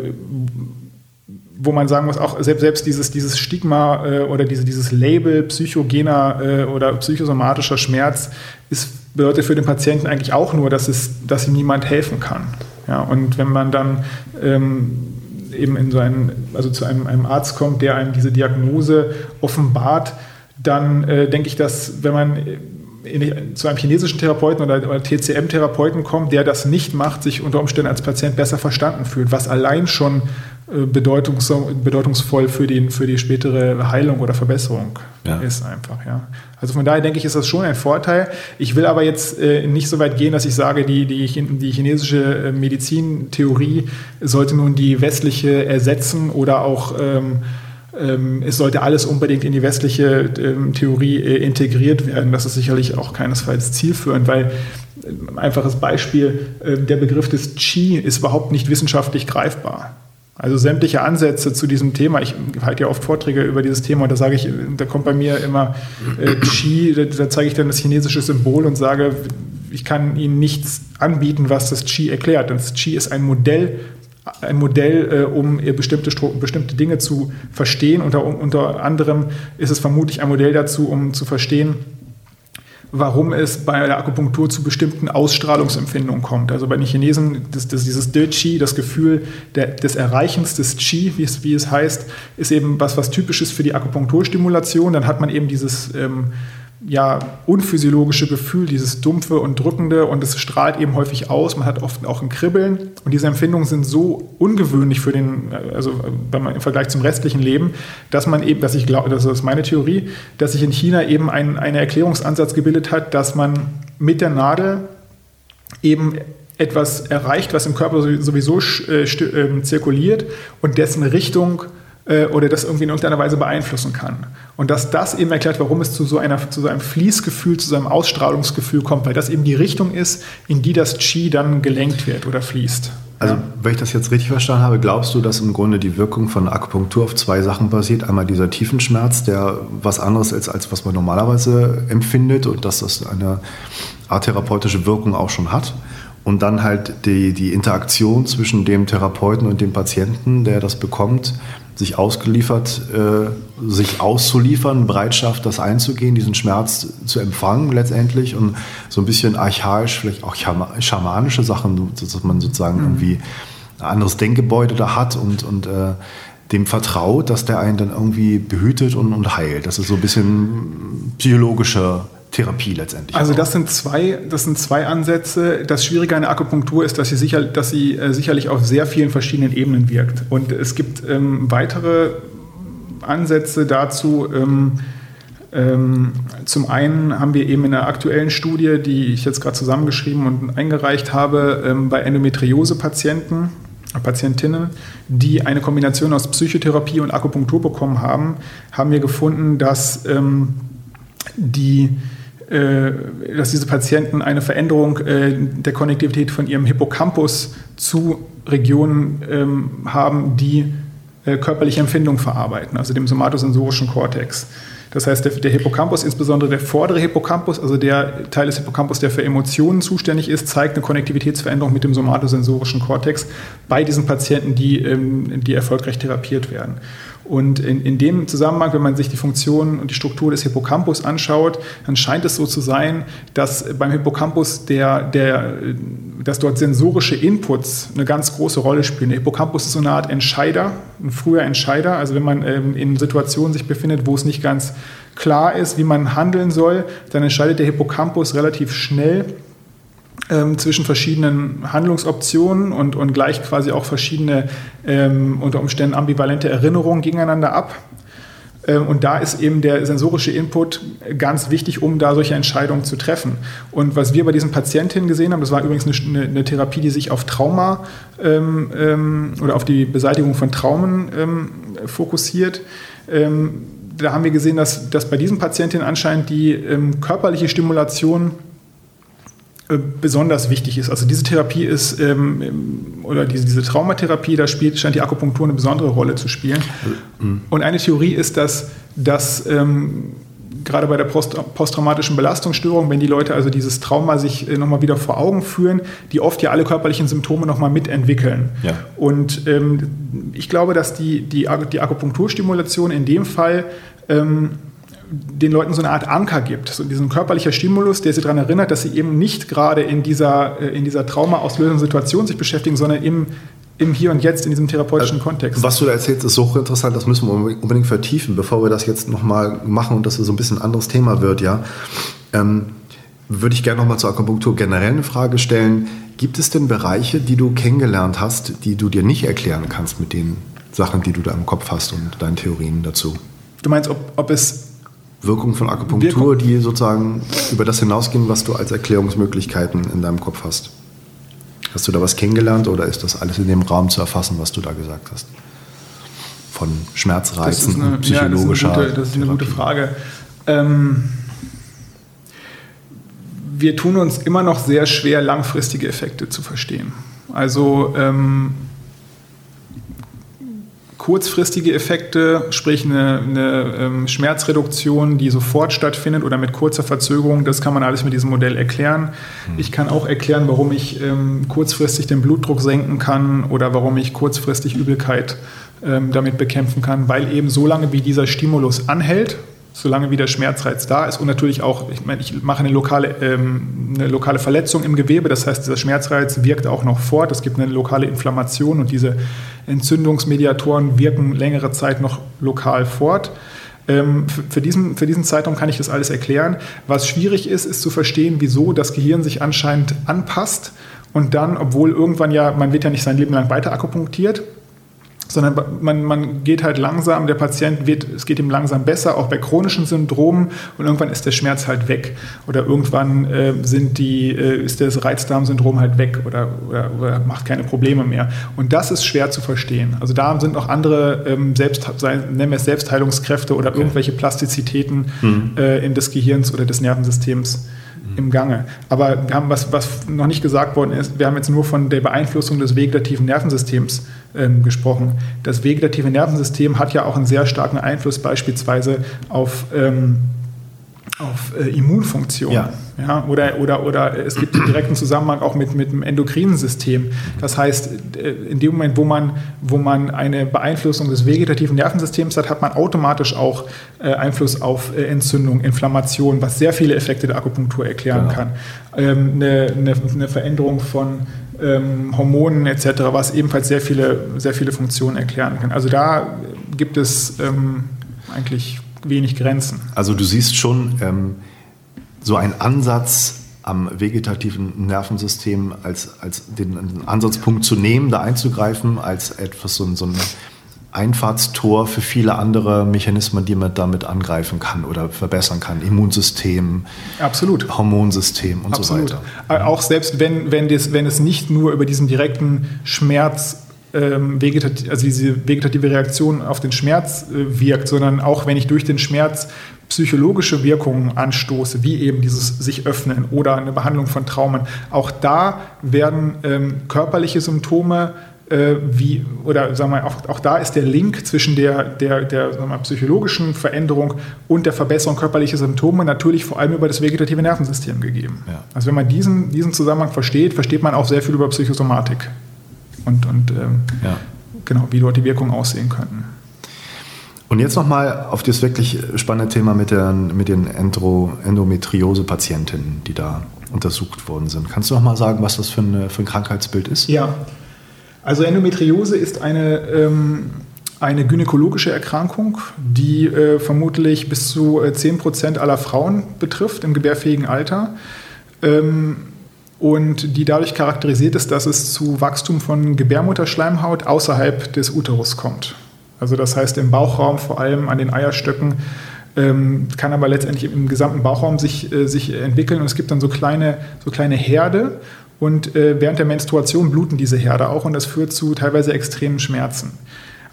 wo man sagen muss, auch selbst, selbst dieses, dieses Stigma äh, oder diese, dieses Label psychogener äh, oder psychosomatischer Schmerz ist bedeutet für den Patienten eigentlich auch nur, dass, es, dass ihm niemand helfen kann. Ja, und wenn man dann ähm, eben in so einen, also zu einem, einem, Arzt kommt, der einem diese Diagnose offenbart, dann äh, denke ich, dass wenn man in, zu einem chinesischen Therapeuten oder, oder TCM-Therapeuten kommt, der das nicht macht, sich unter Umständen als Patient besser verstanden fühlt, was allein schon äh, bedeutungs bedeutungsvoll für die, für die spätere Heilung oder Verbesserung ja. ist einfach. Ja. Also von daher denke ich, ist das schon ein Vorteil. Ich will aber jetzt äh, nicht so weit gehen, dass ich sage, die, die, die chinesische äh, Medizintheorie sollte nun die westliche ersetzen oder auch ähm, ähm, es sollte alles unbedingt in die westliche ähm, Theorie äh, integriert werden. Das ist sicherlich auch keinesfalls zielführend, weil ein einfaches Beispiel, äh, der Begriff des Qi ist überhaupt nicht wissenschaftlich greifbar. Also sämtliche Ansätze zu diesem Thema, ich halte ja oft Vorträge über dieses Thema und da sage ich, da kommt bei mir immer äh, Qi, da, da zeige ich dann das chinesische Symbol und sage, ich kann Ihnen nichts anbieten, was das Qi erklärt. Das Qi ist ein Modell, ein Modell, äh, um bestimmte, bestimmte Dinge zu verstehen. Unter, unter anderem ist es vermutlich ein Modell dazu, um zu verstehen, warum es bei der Akupunktur zu bestimmten Ausstrahlungsempfindungen kommt. Also bei den Chinesen, das, das, dieses De Qi, das Gefühl der, des Erreichens des Qi, wie es, wie es heißt, ist eben was, was typisches für die Akupunkturstimulation. Dann hat man eben dieses ähm, ja, unphysiologische Gefühl, dieses dumpfe und drückende und es strahlt eben häufig aus. Man hat oft auch ein Kribbeln und diese Empfindungen sind so ungewöhnlich für den, also man im Vergleich zum restlichen Leben, dass man eben, dass ich glaube, das ist meine Theorie, dass sich in China eben ein, ein Erklärungsansatz gebildet hat, dass man mit der Nadel eben etwas erreicht, was im Körper sowieso äh, ähm, zirkuliert und dessen Richtung äh, oder das irgendwie in irgendeiner Weise beeinflussen kann. Und dass das eben erklärt, warum es zu so, einer, zu so einem Fließgefühl, zu so einem Ausstrahlungsgefühl kommt, weil das eben die Richtung ist, in die das Qi dann gelenkt wird oder fließt. Also, wenn ich das jetzt richtig verstanden habe, glaubst du, dass im Grunde die Wirkung von Akupunktur auf zwei Sachen basiert? Einmal dieser Tiefenschmerz, der was anderes ist, als was man normalerweise empfindet und dass das eine Art therapeutische Wirkung auch schon hat. Und dann halt die, die Interaktion zwischen dem Therapeuten und dem Patienten, der das bekommt, sich ausgeliefert, äh, sich auszuliefern, Bereitschaft, das einzugehen, diesen Schmerz zu empfangen letztendlich und so ein bisschen archaisch, vielleicht auch schamanische Sachen, dass man sozusagen mhm. irgendwie ein anderes Denkgebäude da hat und, und äh, dem vertraut, dass der einen dann irgendwie behütet und, und heilt. Das ist so ein bisschen psychologische Therapie letztendlich. Also das sind zwei, das sind zwei Ansätze. Das Schwierige an der Akupunktur ist, dass sie, sicher, dass sie äh, sicherlich auf sehr vielen verschiedenen Ebenen wirkt. Und es gibt ähm, weitere Ansätze dazu. Ähm, ähm, zum einen haben wir eben in der aktuellen Studie, die ich jetzt gerade zusammengeschrieben und eingereicht habe, ähm, bei Endometriose-Patienten, Patientinnen, die eine Kombination aus Psychotherapie und Akupunktur bekommen haben, haben wir gefunden, dass ähm, die dass diese Patienten eine Veränderung äh, der Konnektivität von ihrem Hippocampus zu Regionen ähm, haben, die äh, körperliche Empfindungen verarbeiten, also dem somatosensorischen Kortex. Das heißt, der, der, Hippocampus, insbesondere der vordere Hippocampus, also der Teil des Hippocampus, der für Emotionen zuständig ist, zeigt eine Konnektivitätsveränderung mit dem somatosensorischen Kortex bei diesen Patienten, die, ähm, die erfolgreich therapiert werden. Und in, in dem Zusammenhang, wenn man sich die Funktion und die Struktur des Hippocampus anschaut, dann scheint es so zu sein, dass beim Hippocampus der, der, dass dort sensorische Inputs eine ganz große Rolle spielen. Der Hippocampus ist so eine Art Entscheider, ein früher Entscheider. Also wenn man ähm, in Situationen sich befindet, wo es nicht ganz klar ist, wie man handeln soll, dann entscheidet der Hippocampus relativ schnell ähm, zwischen verschiedenen Handlungsoptionen und, und gleicht quasi auch verschiedene ähm, unter Umständen ambivalente Erinnerungen gegeneinander ab. Ähm, und da ist eben der sensorische Input ganz wichtig, um da solche Entscheidungen zu treffen. Und was wir bei diesen Patientinnen gesehen haben, das war übrigens eine, eine Therapie, die sich auf Trauma ähm, ähm, oder auf die Beseitigung von Traumen ähm, fokussiert. Ähm, da haben wir gesehen, dass, dass bei diesen Patientinnen anscheinend die ähm, körperliche Stimulation besonders wichtig ist. Also diese Therapie ist, ähm, oder diese, diese Traumatherapie, da spielt, scheint die Akupunktur eine besondere Rolle zu spielen. Mhm. Und eine Theorie ist, dass, dass ähm, gerade bei der Post, posttraumatischen Belastungsstörung, wenn die Leute also dieses Trauma sich äh, nochmal wieder vor Augen führen, die oft ja alle körperlichen Symptome nochmal mitentwickeln. Ja. Und ähm, ich glaube, dass die, die, die Akupunkturstimulation in dem Fall ähm, den Leuten so eine Art Anker gibt, so diesen körperlicher Stimulus, der sie daran erinnert, dass sie eben nicht gerade in dieser, äh, in dieser traumaauslösenden Situation sich beschäftigen, sondern im, im Hier und Jetzt, in diesem therapeutischen also, Kontext. Was du da erzählst, ist so interessant, das müssen wir unbedingt vertiefen, bevor wir das jetzt nochmal machen und das so ein bisschen ein anderes Thema wird, ja. Ähm, würde ich gerne nochmal zur Akupunktur generell eine Frage stellen. Gibt es denn Bereiche, die du kennengelernt hast, die du dir nicht erklären kannst mit den Sachen, die du da im Kopf hast und deinen Theorien dazu? Du meinst, ob, ob es Wirkung von Akupunktur, Wirkung. die sozusagen über das hinausgehen, was du als Erklärungsmöglichkeiten in deinem Kopf hast? Hast du da was kennengelernt oder ist das alles in dem Raum zu erfassen, was du da gesagt hast? Von Schmerzreizen, eine, psychologischer. Ja, das, ist eine gute, das ist eine gute Frage. Ähm, wir tun uns immer noch sehr schwer, langfristige Effekte zu verstehen. Also ähm, kurzfristige Effekte, sprich eine, eine ähm, Schmerzreduktion, die sofort stattfindet oder mit kurzer Verzögerung, das kann man alles mit diesem Modell erklären. Hm. Ich kann auch erklären, warum ich ähm, kurzfristig den Blutdruck senken kann oder warum ich kurzfristig Übelkeit ähm, damit bekämpfen kann, weil eben so lange wie dieser Stimulus anhält, solange wie der Schmerzreiz da ist und natürlich auch, ich meine, ich mache eine lokale, ähm, eine lokale Verletzung im Gewebe, das heißt, dieser Schmerzreiz wirkt auch noch fort, es gibt eine lokale Inflammation und diese Entzündungsmediatoren wirken längere Zeit noch lokal fort. Ähm, für, diesen, für diesen Zeitraum kann ich das alles erklären. Was schwierig ist, ist zu verstehen, wieso das Gehirn sich anscheinend anpasst und dann, obwohl irgendwann ja, man wird ja nicht sein Leben lang weiter akupunktiert, sondern man, man geht halt langsam, der Patient wird, es geht ihm langsam besser, auch bei chronischen Syndromen und irgendwann ist der Schmerz halt weg oder irgendwann äh, sind die, äh, ist das Reizdarmsyndrom halt weg oder, oder, oder, macht keine Probleme mehr. Und das ist schwer zu verstehen. Also da sind noch andere, ähm, Selbst, nennen wir es Selbstheilungskräfte oder okay. irgendwelche Plastizitäten mhm. äh, in des Gehirns oder des Nervensystems im Gange. Aber wir haben was, was noch nicht gesagt worden ist, wir haben jetzt nur von der Beeinflussung des vegetativen Nervensystems ähm, gesprochen. Das vegetative Nervensystem hat ja auch einen sehr starken Einfluss beispielsweise auf ähm, auf äh, Immunfunktion. Ja. Ja, oder, oder, oder es gibt einen direkten Zusammenhang auch mit, mit dem endokrinen System. Das heißt, äh, in dem Moment, wo man, wo man eine Beeinflussung des vegetativen Nervensystems hat, hat man automatisch auch äh, Einfluss auf äh, Entzündung, Inflammation, was sehr viele Effekte der Akupunktur erklären genau. kann. Ähm, eine, eine, eine, Veränderung von ähm, Hormonen etc., was ebenfalls sehr viele, sehr viele Funktionen erklären kann. Also da gibt es ähm, eigentlich wenig Grenzen. Also du siehst schon ähm, so einen Ansatz am vegetativen Nervensystem als, als den, Ansatzpunkt zu nehmen, da einzugreifen, als etwas so, so ein Einfahrtstor für viele andere Mechanismen, die man damit angreifen kann oder verbessern kann. Immunsystem, Absolut. Hormonsystem und Absolut. so weiter. Auch selbst wenn, wenn, das, wenn es nicht nur über diesen direkten Schmerz ähm, vegetativ, also diese vegetative Reaktion auf den Schmerz äh, wirkt, sondern auch wenn ich durch den Schmerz psychologische Wirkungen anstoße, wie eben dieses sich öffnen oder eine Behandlung von Traumen, auch da werden ähm, körperliche Symptome äh, wie, oder sagen wir, auch, auch da ist der Link zwischen der, der, der sagen wir, psychologischen Veränderung und der Verbesserung körperlicher Symptome natürlich vor allem über das vegetative Nervensystem gegeben. Ja. Also wenn man diesen, diesen Zusammenhang versteht, versteht man auch sehr viel über Psychosomatik und, und ähm, ja. genau, wie dort die Wirkungen aussehen könnten. Und jetzt nochmal auf das wirklich spannende Thema mit, der, mit den Endometriose-Patientinnen, die da untersucht worden sind. Kannst du noch mal sagen, was das für, eine, für ein Krankheitsbild ist? Ja, also Endometriose ist eine, ähm, eine gynäkologische Erkrankung, die äh, vermutlich bis zu äh, 10% aller Frauen betrifft im gebärfähigen Alter. Ähm, und die dadurch charakterisiert ist, dass es zu Wachstum von Gebärmutterschleimhaut außerhalb des Uterus kommt. Also das heißt im Bauchraum, vor allem an den Eierstöcken, ähm, kann aber letztendlich im gesamten Bauchraum sich, äh, sich entwickeln und es gibt dann so kleine, so kleine Herde und äh, während der Menstruation bluten diese Herde auch und das führt zu teilweise extremen Schmerzen.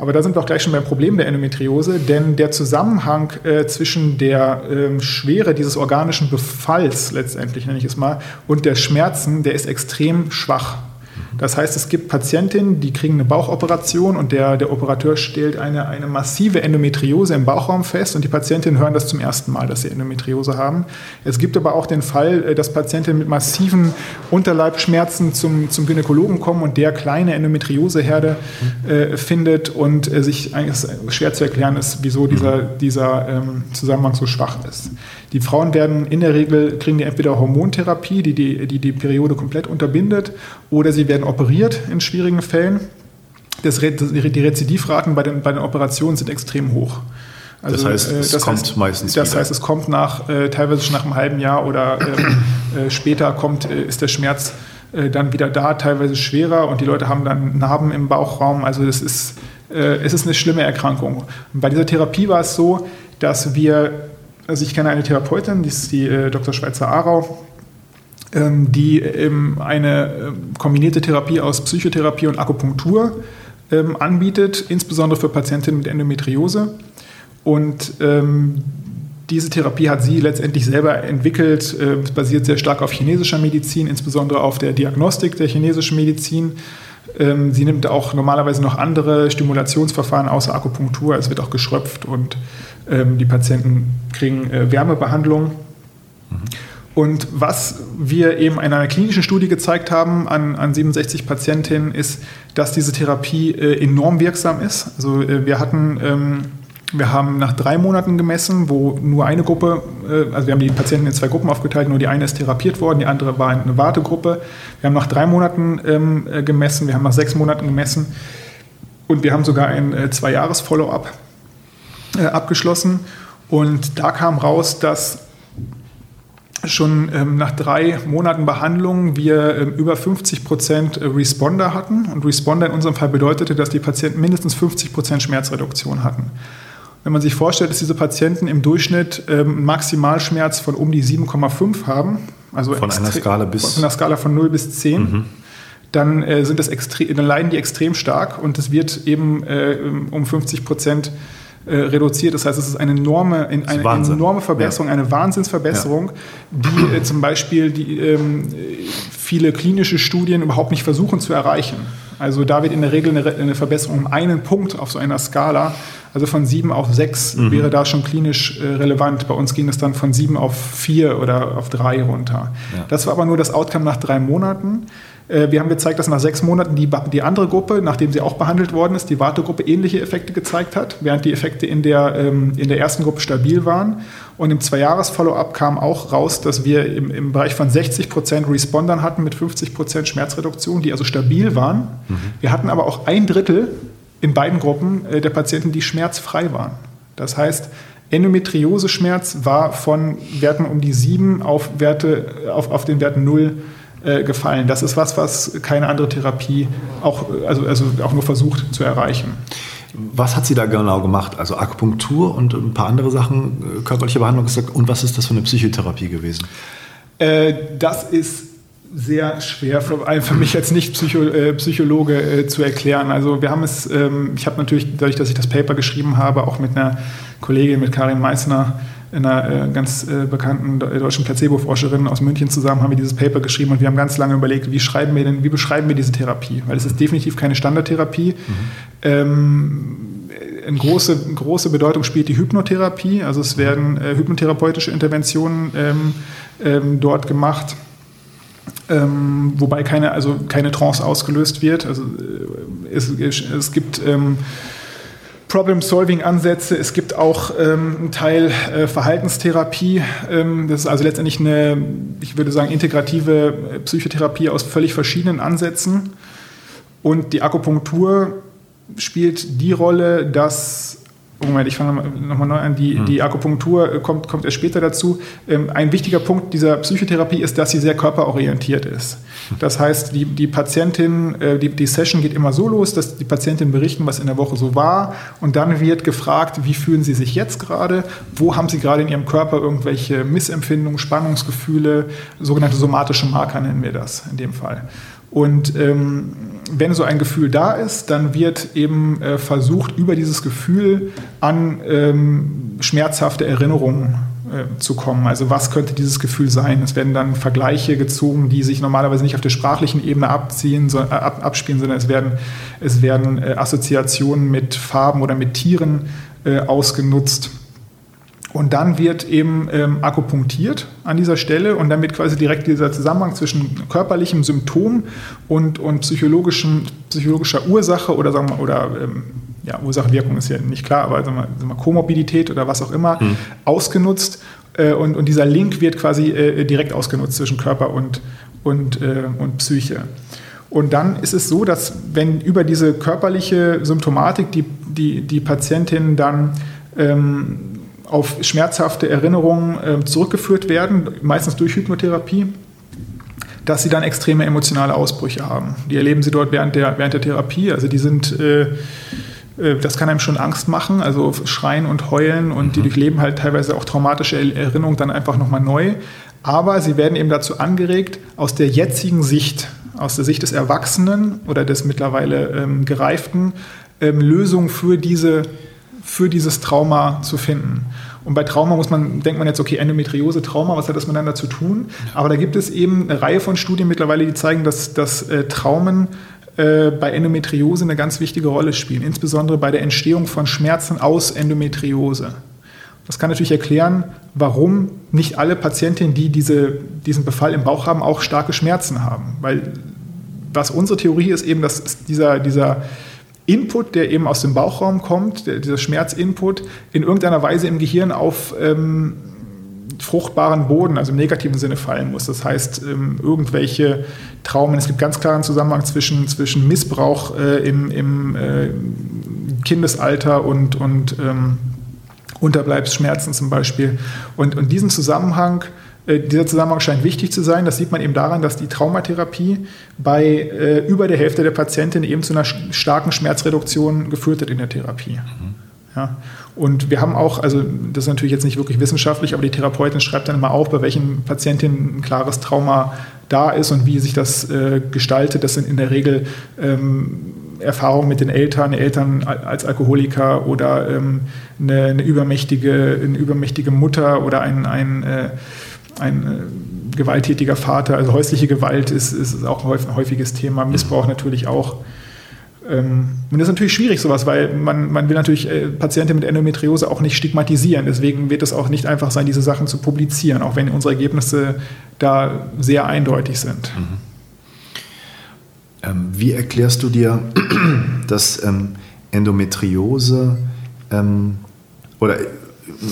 Aber da sind wir auch gleich schon beim Problem der Endometriose, denn der Zusammenhang äh, zwischen der äh, Schwere dieses organischen Befalls, letztendlich nenne ich es mal, und der Schmerzen, der ist extrem schwach. Das heißt, es gibt Patientinnen, die kriegen eine Bauchoperation und der, der Operateur stellt eine, eine massive Endometriose im Bauchraum fest und die Patientinnen hören das zum ersten Mal, dass sie Endometriose haben. Es gibt aber auch den Fall, äh, dass Patientinnen mit massiven Unterleibschmerzen zum, zum Gynäkologen kommen und der kleine Endometrioseherde äh, findet und äh, sich eigentlich schwer zu erklären ist, wieso dieser, dieser ähm, Zusammenhang so schwach ist. Die Frauen werden in der Regel, kriegen die entweder Hormontherapie, die die, die, die Periode komplett unterbindet, oder sie werden operiert in schwierigen Fällen. Das, die Rezidivraten bei den, bei den Operationen sind extrem hoch. Also, das heißt, es das kommt heißt, meistens Das wieder. heißt, es kommt nach, äh, teilweise schon nach einem halben Jahr oder äh, äh, später kommt, äh, ist der Schmerz äh, dann wieder da, teilweise schwerer und die Leute haben dann Narben im Bauchraum. Also das ist, äh, es ist eine schlimme Erkrankung. Und bei dieser Therapie war es so, dass wir, also ich kenne eine Therapeutin, die ist die Dr. Schweizer Arau, ähm, die ähm, eine ähm, kombinierte Therapie aus Psychotherapie und Akupunktur anbietet, insbesondere für Patientinnen mit Endometriose. Und ähm, diese Therapie hat sie letztendlich selber entwickelt. Äh, es basiert sehr stark auf chinesischer Medizin, insbesondere auf der Diagnostik der chinesischen Medizin. Ähm, sie nimmt auch normalerweise noch andere Stimulationsverfahren außer Akupunktur. Es wird auch geschröpft und ähm, die Patienten kriegen äh, Wärmebehandlung. Mhm. Und was wir eben in einer klinischen Studie gezeigt haben an, an 67 Patientinnen, ist, dass diese Therapie äh, enorm wirksam ist. Also wir hatten ähm, wir haben nach drei Monaten gemessen, wo nur eine Gruppe, äh, also wir haben die Patienten in zwei Gruppen aufgeteilt, nur die eine ist therapiert worden, die andere war eine Wartegruppe. Wir haben nach drei Monaten ähm, äh, gemessen, wir haben nach sechs Monaten gemessen und wir haben sogar ein äh, Zwei-Jahres-Follow-up abgeschlossen. Und da kam raus, dass schon ähm, nach drei Monaten Behandlung wir ähm, über 50 Prozent Responder hatten. Und Responder in unserem Fall bedeutete, dass die Patienten mindestens 50 Prozent Schmerzreduktion hatten. Wenn man sich vorstellt, dass diese Patienten im Durchschnitt ähm, einen Maximalschmerz von um die 7,5 haben, also von einer Skala bis von einer Skala von 0 bis 10, mhm. dann, äh, sind das dann leiden die extrem stark und es wird eben äh, um 50 Prozent äh, reduziert. Das heißt, es ist eine enorme, eine, eine enorme Verbesserung, ja. eine Wahnsinnsverbesserung, ja. die äh, zum Beispiel die, ähm, viele klinische Studien überhaupt nicht versuchen zu erreichen. Also da wird in der Regel eine, eine Verbesserung um einen Punkt auf so einer Skala also von sieben auf sechs mhm. wäre da schon klinisch äh, relevant. Bei uns ging es dann von sieben auf vier oder auf drei runter. Ja. Das war aber nur das Outcome nach drei Monaten. Äh, wir haben gezeigt, dass nach sechs Monaten die, die andere Gruppe, nachdem sie auch behandelt worden ist, die Wartegruppe ähnliche Effekte gezeigt hat, während die Effekte in der, ähm, in der ersten Gruppe stabil waren. Und im Zwei-Jahres-Follow-up kam auch raus, dass wir im, im Bereich von 60 Prozent Respondern hatten mit 50 Prozent Schmerzreduktion, die also stabil waren. Mhm. Wir hatten aber auch ein Drittel in beiden Gruppen äh, der Patienten, die schmerzfrei waren. Das heißt, Endometriose-Schmerz war von Werten um die 7 auf, Werte, auf, auf den Werten 0 äh, gefallen. Das ist was, was keine andere Therapie auch, also, also auch nur versucht zu erreichen. Was hat sie da genau gemacht? Also Akupunktur und ein paar andere Sachen, äh, körperliche Behandlung gesagt. Und was ist das für eine Psychotherapie gewesen? Äh, das ist sehr schwer, für, für mich als Nicht-Psychologe zu erklären. Also wir haben es, ähm, ich habe natürlich, dadurch, dass ich das Paper geschrieben habe, auch mit einer Kollegin, mit Karin Meissner, einer äh, ganz äh, bekannten deutschen Placebo-Forscherin aus München zusammen, haben wir dieses Paper geschrieben und wir haben ganz lange überlegt, wie schreiben wir denn, wie beschreiben wir diese Therapie? Weil es ist definitiv keine Standardtherapie. Mhm. Ähm, eine große, große Bedeutung spielt die Hypnotherapie. Also es werden äh, hypnotherapeutische Interventionen ähm, ähm, dort gemacht ähm, wobei keine, also keine Trance ausgelöst wird. Also äh, es, es gibt ähm, Problem-Solving-Ansätze, es gibt auch ähm, einen Teil äh, Verhaltenstherapie. Ähm, das ist also letztendlich eine, ich würde sagen, integrative äh, Psychotherapie aus völlig verschiedenen Ansätzen. Und die Akupunktur spielt die Rolle, dass Moment, ich fange nochmal neu an. Die, mhm. die Akupunktur kommt, kommt erst später dazu. Ähm, ein wichtiger Punkt dieser Psychotherapie ist, dass sie sehr körperorientiert ist. Das heißt, die, die Patientin, äh, die, die Session geht immer so los, dass die Patientin berichten, was in der Woche so war. Und dann wird gefragt, wie fühlen sie sich jetzt gerade? Wo haben sie gerade in ihrem Körper irgendwelche Missempfindungen, Spannungsgefühle? Sogenannte somatische Marker nennen wir das in dem Fall. Und ähm, wenn so ein Gefühl da ist, dann wird eben äh, versucht, über dieses Gefühl an ähm, schmerzhafte Erinnerungen äh, zu kommen. Also was könnte dieses Gefühl sein? Es werden dann Vergleiche gezogen, die sich normalerweise nicht auf der sprachlichen Ebene abziehen, so, äh, ab, abspielen, sondern es werden, es werden äh, Assoziationen mit Farben oder mit Tieren äh, ausgenutzt. Und dann wird eben ähm, akupunktiert an dieser Stelle und dann wird quasi direkt dieser Zusammenhang zwischen körperlichem Symptom und, und psychologischem, psychologischer Ursache oder sagen wir, oder ähm, ja, Ursache-Wirkung ist ja nicht klar, aber sagen wir, sagen wir Komorbidität oder was auch immer, hm. ausgenutzt. Äh, und, und dieser Link wird quasi äh, direkt ausgenutzt zwischen Körper und, und, äh, und Psyche. Und dann ist es so, dass wenn über diese körperliche Symptomatik die, die, die Patientin dann ähm, auf schmerzhafte Erinnerungen äh, zurückgeführt werden, meistens durch Hypnotherapie, dass sie dann extreme emotionale Ausbrüche haben. Die erleben sie dort während der, während der Therapie. Also die sind, äh, äh das kann einem schon Angst machen, also schreien und heulen und mhm. die durchleben halt teilweise auch traumatische Erinnerungen dann einfach nochmal neu. Aber sie werden eben dazu angeregt, aus der jetzigen Sicht, aus der Sicht des Erwachsenen oder des mittlerweile ähm, Gereiften, ähm, Lösungen für, diese, für dieses Trauma zu finden. Und bei Trauma muss man, denkt man jetzt, okay, Endometriose, Trauma, was hat das miteinander zu tun? Aber da gibt es eben eine Reihe von Studien mittlerweile, die zeigen, dass, dass äh, Traumen äh, bei Endometriose eine ganz wichtige Rolle spielen, insbesondere bei der Entstehung von Schmerzen aus Endometriose. Das kann natürlich erklären, warum nicht alle Patientinnen, die diese, diesen Befall im Bauch haben, auch starke Schmerzen haben. Weil was unsere Theorie ist eben, dass dieser, dieser Input, der eben aus dem Bauchraum kommt, der, dieser Schmerzinput, in irgendeiner Weise im Gehirn auf ähm, fruchtbaren Boden, also im negativen Sinne fallen muss. Das heißt, ähm, irgendwelche Traumen, es gibt ganz klaren Zusammenhang zwischen, zwischen Missbrauch äh, im, im äh, Kindesalter und, und ähm, Unterbleibsschmerzen zum Beispiel. Und, und diesen Zusammenhang, äh, dieser Zusammenhang scheint wichtig zu sein. Das sieht man eben daran, dass die Traumatherapie bei äh, über der Hälfte der Patientinnen eben zu einer starken Schmerzreduktion geführt hat in der Therapie. Mhm. Ja. Und wir haben auch, also das ist natürlich jetzt nicht wirklich wissenschaftlich, aber die Therapeutin schreibt dann immer auf, bei welchen Patientinnen ein klares Trauma da ist und wie sich das äh, gestaltet. Das sind in der Regel ähm, Erfahrungen mit den Eltern, Eltern als Alkoholiker oder ähm, eine, eine, übermächtige, eine übermächtige Mutter oder ein, ein, äh, ein äh, gewalttätiger Vater. Also häusliche Gewalt ist, ist auch ein häufiges Thema, Missbrauch natürlich auch. Ähm, und das ist natürlich schwierig, sowas, weil man, man will natürlich äh, Patienten mit Endometriose auch nicht stigmatisieren. Deswegen wird es auch nicht einfach sein, diese Sachen zu publizieren, auch wenn unsere Ergebnisse da sehr eindeutig sind. Mhm. Ähm, wie erklärst du dir, dass ähm, Endometriose ähm, oder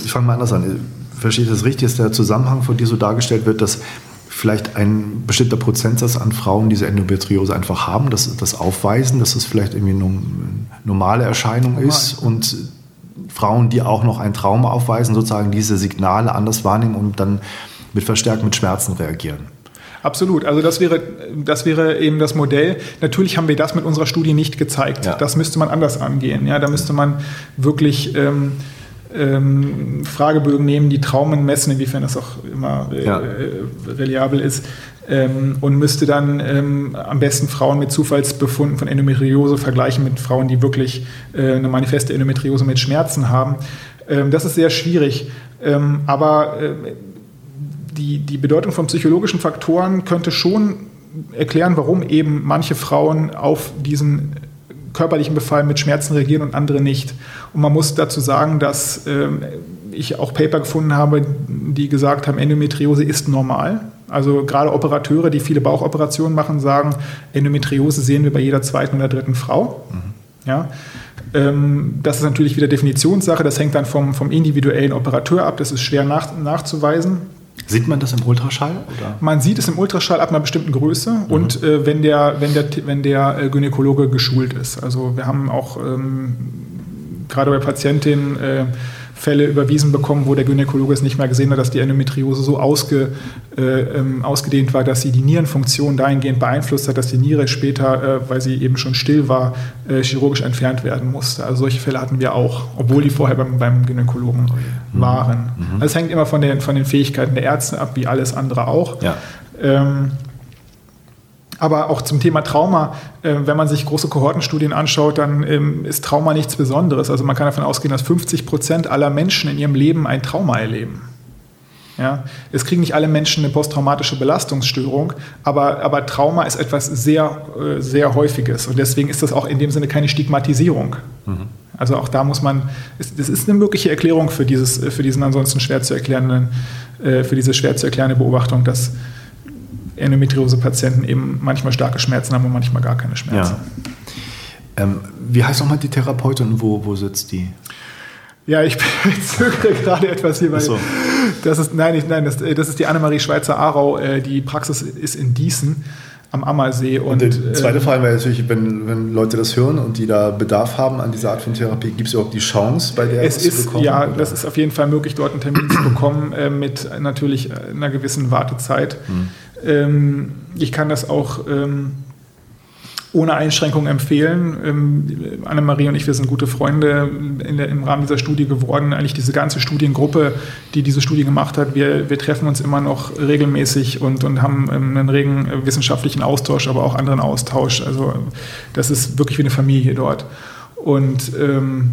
ich fange mal anders an. Verstehe ich das richtig, dass der Zusammenhang von dir so dargestellt wird, dass vielleicht ein bestimmter Prozentsatz an Frauen diese Endometriose einfach haben, dass das aufweisen, dass das vielleicht irgendwie eine normale Erscheinung Normal. ist und Frauen, die auch noch ein Trauma aufweisen, sozusagen diese Signale anders wahrnehmen und dann mit verstärkt mit Schmerzen reagieren. Absolut. Also das wäre, das wäre eben das Modell. Natürlich haben wir das mit unserer Studie nicht gezeigt. Ja. Das müsste man anders angehen. Ja, da müsste man wirklich ähm, ähm, Fragebögen nehmen, die Traumen messen, inwiefern das auch immer äh, ja. reliabel ist. Ähm, und müsste dann ähm, am besten Frauen mit Zufallsbefunden von Endometriose vergleichen mit Frauen, die wirklich äh, eine manifeste Endometriose mit Schmerzen haben. Ähm, das ist sehr schwierig. Ähm, aber äh, die, die Bedeutung von psychologischen Faktoren könnte schon erklären, warum eben manche Frauen auf diesen körperlichen Befall mit Schmerzen reagieren und andere nicht. Und man muss dazu sagen, dass äh, ich auch Paper gefunden habe, die gesagt haben, Endometriose ist normal. Also gerade Operateure, die viele Bauchoperationen machen, sagen, Endometriose sehen wir bei jeder zweiten oder dritten Frau. Mhm. Ja. Ähm, das ist natürlich wieder Definitionssache, das hängt dann vom, vom individuellen Operateur ab, das ist schwer nach, nachzuweisen. Sieht man das im Ultraschall? Oder? Man sieht es im Ultraschall ab einer bestimmten Größe mhm. und äh, wenn der, wenn der, wenn der äh, Gynäkologe geschult ist. Also wir haben auch ähm, gerade bei Patientinnen äh, Fälle überwiesen bekommen, wo der Gynäkologe es nicht mehr gesehen hat, dass die Endometriose so ausge, äh, ähm, ausgedehnt war, dass sie die Nierenfunktion dahingehend beeinflusst hat, dass die Niere später, äh, weil sie eben schon still war, äh, chirurgisch entfernt werden musste. Also solche Fälle hatten wir auch, obwohl die vorher beim, beim Gynäkologen mhm. waren. Mhm. Also es hängt immer von den, von den Fähigkeiten der Ärzte ab, wie alles andere auch. Ja. Ähm, aber auch zum Thema Trauma, äh, wenn man sich große Kohortenstudien anschaut, dann ähm, ist Trauma nichts Besonderes. Also man kann davon ausgehen, dass 50 Prozent aller Menschen in ihrem Leben ein Trauma erleben. Ja, es kriegen nicht alle Menschen eine posttraumatische Belastungsstörung, aber, aber Trauma ist etwas sehr, äh, sehr Häufiges und deswegen ist das auch in dem Sinne keine Stigmatisierung. Mhm. Also auch da muss man, das ist eine mögliche Erklärung für, dieses, für diesen ansonsten schwer zu erklärenden, äh, für diese schwer zu erklärende Beobachtung, dass Endometriose-Patienten eben manchmal starke Schmerzen haben und manchmal gar keine Schmerzen. Ja. Ähm, wie heißt nochmal die Therapeutin und wo, wo sitzt die? Ja, ich zögere gerade etwas hier, weil so. das ist, nein, ich, nein das, das, ist die Annemarie Schweizer-Arau. Äh, die Praxis ist in Diesen. am Ammersee. Und, und die zweite Frage wäre natürlich, wenn, wenn Leute das hören und die da Bedarf haben an dieser Art von Therapie, gibt es überhaupt die Chance, bei der es ist, zu bekommen? Ja, oder? das ist auf jeden Fall möglich, dort einen Termin zu bekommen, äh, mit natürlich einer gewissen Wartezeit. Hm. Ähm, ich kann das auch ähm, ohne Einschränkung empfehlen. Ähm, Annemarie und ich, wir sind gute Freunde der, im Rahmen dieser Studie geworden. Eigentlich diese ganze Studiengruppe, die diese Studie gemacht hat, wir, wir treffen uns immer noch regelmäßig und, und haben ähm, einen regen wissenschaftlichen Austausch, aber auch anderen Austausch. Also das ist wirklich wie eine Familie dort. Und ähm,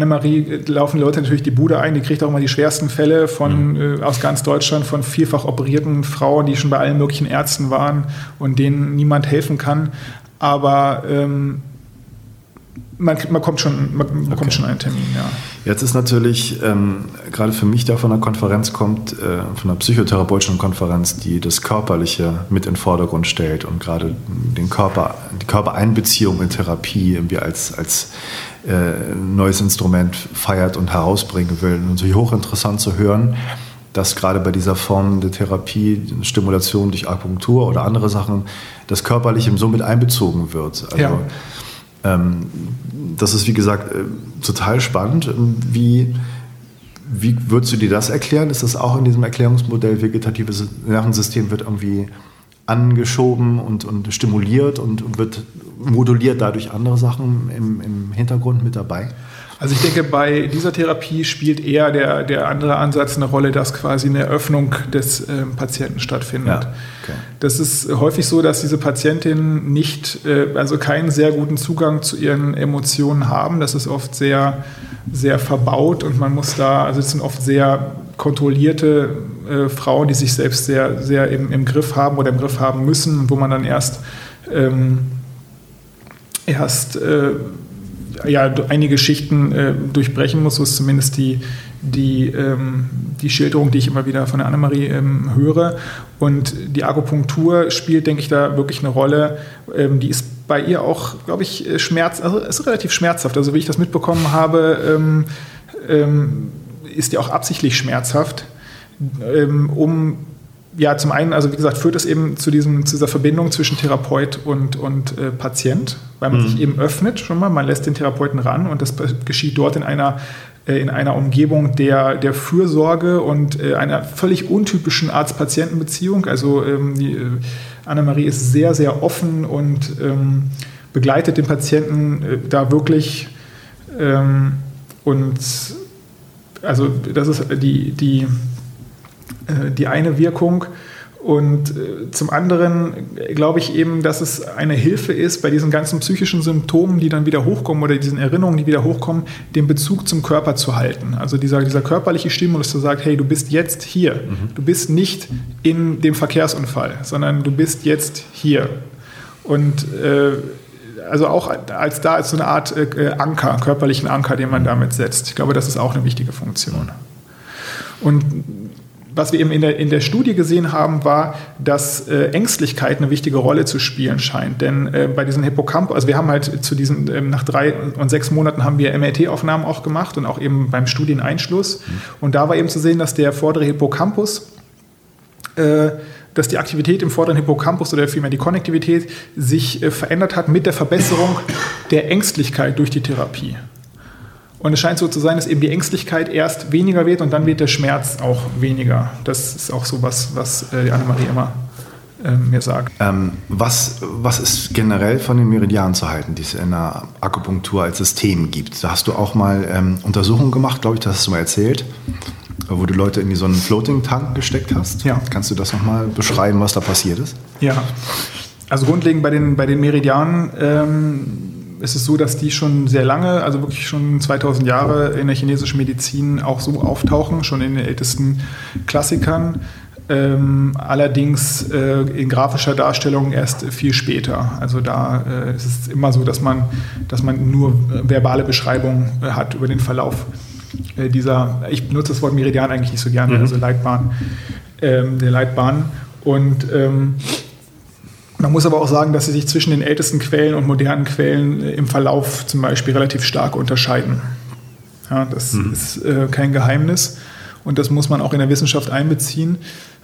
Annemarie äh, laufen die Leute natürlich die Bude ein, die kriegt auch immer die schwersten Fälle von, mhm. äh, aus ganz Deutschland von vielfach operierten Frauen, die schon bei allen möglichen Ärzten waren und denen niemand helfen kann. Aber ähm, man, man, kommt schon, man okay. bekommt schon einen Termin, ja. Jetzt ist natürlich, ähm, gerade für mich, der von der Konferenz kommt, äh, von der psychotherapeutischen Konferenz, die das Körperliche mit in den Vordergrund stellt und gerade den Körper, die Körpereinbeziehung in Therapie irgendwie als, als äh, neues Instrument feiert und herausbringen will. Und natürlich hochinteressant zu hören, dass gerade bei dieser Form der Therapie, Stimulation durch Akupunktur oder andere Sachen, das Körperliche so mit einbezogen wird. Also, ja. Ähm, das ist, wie gesagt, äh, total spannend. Wie, wie würdest du dir das erklären? Ist das auch in diesem Erklärungsmodell vegetatives Nervensystem wird irgendwie angeschoben und, und stimuliert und wird moduliert dadurch andere Sachen im, im Hintergrund mit dabei? Also ich denke, bei dieser Therapie spielt eher der, der andere Ansatz eine Rolle, dass quasi eine Öffnung des äh, Patienten stattfindet. Ja, okay. Das ist häufig so, dass diese Patientinnen nicht, äh, also keinen sehr guten Zugang zu ihren Emotionen haben. Das ist oft sehr, sehr verbaut und man muss da, also es sind oft sehr kontrollierte äh, Frauen, die sich selbst sehr, sehr im, im Griff haben oder im Griff haben müssen, wo man dann erst ähm, erst äh, ja, einige Schichten äh, durchbrechen muss. So ist zumindest die, die, ähm, die Schilderung, die ich immer wieder von der Annemarie ähm, höre. Und die Akupunktur spielt, denke ich, da wirklich eine Rolle. Ähm, die ist bei ihr auch, glaube ich, äh, schmerz, also ist relativ schmerzhaft. Also wie ich das mitbekommen habe, ähm, ähm, ist die auch absichtlich schmerzhaft, ähm, um ja, zum einen, also wie gesagt, führt es eben zu, diesem, zu dieser Verbindung zwischen Therapeut und, und äh, Patient, weil man mhm. sich eben öffnet schon mal, man lässt den Therapeuten ran und das geschieht dort in einer, äh, in einer Umgebung der, der Fürsorge und äh, einer völlig untypischen Arzt-Patienten-Beziehung. Also ähm, die, äh, Annemarie ist sehr, sehr offen und ähm, begleitet den Patienten äh, da wirklich ähm, und also das ist die, die die eine Wirkung. Und äh, zum anderen glaube ich eben, dass es eine Hilfe ist, bei diesen ganzen psychischen Symptomen, die dann wieder hochkommen oder diesen Erinnerungen, die wieder hochkommen, den Bezug zum Körper zu halten. Also dieser, dieser körperliche Stimulus zu sagen, hey, du bist jetzt hier. Mhm. Du bist nicht in dem Verkehrsunfall, sondern du bist jetzt hier. Und äh, also auch als da als so eine Art äh, Anker, körperlichen Anker, den man damit setzt. Ich glaube, das ist auch eine wichtige Funktion. Und was wir eben in der, in der Studie gesehen haben, war, dass äh, Ängstlichkeit eine wichtige Rolle zu spielen scheint. Denn äh, bei diesen Hippocampus, also wir haben halt zu diesen, äh, nach drei und sechs Monaten haben wir MRT-Aufnahmen auch gemacht und auch eben beim Studieneinschluss. Und da war eben zu sehen, dass der vordere Hippocampus, äh, dass die Aktivität im vorderen Hippocampus oder vielmehr die Konnektivität sich äh, verändert hat mit der Verbesserung der Ängstlichkeit durch die Therapie. Und es scheint so zu sein, dass eben die Ängstlichkeit erst weniger wird und dann wird der Schmerz auch weniger. Das ist auch so was, was äh, Annemarie immer äh, mir sagt. Ähm, was, was ist generell von den Meridianen zu halten, die es in der Akupunktur als System gibt? Da hast du auch mal ähm, Untersuchungen gemacht, glaube ich, das hast du mal erzählt, wo du Leute in so einen Floating-Tank gesteckt hast. Ja. Kannst du das nochmal beschreiben, was da passiert ist? Ja. Also grundlegend bei den, bei den Meridianen ähm, ist es so, dass die schon sehr lange, also wirklich schon 2000 Jahre in der chinesischen Medizin auch so auftauchen, schon in den ältesten Klassikern. Ähm, allerdings äh, in grafischer Darstellung erst viel später. Also da äh, ist es immer so, dass man, dass man nur verbale Beschreibungen äh, hat über den Verlauf äh, dieser, ich benutze das Wort Meridian eigentlich nicht so gerne, mhm. also Leitbahn, ähm, der Leitbahn. Und ähm, man muss aber auch sagen, dass sie sich zwischen den ältesten Quellen und modernen Quellen äh, im Verlauf zum Beispiel relativ stark unterscheiden. Ja, das mhm. ist äh, kein Geheimnis und das muss man auch in der Wissenschaft einbeziehen.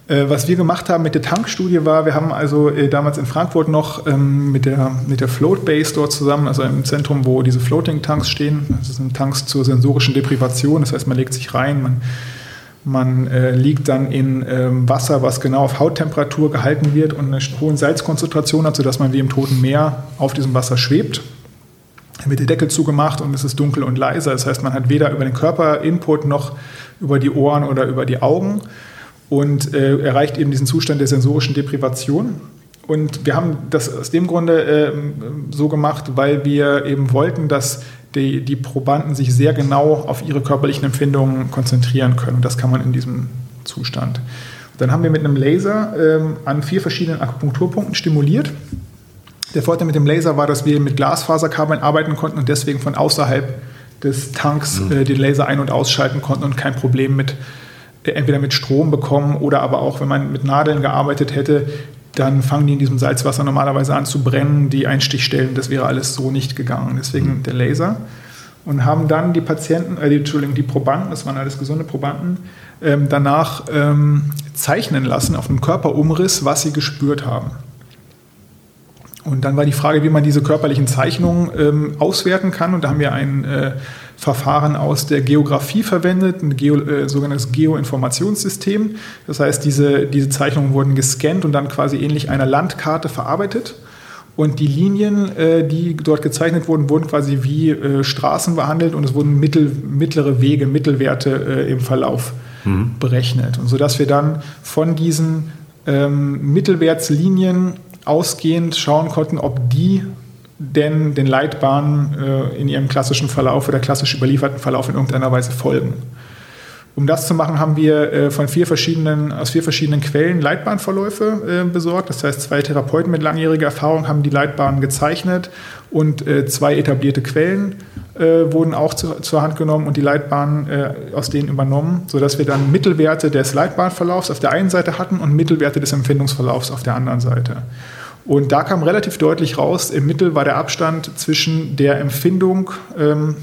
Äh, was wir gemacht haben mit der Tankstudie war, wir haben also äh, damals in Frankfurt noch ähm, mit der, mit der Float Base dort zusammen, also im Zentrum, wo diese Floating Tanks stehen. Das sind Tanks zur sensorischen Deprivation, das heißt, man legt sich rein, man, man äh, liegt dann in ähm, Wasser, was genau auf Hauttemperatur gehalten wird und eine hohe Salzkonzentration hat, sodass man wie im Toten Meer auf diesem Wasser schwebt. Dann wird der Deckel zugemacht und es ist dunkel und leise. Das heißt, man hat weder über den Körper Input noch über die Ohren oder über die Augen und äh, erreicht eben diesen Zustand der sensorischen Deprivation. Und wir haben das aus dem Grunde äh, so gemacht, weil wir eben wollten, dass die, die, Probanden sich sehr genau auf ihre körperlichen Empfindungen konzentrieren können. Und das kann man in diesem Zustand. Dann haben wir mit einem Laser ähm, an vier verschiedenen Akupunkturpunkten stimuliert. Der Vorteil mit dem Laser war, dass wir mit Glasfaserkabeln arbeiten konnten und deswegen von außerhalb des Tanks mhm. äh, den Laser ein- und ausschalten konnten und kein Problem mit entweder mit Strom bekommen oder aber auch, wenn man mit Nadeln gearbeitet hätte, dann fangen die in diesem Salzwasser normalerweise an zu brennen, die Einstichstellen, das wäre alles so nicht gegangen. Deswegen mhm. der Laser. Und haben dann die Patienten, äh, die, Entschuldigung, die Probanden, das waren alles gesunde Probanden, ähm, danach ähm, zeichnen lassen auf einem Körperumriss, was sie gespürt haben. Und dann war die Frage, wie man diese körperlichen Zeichnungen ähm, auswerten kann. Und da haben wir ein äh, Verfahren aus der Geografie verwendet, ein Geo, äh, sogenanntes Geoinformationssystem. Das heißt, diese, diese Zeichnungen wurden gescannt und dann quasi ähnlich einer Landkarte verarbeitet. Und die Linien, äh, die dort gezeichnet wurden, wurden quasi wie äh, Straßen behandelt und es wurden mittel, mittlere Wege, Mittelwerte äh, im Verlauf mhm. berechnet. Und sodass wir dann von diesen ähm, Mittelwertslinien ausgehend schauen konnten, ob die denn den Leitbahnen äh, in ihrem klassischen Verlauf oder klassisch überlieferten Verlauf in irgendeiner Weise folgen. Um das zu machen, haben wir äh, von vier verschiedenen, aus vier verschiedenen Quellen Leitbahnverläufe äh, besorgt. Das heißt, zwei Therapeuten mit langjähriger Erfahrung haben die Leitbahnen gezeichnet und zwei etablierte Quellen wurden auch zu, zur Hand genommen und die Leitbahnen aus denen übernommen, sodass wir dann Mittelwerte des Leitbahnverlaufs auf der einen Seite hatten und Mittelwerte des Empfindungsverlaufs auf der anderen Seite. Und da kam relativ deutlich raus, im Mittel war der Abstand zwischen der Empfindung ähm,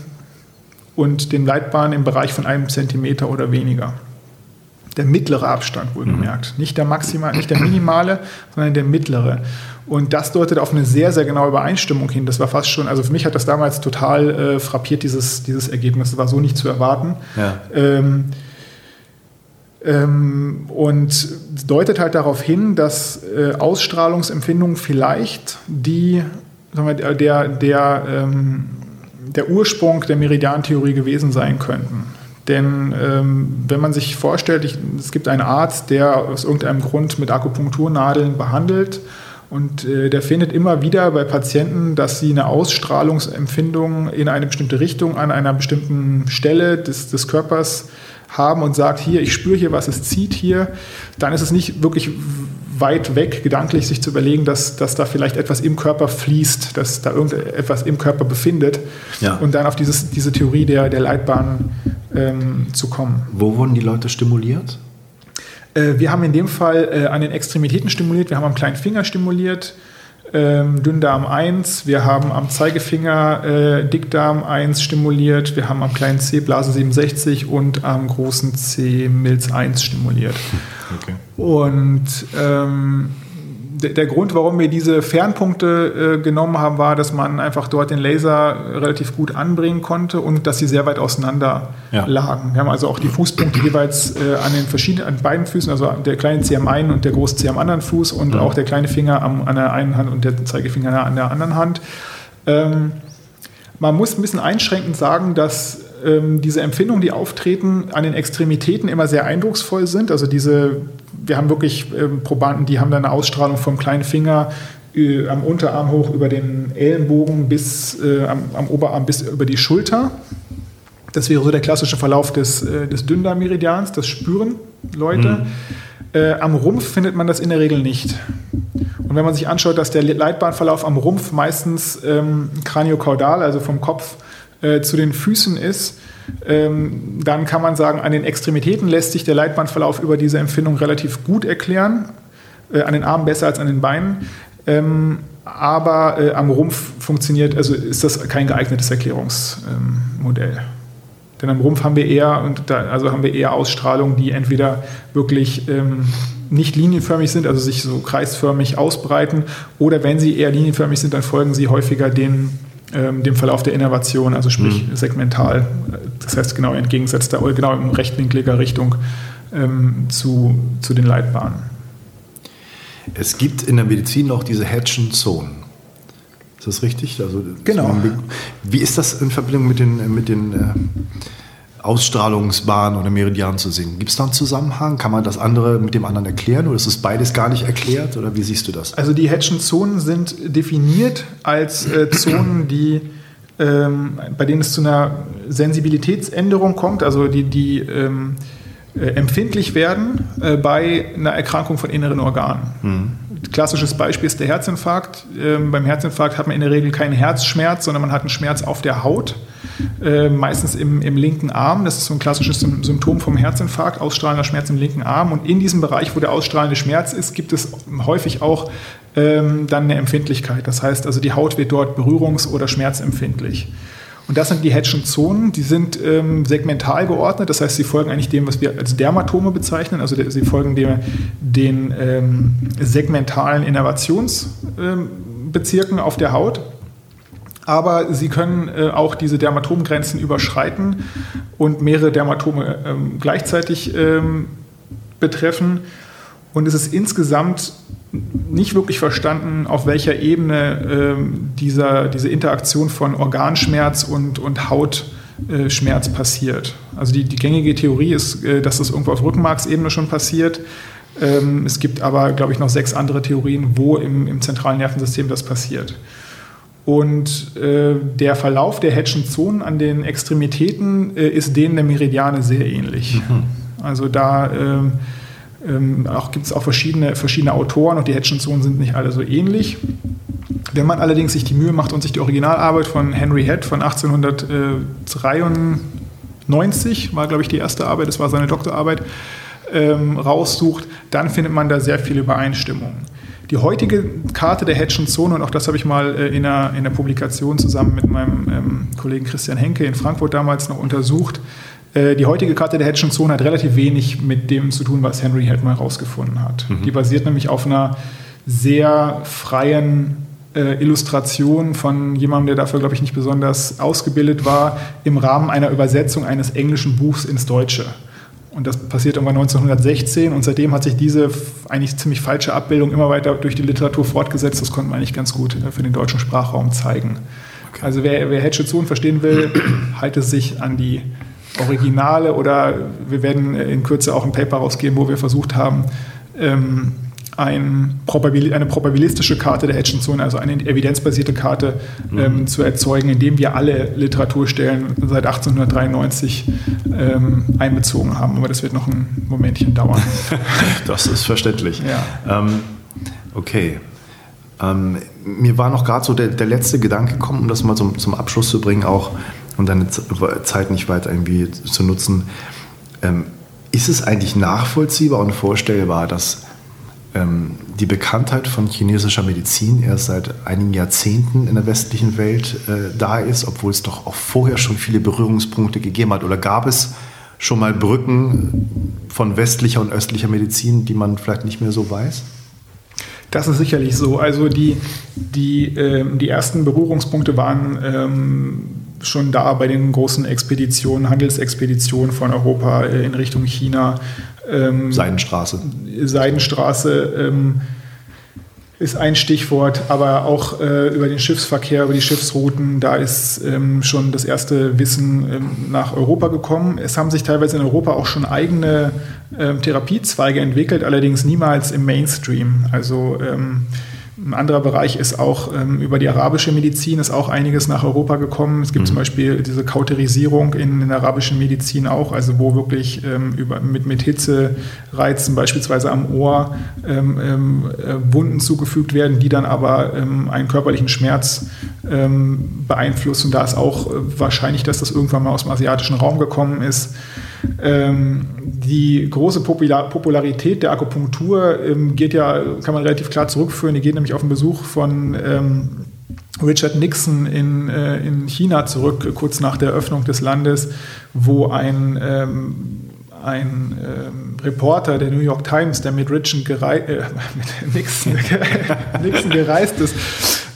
und den Leitbahnen im Bereich von einem Zentimeter oder weniger. Der mittlere Abstand wohlgemerkt. Mhm. Nicht der maximale, nicht der minimale, sondern der mittlere. Und das deutet auf eine sehr, sehr genaue Übereinstimmung hin. Das war fast schon, also für mich hat das damals total äh, frappiert, dieses, dieses Ergebnis. Das war so nicht zu erwarten. Ja. Ähm, ähm, und deutet halt darauf hin, dass äh, Ausstrahlungsempfindungen vielleicht die, sagen wir, der, der, ähm, der Ursprung der Meridiantheorie gewesen sein könnten. Denn ähm, wenn man sich vorstellt, ich, es gibt einen Arzt, der aus irgendeinem Grund mit Akupunkturnadeln behandelt und äh, der findet immer wieder bei Patienten, dass sie eine Ausstrahlungsempfindung in eine bestimmte Richtung an einer bestimmten Stelle des, des Körpers haben und sagt, hier, ich spüre hier was, es zieht hier, dann ist es nicht wirklich weit weg, gedanklich sich zu überlegen, dass, dass da vielleicht etwas im Körper fließt, dass da irgendetwas im Körper befindet ja. und dann auf dieses, diese Theorie der, der Leitbahn ähm, zu kommen. Wo wurden die Leute stimuliert? Äh, wir haben in dem Fall äh, an den Extremitäten stimuliert, wir haben am kleinen Finger stimuliert, ähm, Dünndarm 1, wir haben am Zeigefinger äh, Dickdarm 1 stimuliert, wir haben am kleinen C Blase 67 und am großen C Milz 1 stimuliert. Okay. Und ähm, der Grund, warum wir diese Fernpunkte äh, genommen haben, war, dass man einfach dort den Laser relativ gut anbringen konnte und dass sie sehr weit auseinander ja. lagen. Wir haben also auch die Fußpunkte jeweils äh, an den verschiedenen, an beiden Füßen, also der kleine Zeh am einen und der große Zeh am anderen Fuß und ja. auch der kleine Finger am, an der einen Hand und der Zeigefinger an der anderen Hand. Ähm, man muss ein bisschen einschränkend sagen, dass ähm, diese Empfindungen, die auftreten, an den Extremitäten immer sehr eindrucksvoll sind. Also diese, wir haben wirklich ähm, Probanden, die haben dann eine Ausstrahlung vom kleinen Finger äh, am Unterarm hoch über den Ellenbogen bis äh, am, am, Oberarm bis über die Schulter. Das wäre so der klassische Verlauf des, äh, des Dünndarmmeridians, das spüren Leute. Mhm. Äh, am Rumpf findet man das in der Regel nicht. Und wenn man sich anschaut, dass der Leitbahnverlauf am Rumpf meistens ähm, kraniokaudal, also vom Kopf äh, zu den Füßen ist, ähm, dann kann man sagen, an den Extremitäten lässt sich der Leitbandverlauf über diese Empfindung relativ gut erklären, äh, an den Armen besser als an den Beinen. Ähm, aber äh, am Rumpf funktioniert, also ist das kein geeignetes Erklärungsmodell. Ähm, Denn am Rumpf haben wir eher, und da, also haben wir eher Ausstrahlung, die entweder wirklich ähm, nicht linienförmig sind, also sich so kreisförmig ausbreiten. Oder wenn sie eher linienförmig sind, dann folgen sie häufiger den, ähm, dem Verlauf der Innervation, also sprich mhm. segmental. Das heißt genau entgegengesetzt, genau in rechtwinkliger Richtung ähm, zu, zu den Leitbahnen. Es gibt in der Medizin noch diese Hedgen Zonen. Ist das richtig? Also, genau. Wie ist das in Verbindung mit den, mit den äh, Ausstrahlungsbahnen oder Meridianen zu sehen? Gibt es da einen Zusammenhang? Kann man das andere mit dem anderen erklären oder ist es beides gar nicht erklärt? Oder wie siehst du das? Also die Hedgen-Zonen sind definiert als äh, Zonen, die ähm, bei denen es zu einer Sensibilitätsänderung kommt, also die, die ähm, äh, empfindlich werden äh, bei einer Erkrankung von inneren Organen. Mhm. Klassisches Beispiel ist der Herzinfarkt. Ähm, beim Herzinfarkt hat man in der Regel keinen Herzschmerz, sondern man hat einen Schmerz auf der Haut, äh, meistens im, im linken Arm. Das ist so ein klassisches Symptom vom Herzinfarkt, ausstrahlender Schmerz im linken Arm. Und in diesem Bereich, wo der ausstrahlende Schmerz ist, gibt es häufig auch ähm, dann eine Empfindlichkeit. Das heißt also, die Haut wird dort berührungs- oder schmerzempfindlich. Und das sind die Hedschen Zonen, die sind ähm, segmental geordnet, das heißt, sie folgen eigentlich dem, was wir als Dermatome bezeichnen, also sie folgen dem, den ähm, segmentalen Innervationsbezirken ähm, auf der Haut. Aber sie können äh, auch diese Dermatomgrenzen überschreiten und mehrere Dermatome ähm, gleichzeitig ähm, betreffen. Und es ist insgesamt nicht wirklich verstanden, auf welcher Ebene äh, dieser, diese Interaktion von Organschmerz und, und Hautschmerz äh, passiert. Also die, die gängige Theorie ist, äh, dass das irgendwo auf Rückenmarksebene schon passiert. Ähm, es gibt aber, glaube ich, noch sechs andere Theorien, wo im, im zentralen Nervensystem das passiert. Und äh, der Verlauf der Hedschen Zonen an den Extremitäten äh, ist denen der Meridiane sehr ähnlich. Mhm. Also da ähm, auch gibt es auch verschiedene, verschiedene Autoren und die Hedgen-Zonen sind nicht alle so ähnlich. Wenn man allerdings sich die Mühe macht und sich die Originalarbeit von Henry Head von 1893, war glaube ich die erste Arbeit, das war seine Doktorarbeit, ähm, raussucht, dann findet man da sehr viele Übereinstimmungen. Die heutige Karte der Hedgen-Zone, und auch das habe ich mal äh, in, einer, in der Publikation zusammen mit meinem ähm, Kollegen Christian Henke in Frankfurt damals noch untersucht, äh, die heutige Karte der Hedgen Zone hat relativ wenig mit dem zu tun, was Henry Head mal herausgefunden hat. Mhm. Die basiert nämlich auf einer sehr freien äh, Illustration von jemandem, der dafür, glaube ich, nicht besonders ausgebildet war, im Rahmen einer Übersetzung eines englischen Buchs ins Deutsche. Und das passiert irgendwann 1916 und seitdem hat sich diese eigentlich ziemlich falsche Abbildung immer weiter durch die Literatur fortgesetzt. Das konnte man eigentlich ganz gut äh, für den deutschen Sprachraum zeigen. Okay. Also wer, wer Hedge-Zone verstehen will, halte sich an die Originale oder wir werden in Kürze auch ein Paper rausgeben, wo wir versucht haben, ähm, ein Probabil eine probabilistische Karte der Hedgenzone, also eine evidenzbasierte Karte mhm. ähm, zu erzeugen, indem wir alle Literaturstellen seit 1893 ähm, einbezogen haben. Aber das wird noch ein Momentchen dauern. das ist verständlich. Ja. Ähm, okay. Ähm, mir war noch gerade so der, der, letzte Gedanke gekommen, um das mal zum, zum Abschluss zu bringen, auch und deine Zeit nicht weiter irgendwie zu nutzen. Ähm, ist es eigentlich nachvollziehbar und vorstellbar, dass ähm, die Bekanntheit von chinesischer Medizin erst seit einigen Jahrzehnten in der westlichen Welt äh, da ist, obwohl es doch auch vorher schon viele Berührungspunkte gegeben hat? Oder gab es schon mal Brücken von westlicher und östlicher Medizin, die man vielleicht nicht mehr so weiß? Das ist sicherlich so. Also die, die, äh, die ersten Berührungspunkte waren ähm, schon da bei den großen Expeditionen, Handelsexpeditionen von Europa äh, in Richtung China. Ähm, Seidenstraße. Seidenstraße ähm, ist ein Stichwort, aber auch äh, über den Schiffsverkehr, über die Schiffsrouten, da ist ähm, schon das erste Wissen ähm, nach Europa gekommen. Es haben sich teilweise in Europa auch schon eigene ähm, Therapiezweige entwickelt, allerdings niemals im Mainstream. Also ähm, ein anderer Bereich ist auch ähm, über die arabische Medizin ist auch einiges nach Europa gekommen. Es gibt mhm. zum Beispiel diese Kauterisierung in, in, der arabischen Medizin auch, also wo wirklich ähm, über, mit, mit Hitzereizen beispielsweise am Ohr ähm, ähm äh, Wunden zugefügt werden, die dann aber ähm, einen körperlichen Schmerz ähm, beeinflussen. Und da ist auch äh, wahrscheinlich, dass das irgendwann mal aus dem asiatischen Raum gekommen ist. Ähm, die große Popularität der Akupunktur ähm, geht ja, kann man relativ klar zurückführen. Die geht nämlich auf den Besuch von ähm, Richard Nixon in, äh, in China zurück, kurz nach der Eröffnung des Landes, wo ein, ein ähm, Reporter der New York Times, der mit, gerei äh, mit Nixon, Nixon gereist ist,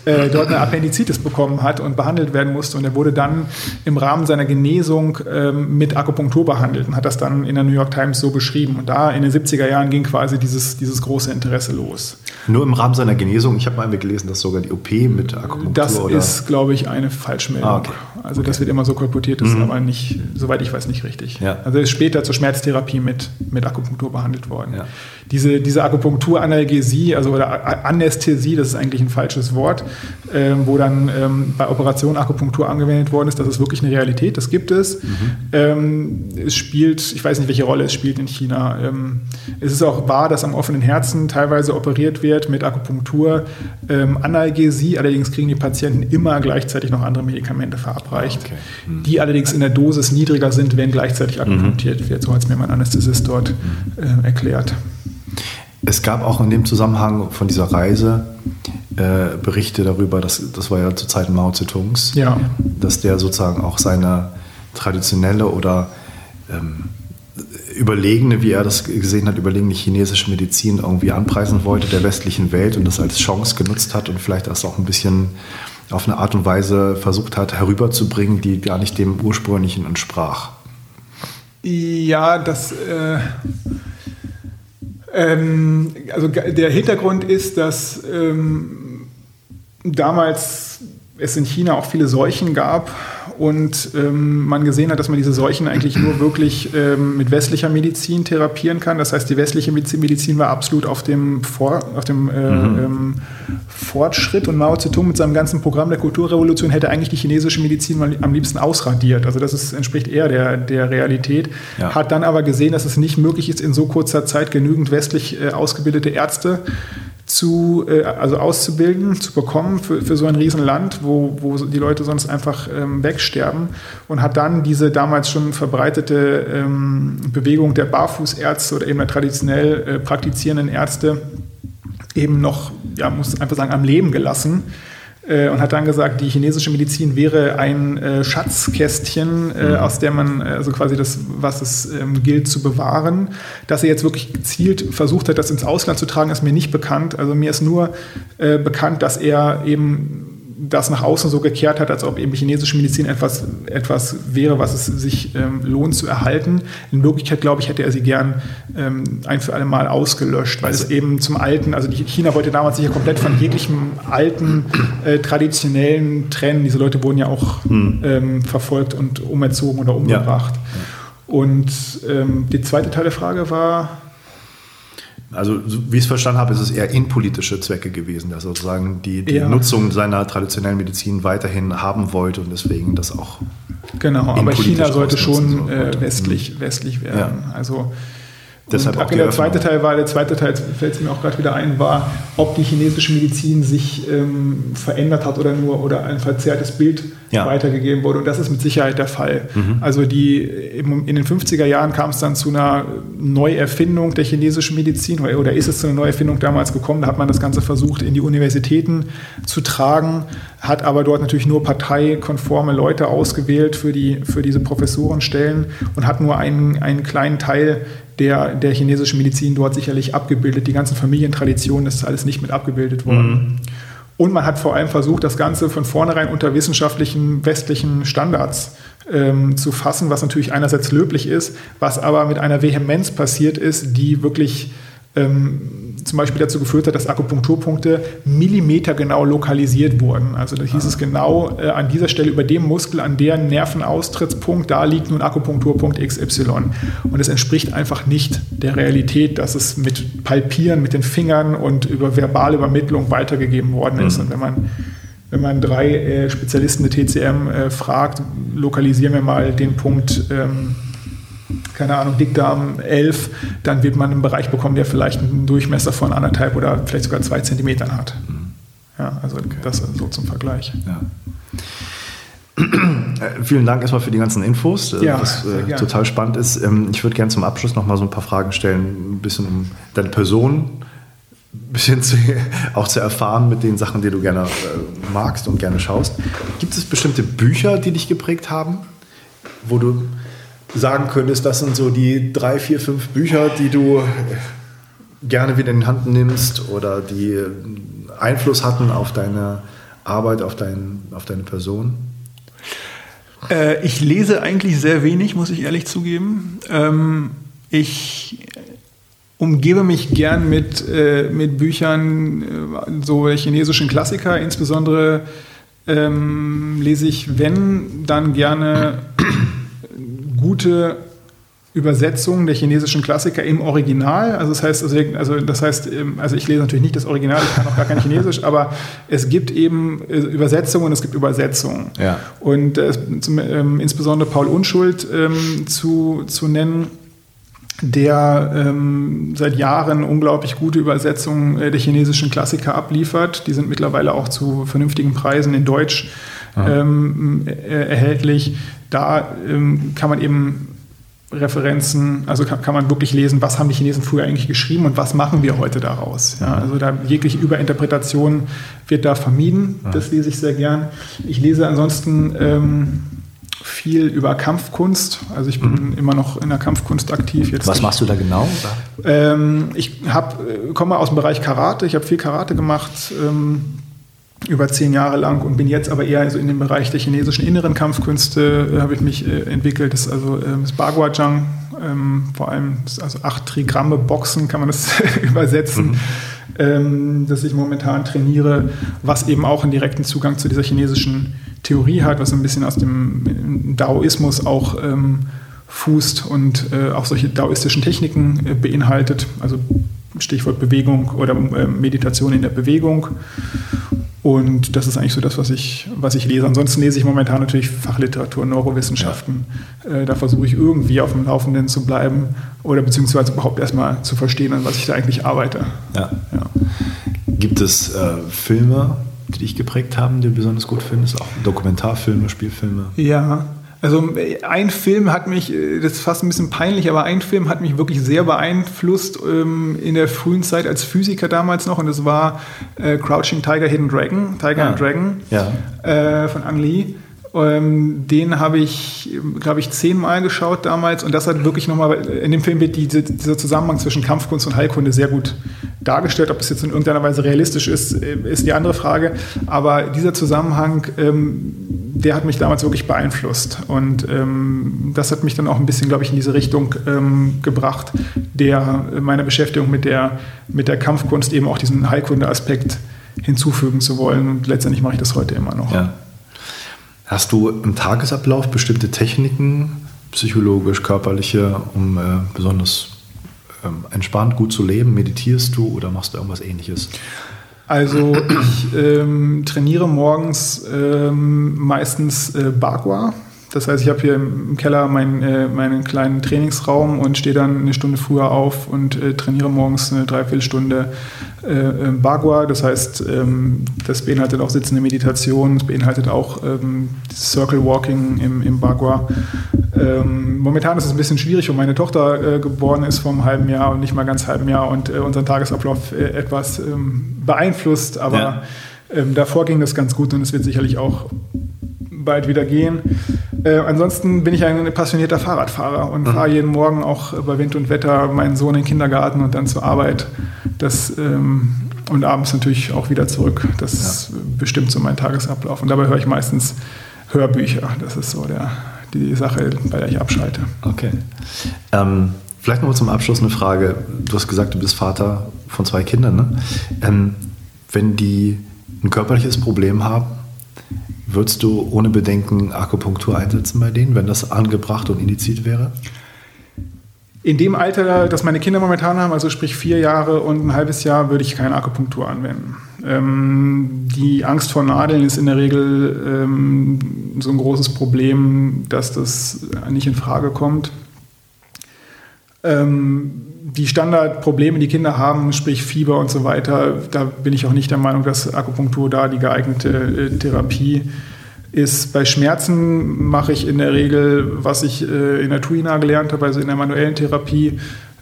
äh, dort eine Appendizitis bekommen hat und behandelt werden musste. Und er wurde dann im Rahmen seiner Genesung ähm, mit Akupunktur behandelt und hat das dann in der New York Times so beschrieben. Und da in den 70er Jahren ging quasi dieses, dieses große Interesse los. Nur im Rahmen seiner Genesung? Ich habe mal gelesen, dass sogar die OP mit Akupunktur Das oder? ist, glaube ich, eine Falschmeldung. Ah, okay. Also okay. das wird immer so kolportiert, das mhm. ist aber nicht, soweit ich weiß, nicht richtig. Ja. Also er ist später zur Schmerztherapie mit, mit Akupunktur behandelt worden. Ja. Diese, diese Akupunkturanalgesie, also oder Anästhesie, das ist eigentlich ein falsches Wort, ähm, wo dann ähm, bei Operationen Akupunktur angewendet worden ist. Das ist wirklich eine Realität, das gibt es. Mhm. Ähm, es spielt, ich weiß nicht, welche Rolle es spielt in China. Ähm, es ist auch wahr, dass am offenen Herzen teilweise operiert wird mit Akupunktur. Ähm, Analgesie, allerdings kriegen die Patienten immer gleichzeitig noch andere Medikamente verabreicht, okay. mhm. die allerdings in der Dosis niedriger sind, wenn gleichzeitig akupunktiert mhm. wird. So hat es mir mein Anästhesist dort äh, erklärt. Es gab auch in dem Zusammenhang von dieser Reise äh, Berichte darüber, dass, das war ja zu Zeiten Mao Zedongs, ja. dass der sozusagen auch seine traditionelle oder ähm, überlegene, wie er das gesehen hat, überlegene chinesische Medizin irgendwie anpreisen wollte der westlichen Welt und das als Chance genutzt hat und vielleicht das auch ein bisschen auf eine Art und Weise versucht hat herüberzubringen, die gar nicht dem ursprünglichen entsprach. Ja, das äh, ähm, also der Hintergrund ist, dass ähm, damals es in China auch viele Seuchen gab und ähm, man gesehen hat, dass man diese Seuchen eigentlich nur wirklich ähm, mit westlicher Medizin therapieren kann. Das heißt, die westliche Medizin war absolut auf dem, Vor auf dem äh, mhm. ähm, Fortschritt und Mao Zedong mit seinem ganzen Programm der Kulturrevolution hätte eigentlich die chinesische Medizin mal am liebsten ausradiert. Also das ist, entspricht eher der, der Realität. Ja. Hat dann aber gesehen, dass es nicht möglich ist, in so kurzer Zeit genügend westlich äh, ausgebildete Ärzte zu, äh, also auszubilden, zu bekommen für, für so ein Riesenland, wo, wo die Leute sonst einfach ähm, wegsterben. Und hat dann diese damals schon verbreitete ähm, Bewegung der Barfußärzte oder eben der traditionell äh, praktizierenden Ärzte eben noch, ja, muss einfach sagen, am Leben gelassen und hat dann gesagt, die chinesische Medizin wäre ein äh, Schatzkästchen, äh, mhm. aus der man, also quasi das, was es ähm, gilt zu bewahren. Dass er jetzt wirklich gezielt versucht hat, das ins Ausland zu tragen, ist mir nicht bekannt. Also mir ist nur äh, bekannt, dass er eben das nach außen so gekehrt hat, als ob eben chinesische Medizin etwas, etwas wäre, was es sich ähm, lohnt zu erhalten. In Wirklichkeit, glaube ich, hätte er sie gern ähm, ein für alle Mal ausgelöscht, weil also, es eben zum alten, also China wollte damals sich ja komplett von jeglichem alten, äh, traditionellen trennen. Diese Leute wurden ja auch hm. ähm, verfolgt und umerzogen oder umgebracht. Ja. Und ähm, die zweite Teil der Frage war, also, wie ich es verstanden habe, ist es eher innenpolitische Zwecke gewesen, dass er sozusagen die, die ja. Nutzung seiner traditionellen Medizin weiterhin haben wollte und deswegen das auch. Genau, aber China sollte schon äh, westlich, mhm. westlich werden. Ja. Also Deshalb auch der zweite Teil war, der zweite Teil fällt es mir auch gerade wieder ein, war, ob die chinesische Medizin sich ähm, verändert hat oder nur oder ein verzerrtes Bild ja. weitergegeben wurde. Und das ist mit Sicherheit der Fall. Mhm. Also die in den 50er Jahren kam es dann zu einer Neuerfindung der chinesischen Medizin oder, oder ist es zu einer Neuerfindung damals gekommen. Da hat man das Ganze versucht, in die Universitäten zu tragen, hat aber dort natürlich nur parteikonforme Leute ausgewählt für, die, für diese Professorenstellen und hat nur einen, einen kleinen Teil der, der chinesischen Medizin dort sicherlich abgebildet. Die ganzen Familientraditionen, das ist alles nicht mit abgebildet worden. Mhm. Und man hat vor allem versucht, das Ganze von vornherein unter wissenschaftlichen westlichen Standards ähm, zu fassen, was natürlich einerseits löblich ist, was aber mit einer Vehemenz passiert ist, die wirklich ähm, zum Beispiel dazu geführt hat, dass Akupunkturpunkte millimetergenau lokalisiert wurden. Also da hieß ah. es genau äh, an dieser Stelle über dem Muskel, an deren Nervenaustrittspunkt, da liegt nun Akupunkturpunkt XY. Und es entspricht einfach nicht der Realität, dass es mit Palpieren, mit den Fingern und über verbale Übermittlung weitergegeben worden ist. Mhm. Und wenn man wenn man drei äh, Spezialisten der TCM äh, fragt, lokalisieren wir mal den Punkt ähm, keine Ahnung, Dickdarm 11, dann wird man einen Bereich bekommen, der vielleicht einen Durchmesser von anderthalb oder vielleicht sogar zwei Zentimetern hat. Mhm. Ja, also okay. das so zum Vergleich. Ja. Äh, vielen Dank erstmal für die ganzen Infos, äh, ja, was äh, total spannend ist. Ähm, ich würde gerne zum Abschluss noch mal so ein paar Fragen stellen, ein bisschen um deine Person, ein bisschen zu, auch zu erfahren mit den Sachen, die du gerne äh, magst und gerne schaust. Gibt es bestimmte Bücher, die dich geprägt haben, wo du sagen könntest, das sind so die drei, vier, fünf Bücher, die du gerne wieder in die Hand nimmst oder die Einfluss hatten auf deine Arbeit, auf, dein, auf deine Person? Äh, ich lese eigentlich sehr wenig, muss ich ehrlich zugeben. Ähm, ich umgebe mich gern mit, äh, mit Büchern, äh, so chinesischen Klassiker, insbesondere ähm, lese ich, wenn, dann gerne gute Übersetzungen der chinesischen Klassiker im Original. Also das heißt, also, also, das heißt, ähm, also ich lese natürlich nicht das Original, ich kann auch gar kein Chinesisch, aber es gibt eben äh, Übersetzungen und es gibt Übersetzungen. Ja. Und äh, zum, ähm, insbesondere Paul Unschuld ähm, zu, zu nennen, der ähm, seit Jahren unglaublich gute Übersetzungen äh, der chinesischen Klassiker abliefert. Die sind mittlerweile auch zu vernünftigen Preisen in Deutsch ähm, äh, erhältlich. Da ähm, kann man eben Referenzen, also kann, kann, man wirklich lesen, was haben die Chinesen früher eigentlich geschrieben und was machen wir heute daraus. Ja, also da jegliche Überinterpretation wird da vermieden. Das lese ich sehr gern. Ich lese ansonsten ähm, viel über Kampfkunst. Also ich bin mhm. immer noch in der Kampfkunst aktiv. Jetzt Was machst du da genau? Ähm, ich hab, äh, komme aus dem Bereich Karate. Ich habe viel Karate gemacht. Ähm, über zehn Jahre lang und bin jetzt aber eher also in dem Bereich der chinesischen inneren Kampfkünste äh, habe ich mich äh, entwickelt. Das ist also äh, das Baguazhang, ähm, vor allem also acht Trigramme Boxen kann man das übersetzen, mhm. ähm, das ich momentan trainiere, was eben auch einen direkten Zugang zu dieser chinesischen Theorie hat, was ein bisschen aus dem Daoismus auch ähm, fußt und äh, auch solche daoistischen Techniken äh, beinhaltet, also Stichwort Bewegung oder äh, Meditation in der Bewegung. Und das ist eigentlich so das, was ich, was ich lese. Ansonsten lese ich momentan natürlich Fachliteratur, Neurowissenschaften. Ja. Äh, da versuche ich irgendwie auf dem Laufenden zu bleiben oder beziehungsweise überhaupt erstmal zu verstehen, an was ich da eigentlich arbeite. Ja. ja. Gibt es äh, Filme, die dich geprägt haben, die du besonders gut findest? Auch Dokumentarfilme, Spielfilme? Ja, also ein Film hat mich, äh, das ist fast ein bisschen peinlich, aber ein Film hat mich wirklich sehr beeinflusst ähm, in der frühen Zeit als Physiker damals noch und das war äh, Crouching Tiger, Hidden Dragon, Tiger ah, and Dragon ja. äh, von Ang Lee. Ähm, den habe ich, glaube ich, zehnmal geschaut damals und das hat wirklich nochmal, in dem Film wird diese, dieser Zusammenhang zwischen Kampfkunst und Heilkunde sehr gut dargestellt. Ob das jetzt in irgendeiner Weise realistisch ist, äh, ist die andere Frage. Aber dieser Zusammenhang, ähm, der hat mich damals wirklich beeinflusst und ähm, das hat mich dann auch ein bisschen, glaube ich, in diese Richtung ähm, gebracht, der meiner Beschäftigung mit der, mit der Kampfkunst eben auch diesen Heilkunde-Aspekt hinzufügen zu wollen und letztendlich mache ich das heute immer noch. Ja. Hast du im Tagesablauf bestimmte Techniken, psychologisch, körperliche, um äh, besonders ähm, entspannt gut zu leben? Meditierst du oder machst du irgendwas ähnliches? Also ich ähm, trainiere morgens ähm, meistens äh, Bagua. Das heißt, ich habe hier im Keller meinen, äh, meinen kleinen Trainingsraum und stehe dann eine Stunde früher auf und äh, trainiere morgens eine Dreiviertelstunde äh, äh Bagua. Das heißt, ähm, das beinhaltet auch sitzende Meditation, es beinhaltet auch ähm, Circle Walking im, im Bagua. Ähm, momentan ist es ein bisschen schwierig, weil meine Tochter äh, geboren ist vor einem halben Jahr und nicht mal ganz halben Jahr und äh, unseren Tagesablauf etwas ähm, beeinflusst, aber ja. Ähm, davor ging das ganz gut und es wird sicherlich auch bald wieder gehen. Äh, ansonsten bin ich ein passionierter Fahrradfahrer und mhm. fahre jeden Morgen auch bei Wind und Wetter meinen Sohn in den Kindergarten und dann zur Arbeit. Das, ähm, und abends natürlich auch wieder zurück. Das ja. bestimmt so mein Tagesablauf. Und dabei höre ich meistens Hörbücher. Das ist so der, die Sache, bei der ich abschalte. Okay. Ähm, vielleicht noch mal zum Abschluss eine Frage. Du hast gesagt, du bist Vater von zwei Kindern. Ne? Ähm, wenn die ein körperliches Problem haben, Würdest du ohne Bedenken Akupunktur einsetzen bei denen, wenn das angebracht und indiziert wäre? In dem Alter, das meine Kinder momentan haben, also sprich vier Jahre und ein halbes Jahr, würde ich keine Akupunktur anwenden. Ähm, die Angst vor Nadeln ist in der Regel ähm, so ein großes Problem, dass das nicht in Frage kommt. Ähm, die Standardprobleme, die Kinder haben, sprich Fieber und so weiter, da bin ich auch nicht der Meinung, dass Akupunktur da die geeignete äh, Therapie ist. Bei Schmerzen mache ich in der Regel, was ich äh, in der Tuina gelernt habe, also in der manuellen Therapie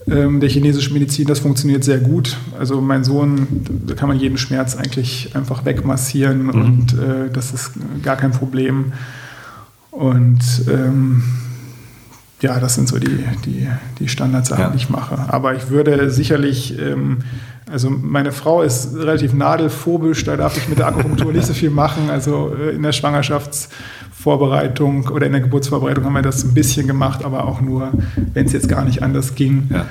ähm, der chinesischen Medizin, das funktioniert sehr gut. Also mein Sohn, da kann man jeden Schmerz eigentlich einfach wegmassieren mhm. und äh, das ist gar kein Problem. Und ähm, ja, das sind so die, die, die Standardsachen, ja. die ich mache. Aber ich würde sicherlich, ähm, also meine Frau ist relativ nadelphobisch, da darf ich mit der Akupunktur nicht so viel machen. Also äh, in der Schwangerschaftsvorbereitung oder in der Geburtsvorbereitung haben wir das ein bisschen gemacht, aber auch nur, wenn es jetzt gar nicht anders ging. Ja.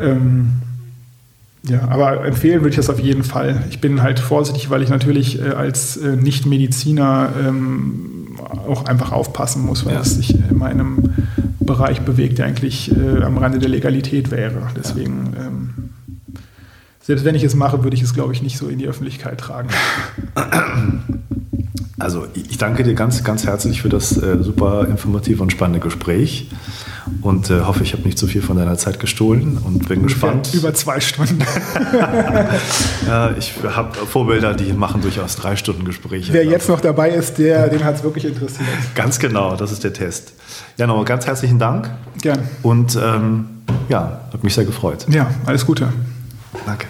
Ähm, ja, aber empfehlen würde ich das auf jeden Fall. Ich bin halt vorsichtig, weil ich natürlich äh, als äh, Nicht-Mediziner ähm, auch einfach aufpassen muss, weil ja. es sich immer in einem Bereich bewegt, der eigentlich äh, am Rande der Legalität wäre. Deswegen, ja. ähm, selbst wenn ich es mache, würde ich es, glaube ich, nicht so in die Öffentlichkeit tragen. Also ich danke dir ganz, ganz herzlich für das äh, super informative und spannende Gespräch und äh, hoffe, ich habe nicht zu viel von deiner Zeit gestohlen und bin gespannt. Über zwei Stunden. ja, ich habe Vorbilder, die machen durchaus drei Stunden Gespräche. Wer jetzt noch dabei ist, der, den hat es wirklich interessiert. Ganz genau, das ist der Test. Ja, nochmal ganz herzlichen Dank. Gern. Und ähm, ja, hat mich sehr gefreut. Ja, alles Gute. Danke.